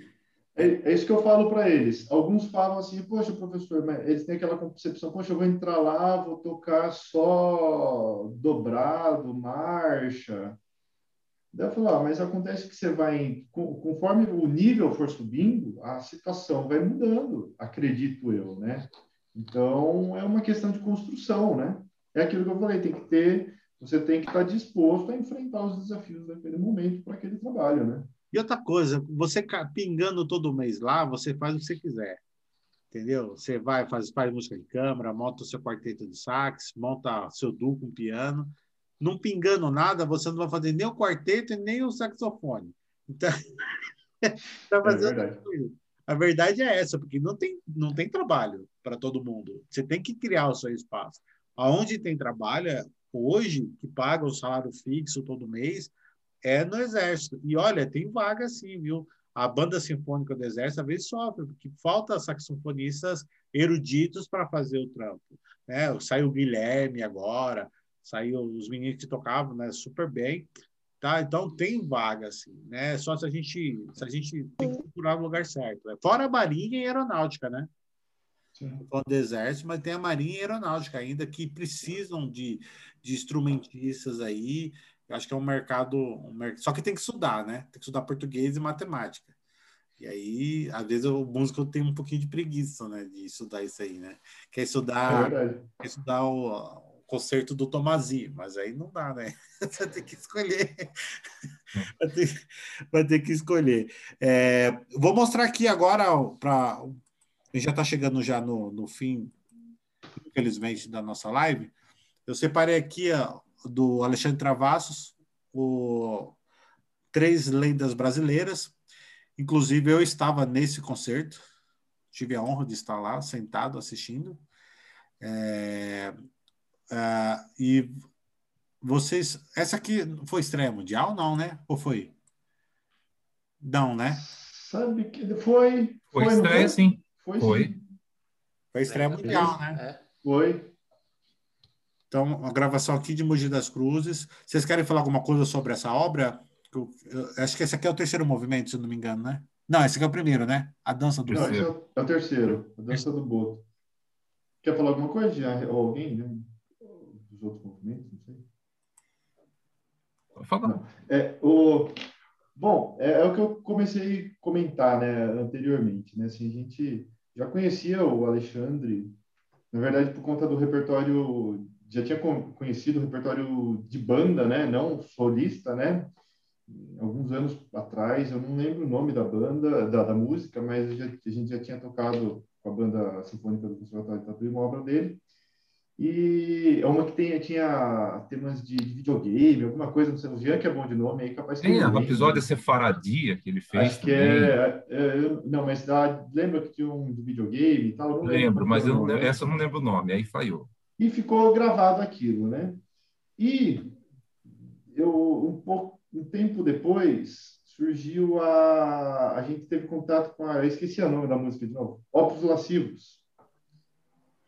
É, é isso que eu falo para eles. Alguns falam assim, poxa, professor, mas eles têm aquela concepção, poxa, eu vou entrar lá, vou tocar só dobrado, marcha. Daí eu ah, mas acontece que você vai, conforme o nível for subindo, a situação vai mudando, acredito eu, né? Então, é uma questão de construção, né? É aquilo que eu falei, tem que ter, você tem que estar disposto a enfrentar os desafios daquele momento para aquele trabalho, né? E outra coisa, você pingando todo mês lá, você faz o que você quiser. Entendeu? Você vai, faz, faz música de câmara, monta o seu quarteto de sax, monta seu duo com piano não pingando nada, você não vai fazer nem o quarteto e nem o saxofone. Então, tá fazendo é verdade. A verdade é essa, porque não tem, não tem trabalho para todo mundo. Você tem que criar o seu espaço. Aonde tem trabalho, é, hoje, que paga o salário fixo todo mês, é no Exército. E olha, tem vaga sim, viu? A banda sinfônica do Exército às vezes sofre, porque falta saxofonistas eruditos para fazer o trampo. Né? Saiu o Guilherme agora, saiu os meninos que tocavam, né, super bem, tá? Então tem vaga assim, né? Só se a gente se a gente tem que procurar o lugar certo. Né? Fora a marinha e a aeronáutica, né? Sim. do exército, mas tem a marinha e a aeronáutica ainda que precisam de, de instrumentistas aí. Eu acho que é um mercado, um mercado, só que tem que estudar, né? Tem que estudar português e matemática. E aí, às vezes, o músico tem um pouquinho de preguiça, né? De estudar isso aí, né? Quer estudar, é quer estudar o, concerto do Tomasi, mas aí não dá, né? Vai ter que escolher. Vai ter, vai ter que escolher. É, vou mostrar aqui agora para. Já está chegando já no, no fim, infelizmente, da nossa live. Eu separei aqui ó, do Alexandre Travassos o três lendas brasileiras. Inclusive, eu estava nesse concerto, tive a honra de estar lá, sentado, assistindo. É, Uh, e vocês. Essa aqui foi estreia mundial, não, né? Ou foi? Não, né? Sabe que foi. Foi, foi estreia, sim. Foi. Foi, foi estreia mundial, né? É. Foi. Então, a gravação aqui de Mogi das Cruzes. Vocês querem falar alguma coisa sobre essa obra? Eu, eu, acho que esse aqui é o terceiro movimento, se não me engano, né? Não, esse aqui é o primeiro, né? A dança do Não, esse é o, é o terceiro, a dança do boto. Quer falar alguma coisa? Ou alguém? Né? Outros movimentos, não sei. Fala. É, o, bom, é, é, o que eu comecei a comentar né, anteriormente. Né? Assim, a gente já conhecia o Alexandre, na verdade, por conta do repertório, já tinha conhecido o repertório de banda, né? não solista, né? alguns anos atrás, eu não lembro o nome da banda, da, da música, mas já, a gente já tinha tocado com a banda sinfônica do Conservatório de Tatuí, uma obra dele. E é uma que tem, tinha temas de, de videogame, alguma coisa, não sei, o Jean que é bom de nome, aí capaz que. Tem o episódio Sefaradia que ele fez. Acho que é, é, Não, mas dá, lembra que tinha um de videogame e tal? Eu não lembro, lembro mas eu, essa eu não lembro o nome, aí falhou. E ficou gravado aquilo, né? E eu, um pouco, um tempo depois, surgiu a. A gente teve contato com a. Eu esqueci o nome da música de novo. Opus Lascivos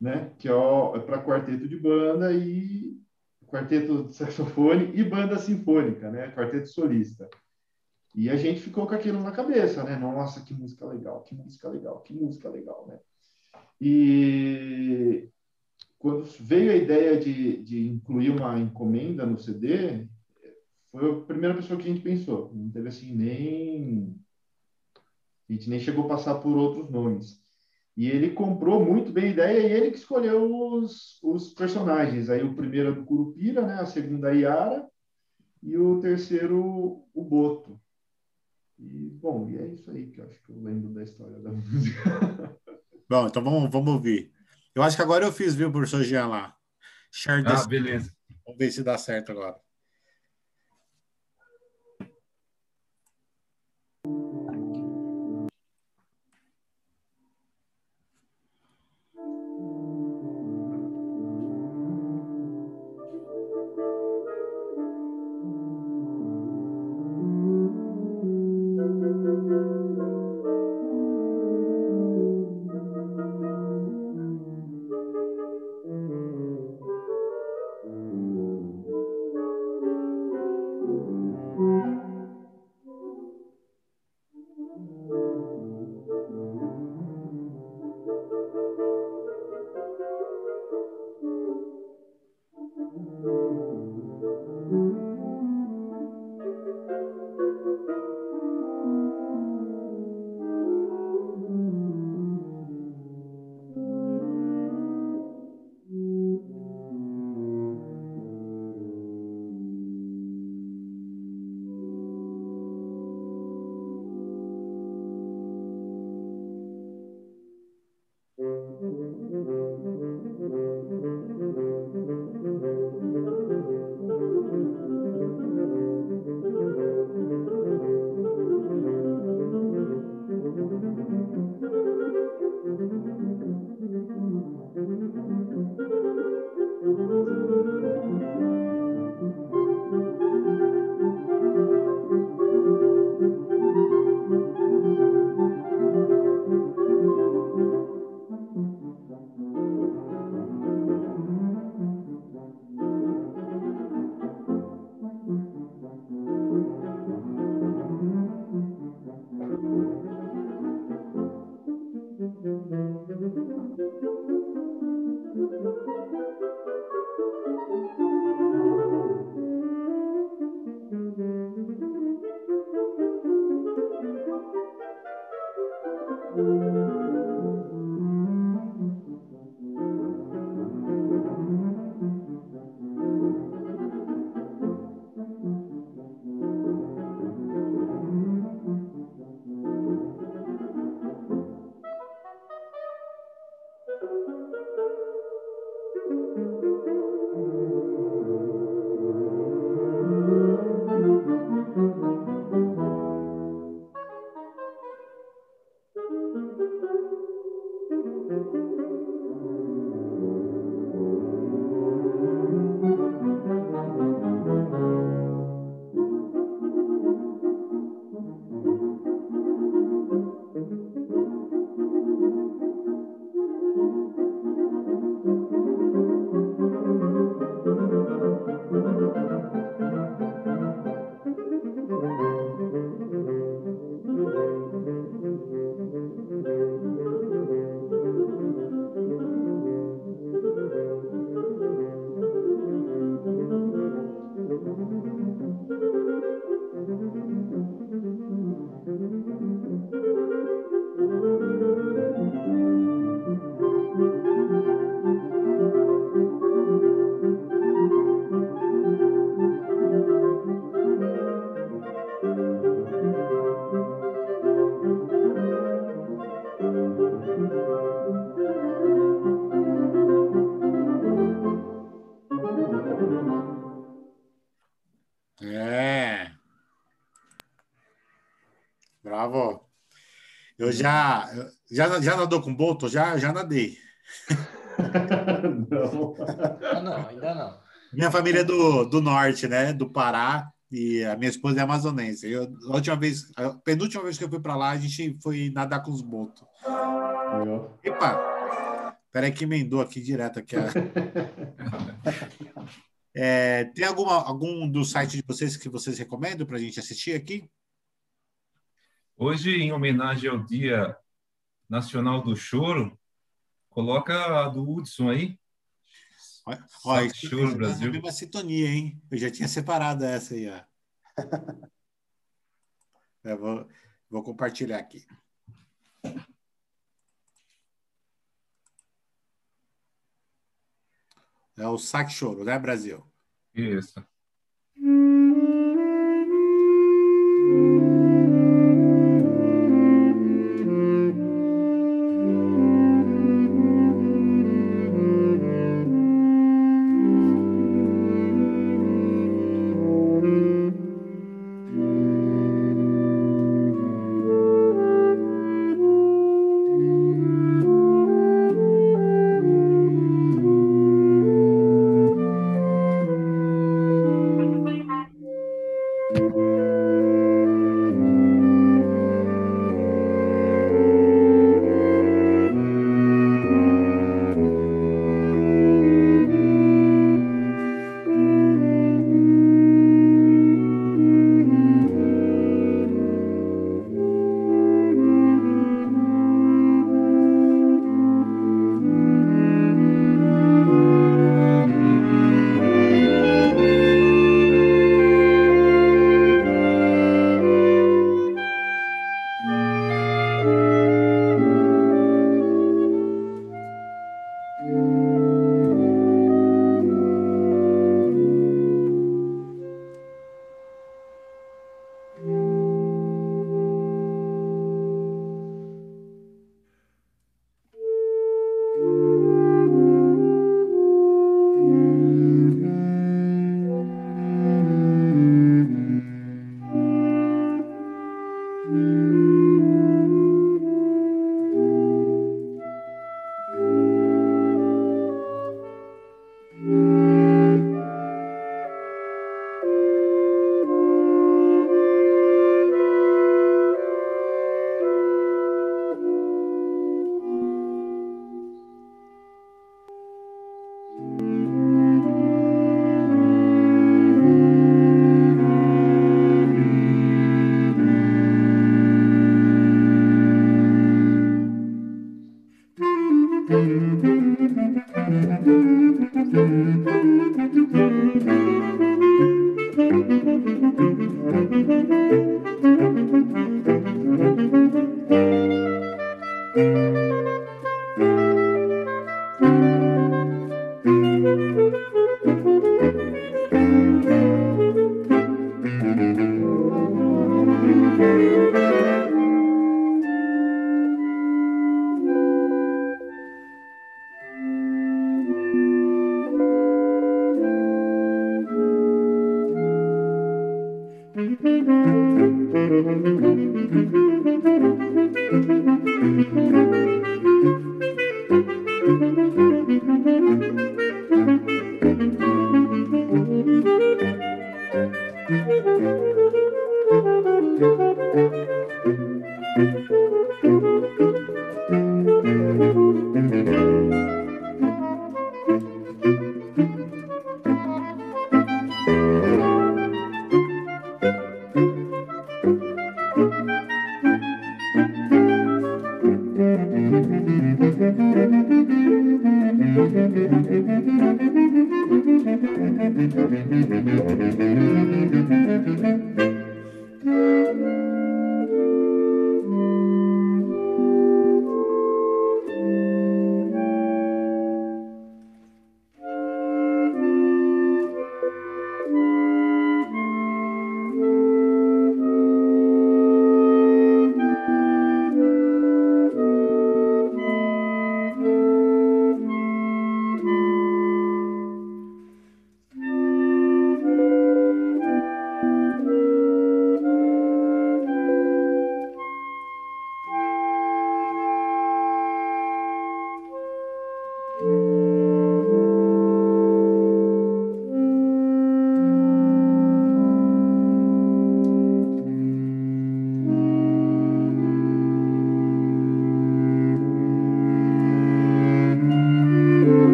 né? Que é, é para quarteto de banda e quarteto de saxofone e banda sinfônica, né? Quarteto solista. E a gente ficou com aquilo na cabeça, né? Nossa, que música legal, que música legal, que música legal, né? E quando veio a ideia de, de incluir uma encomenda no CD, foi a primeira pessoa que a gente pensou. Não teve assim nem. A gente nem chegou a passar por outros nomes. E ele comprou muito bem a ideia e ele que escolheu os, os personagens. Aí o primeiro é do Curupira, né? a segunda é a Yara e o terceiro o Boto. E, bom, e é isso aí que eu acho que eu lembro da história da música. Bom, então vamos, vamos ouvir. Eu acho que agora eu fiz, viu, professor Jean lá. Share ah, beleza. Vamos ver se dá certo agora. Eu já, já, já nadou com boto? Já, já nadei. não. Ah, não, ainda não. Minha família é do, do norte, né? Do Pará. E a minha esposa é amazonense. Eu, a última vez, a penúltima vez que eu fui para lá, a gente foi nadar com os botos. Epa! Peraí que emendou aqui direto aqui. É, tem alguma, algum do site de vocês que vocês recomendam para a gente assistir aqui? Hoje, em homenagem ao Dia Nacional do Choro, coloca a do Hudson aí. Olha, olha Choro, Brasil. É uma sintonia, hein? Eu já tinha separado essa aí, ó. Eu vou, vou compartilhar aqui. É o Saque Choro, né, Brasil? Isso.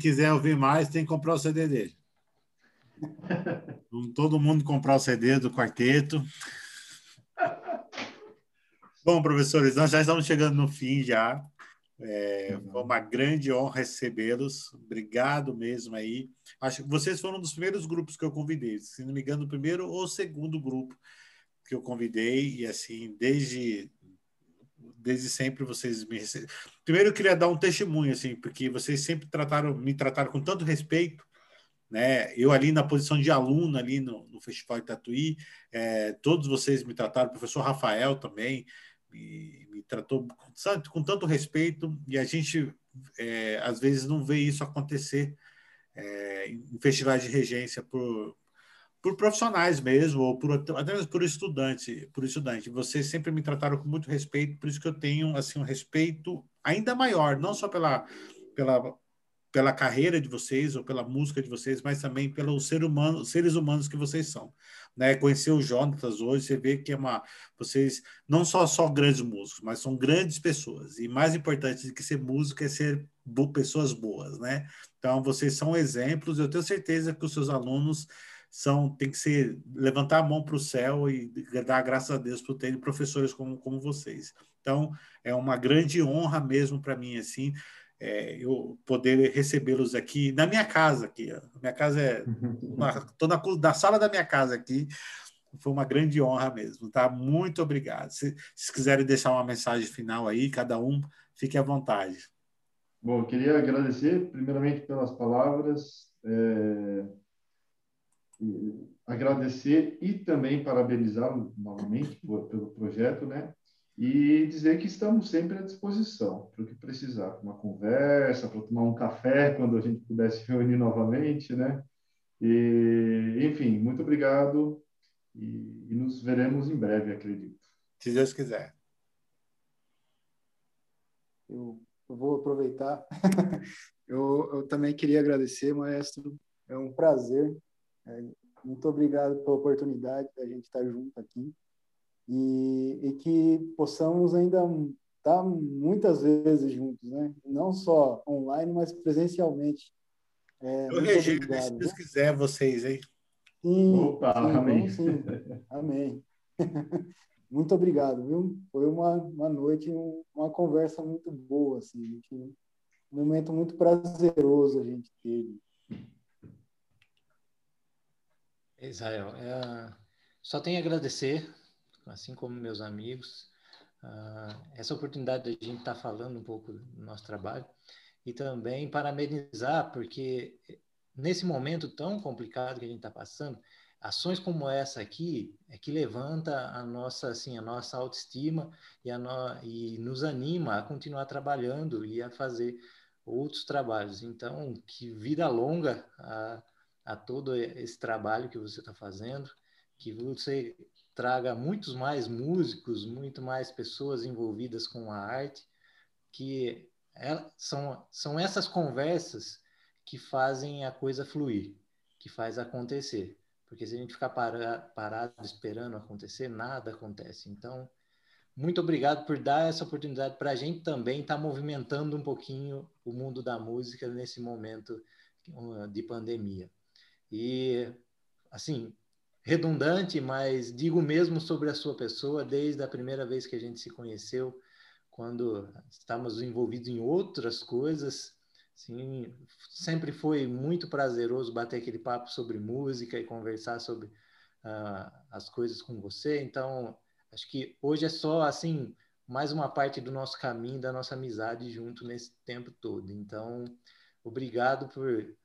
Quiser ouvir mais tem que comprar o CD dele. Todo mundo comprar o CD do quarteto. Bom, professores, nós já estamos chegando no fim já. É, foi uma grande honra recebê-los. Obrigado mesmo aí. Acho que vocês foram um dos primeiros grupos que eu convidei. Se não me engano, o primeiro ou segundo grupo que eu convidei. E assim, desde desde sempre vocês me. Primeiro eu queria dar um testemunho assim, porque vocês sempre trataram, me trataram com tanto respeito né? Eu ali na posição de aluno ali no, no Festival de Tatuí, é, todos vocês me trataram, o professor Rafael também me, me tratou sabe, com tanto respeito e a gente é, às vezes não vê isso acontecer é, em festivais de regência por, por profissionais mesmo ou por até mesmo por estudante, por estudante. Vocês sempre me trataram com muito respeito, por isso que eu tenho assim um respeito ainda maior, não só pela pela pela carreira de vocês ou pela música de vocês, mas também pelos ser humano, seres humanos que vocês são. Né? Conhecer o Jonatas hoje, você vê que é uma, vocês não só só grandes músicos, mas são grandes pessoas. E mais importante do que ser músico é ser bo pessoas boas, né? Então vocês são exemplos. Eu tenho certeza que os seus alunos são tem que ser levantar a mão para o céu e dar graças a Deus por terem professores como, como vocês. Então é uma grande honra mesmo para mim assim é, eu poder recebê-los aqui na minha casa aqui. A minha casa é estou na, na sala da minha casa aqui. Foi uma grande honra mesmo, tá? Muito obrigado. Se, se quiserem deixar uma mensagem final aí, cada um fique à vontade. Bom, eu queria agradecer primeiramente pelas palavras, é, agradecer e também parabenizar novamente por, pelo projeto, né? e dizer que estamos sempre à disposição para o que precisar, para uma conversa, para tomar um café quando a gente pudesse reunir novamente, né? E, enfim, muito obrigado e, e nos veremos em breve, acredito. Se Deus quiser. Eu, eu vou aproveitar. eu, eu também queria agradecer, maestro. É um prazer. Muito obrigado pela oportunidade da gente estar junto aqui e, e que possamos ainda estar muitas vezes juntos, né? Não só online, mas presencialmente. É, Eu registro, se Deus quiser, vocês, hein? Sim, Opa, sim, amém. Sim. amém. muito obrigado, viu? Foi uma, uma noite, uma conversa muito boa, assim, um momento muito prazeroso a gente teve. Israel, é, só tenho a agradecer assim como meus amigos, uh, essa oportunidade de a gente estar tá falando um pouco do nosso trabalho e também parabenizar, porque nesse momento tão complicado que a gente está passando, ações como essa aqui é que levanta a nossa assim a nossa autoestima e, a no, e nos anima a continuar trabalhando e a fazer outros trabalhos. Então, que vida longa a, a todo esse trabalho que você está fazendo, que você traga muitos mais músicos, muito mais pessoas envolvidas com a arte, que é, são, são essas conversas que fazem a coisa fluir, que faz acontecer. Porque se a gente ficar para, parado esperando acontecer, nada acontece. Então, muito obrigado por dar essa oportunidade para a gente também estar tá movimentando um pouquinho o mundo da música nesse momento uh, de pandemia. E, assim, redundante, mas digo mesmo sobre a sua pessoa, desde a primeira vez que a gente se conheceu, quando estávamos envolvidos em outras coisas. Sim, sempre foi muito prazeroso bater aquele papo sobre música e conversar sobre uh, as coisas com você. Então, acho que hoje é só assim mais uma parte do nosso caminho, da nossa amizade junto nesse tempo todo. Então, obrigado por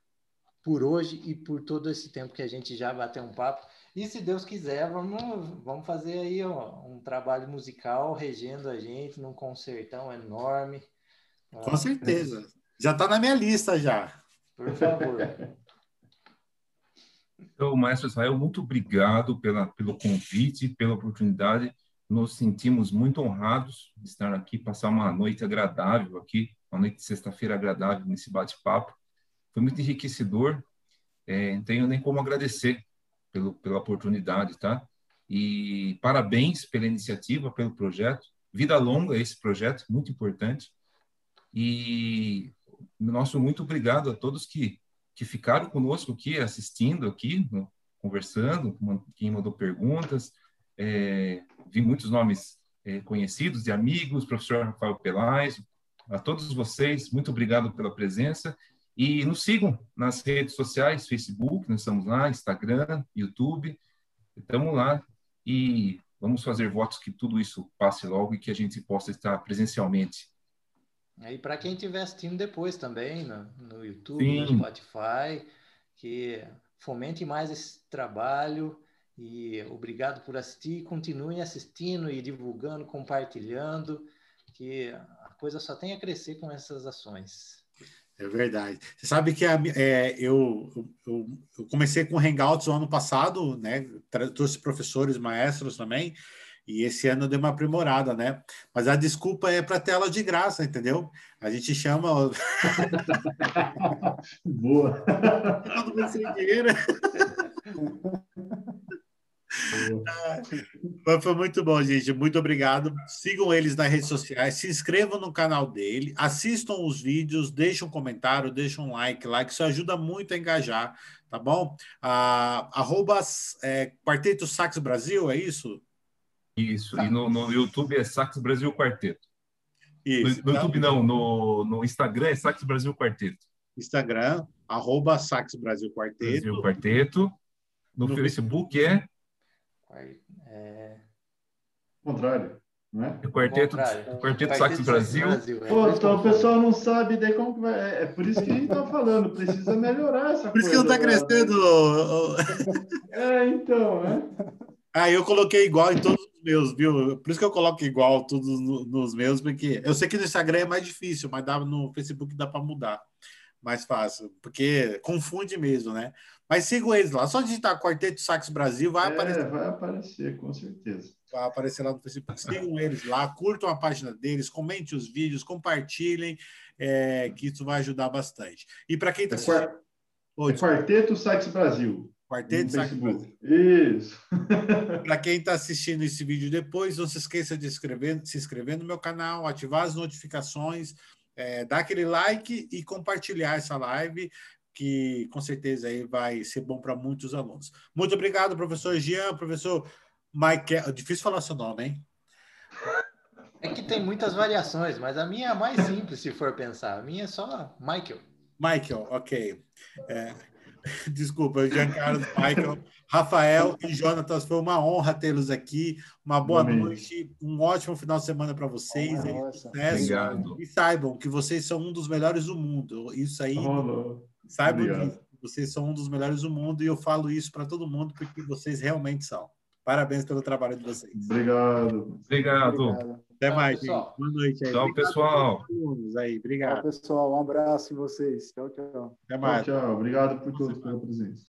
por hoje e por todo esse tempo que a gente já bateu um papo. E se Deus quiser, vamos, vamos fazer aí ó, um trabalho musical regendo a gente num concertão enorme. Com certeza. Já está na minha lista já. Por favor. Então, Maestro Israel, muito obrigado pela, pelo convite, pela oportunidade. Nos sentimos muito honrados de estar aqui, passar uma noite agradável aqui, uma noite de sexta-feira agradável nesse bate-papo. Foi muito enriquecedor. É, não tenho nem como agradecer pelo, pela oportunidade, tá? E parabéns pela iniciativa, pelo projeto. Vida longa esse projeto, muito importante. E nosso muito obrigado a todos que, que ficaram conosco aqui, assistindo aqui, conversando, quem mandou perguntas. É, vi muitos nomes é, conhecidos de amigos, professor Rafael Pelais, a todos vocês, muito obrigado pela presença. E nos sigam nas redes sociais, Facebook, nós estamos lá, Instagram, YouTube, estamos lá. E vamos fazer votos que tudo isso passe logo e que a gente possa estar presencialmente. E para quem estiver assistindo depois também, no, no YouTube, Sim. no Spotify, que fomente mais esse trabalho e obrigado por assistir. Continuem assistindo e divulgando, compartilhando, que a coisa só tem a crescer com essas ações. É verdade. Você sabe que a, é, eu, eu, eu, comecei com Hangouts o ano passado, né? Trouxe professores, maestros também, e esse ano deu uma aprimorada, né? Mas a desculpa é para tela de graça, entendeu? A gente chama. Boa! Todo mundo sem dinheiro. Mas foi muito bom, gente. Muito obrigado. Sigam eles nas redes sociais, se inscrevam no canal dele, assistam os vídeos, deixem um comentário, deixem um like lá, que isso ajuda muito a engajar, tá bom? Ah, arroba é, Quarteto Sax Brasil, é isso? Isso, e no, no YouTube é Sax Brasil Quarteto. Isso. No, no YouTube não, no, no Instagram é Sax Brasil Quarteto. Instagram, arroba Sax Brasil Quarteto. Brasil Quarteto. No, no Facebook é é... Contrário. Não é? O quarteto, o quarteto Sax Brasil. Brasil é. Pô, então o pessoal não sabe daí como que vai. É, é por isso que a gente tá falando, precisa melhorar essa por coisa. Por isso que não tá crescendo. é, então, né? Ah, eu coloquei igual em todos os meus, viu? Por isso que eu coloco igual todos nos meus, porque eu sei que no Instagram é mais difícil, mas dá, no Facebook dá para mudar. Mais fácil, porque confunde mesmo, né? Mas sigam eles lá. Só digitar Quarteto Sax Brasil, vai é, aparecer. Vai aparecer, com certeza. Vai aparecer lá no Facebook. Sigam eles lá, curtam a página deles, comentem os vídeos, compartilhem, é, que isso vai ajudar bastante. E para quem está é, quart... é Quarteto Sax Brasil. Quarteto Sax Brasil. Isso. para quem está assistindo esse vídeo depois, não se esqueça de inscrever, se inscrever no meu canal, ativar as notificações, é, dar aquele like e compartilhar essa live que com certeza aí vai ser bom para muitos alunos. Muito obrigado, professor Jean, professor Michael. Difícil falar seu nome, hein? É que tem muitas variações, mas a minha é mais simples, se for pensar. A minha é só Michael. Michael, ok. É, desculpa, Giancarlo, Michael, Rafael e Jonatas, foi uma honra tê-los aqui. Uma boa Amém. noite, um ótimo final de semana para vocês. Nossa, Obrigado. E saibam que vocês são um dos melhores do mundo. Isso aí. Oh, Saibam disso. Vocês são um dos melhores do mundo e eu falo isso para todo mundo porque vocês realmente são. Parabéns pelo trabalho de vocês. Obrigado. Obrigado. Até Tchau, mais, pessoal. gente. Boa noite aí. Tchau, obrigado pessoal. Aí. Obrigado. Tchau, pessoal. Um abraço em vocês. Tchau, tchau. Até mais. Tchau, tchau. Obrigado por todos pela presença.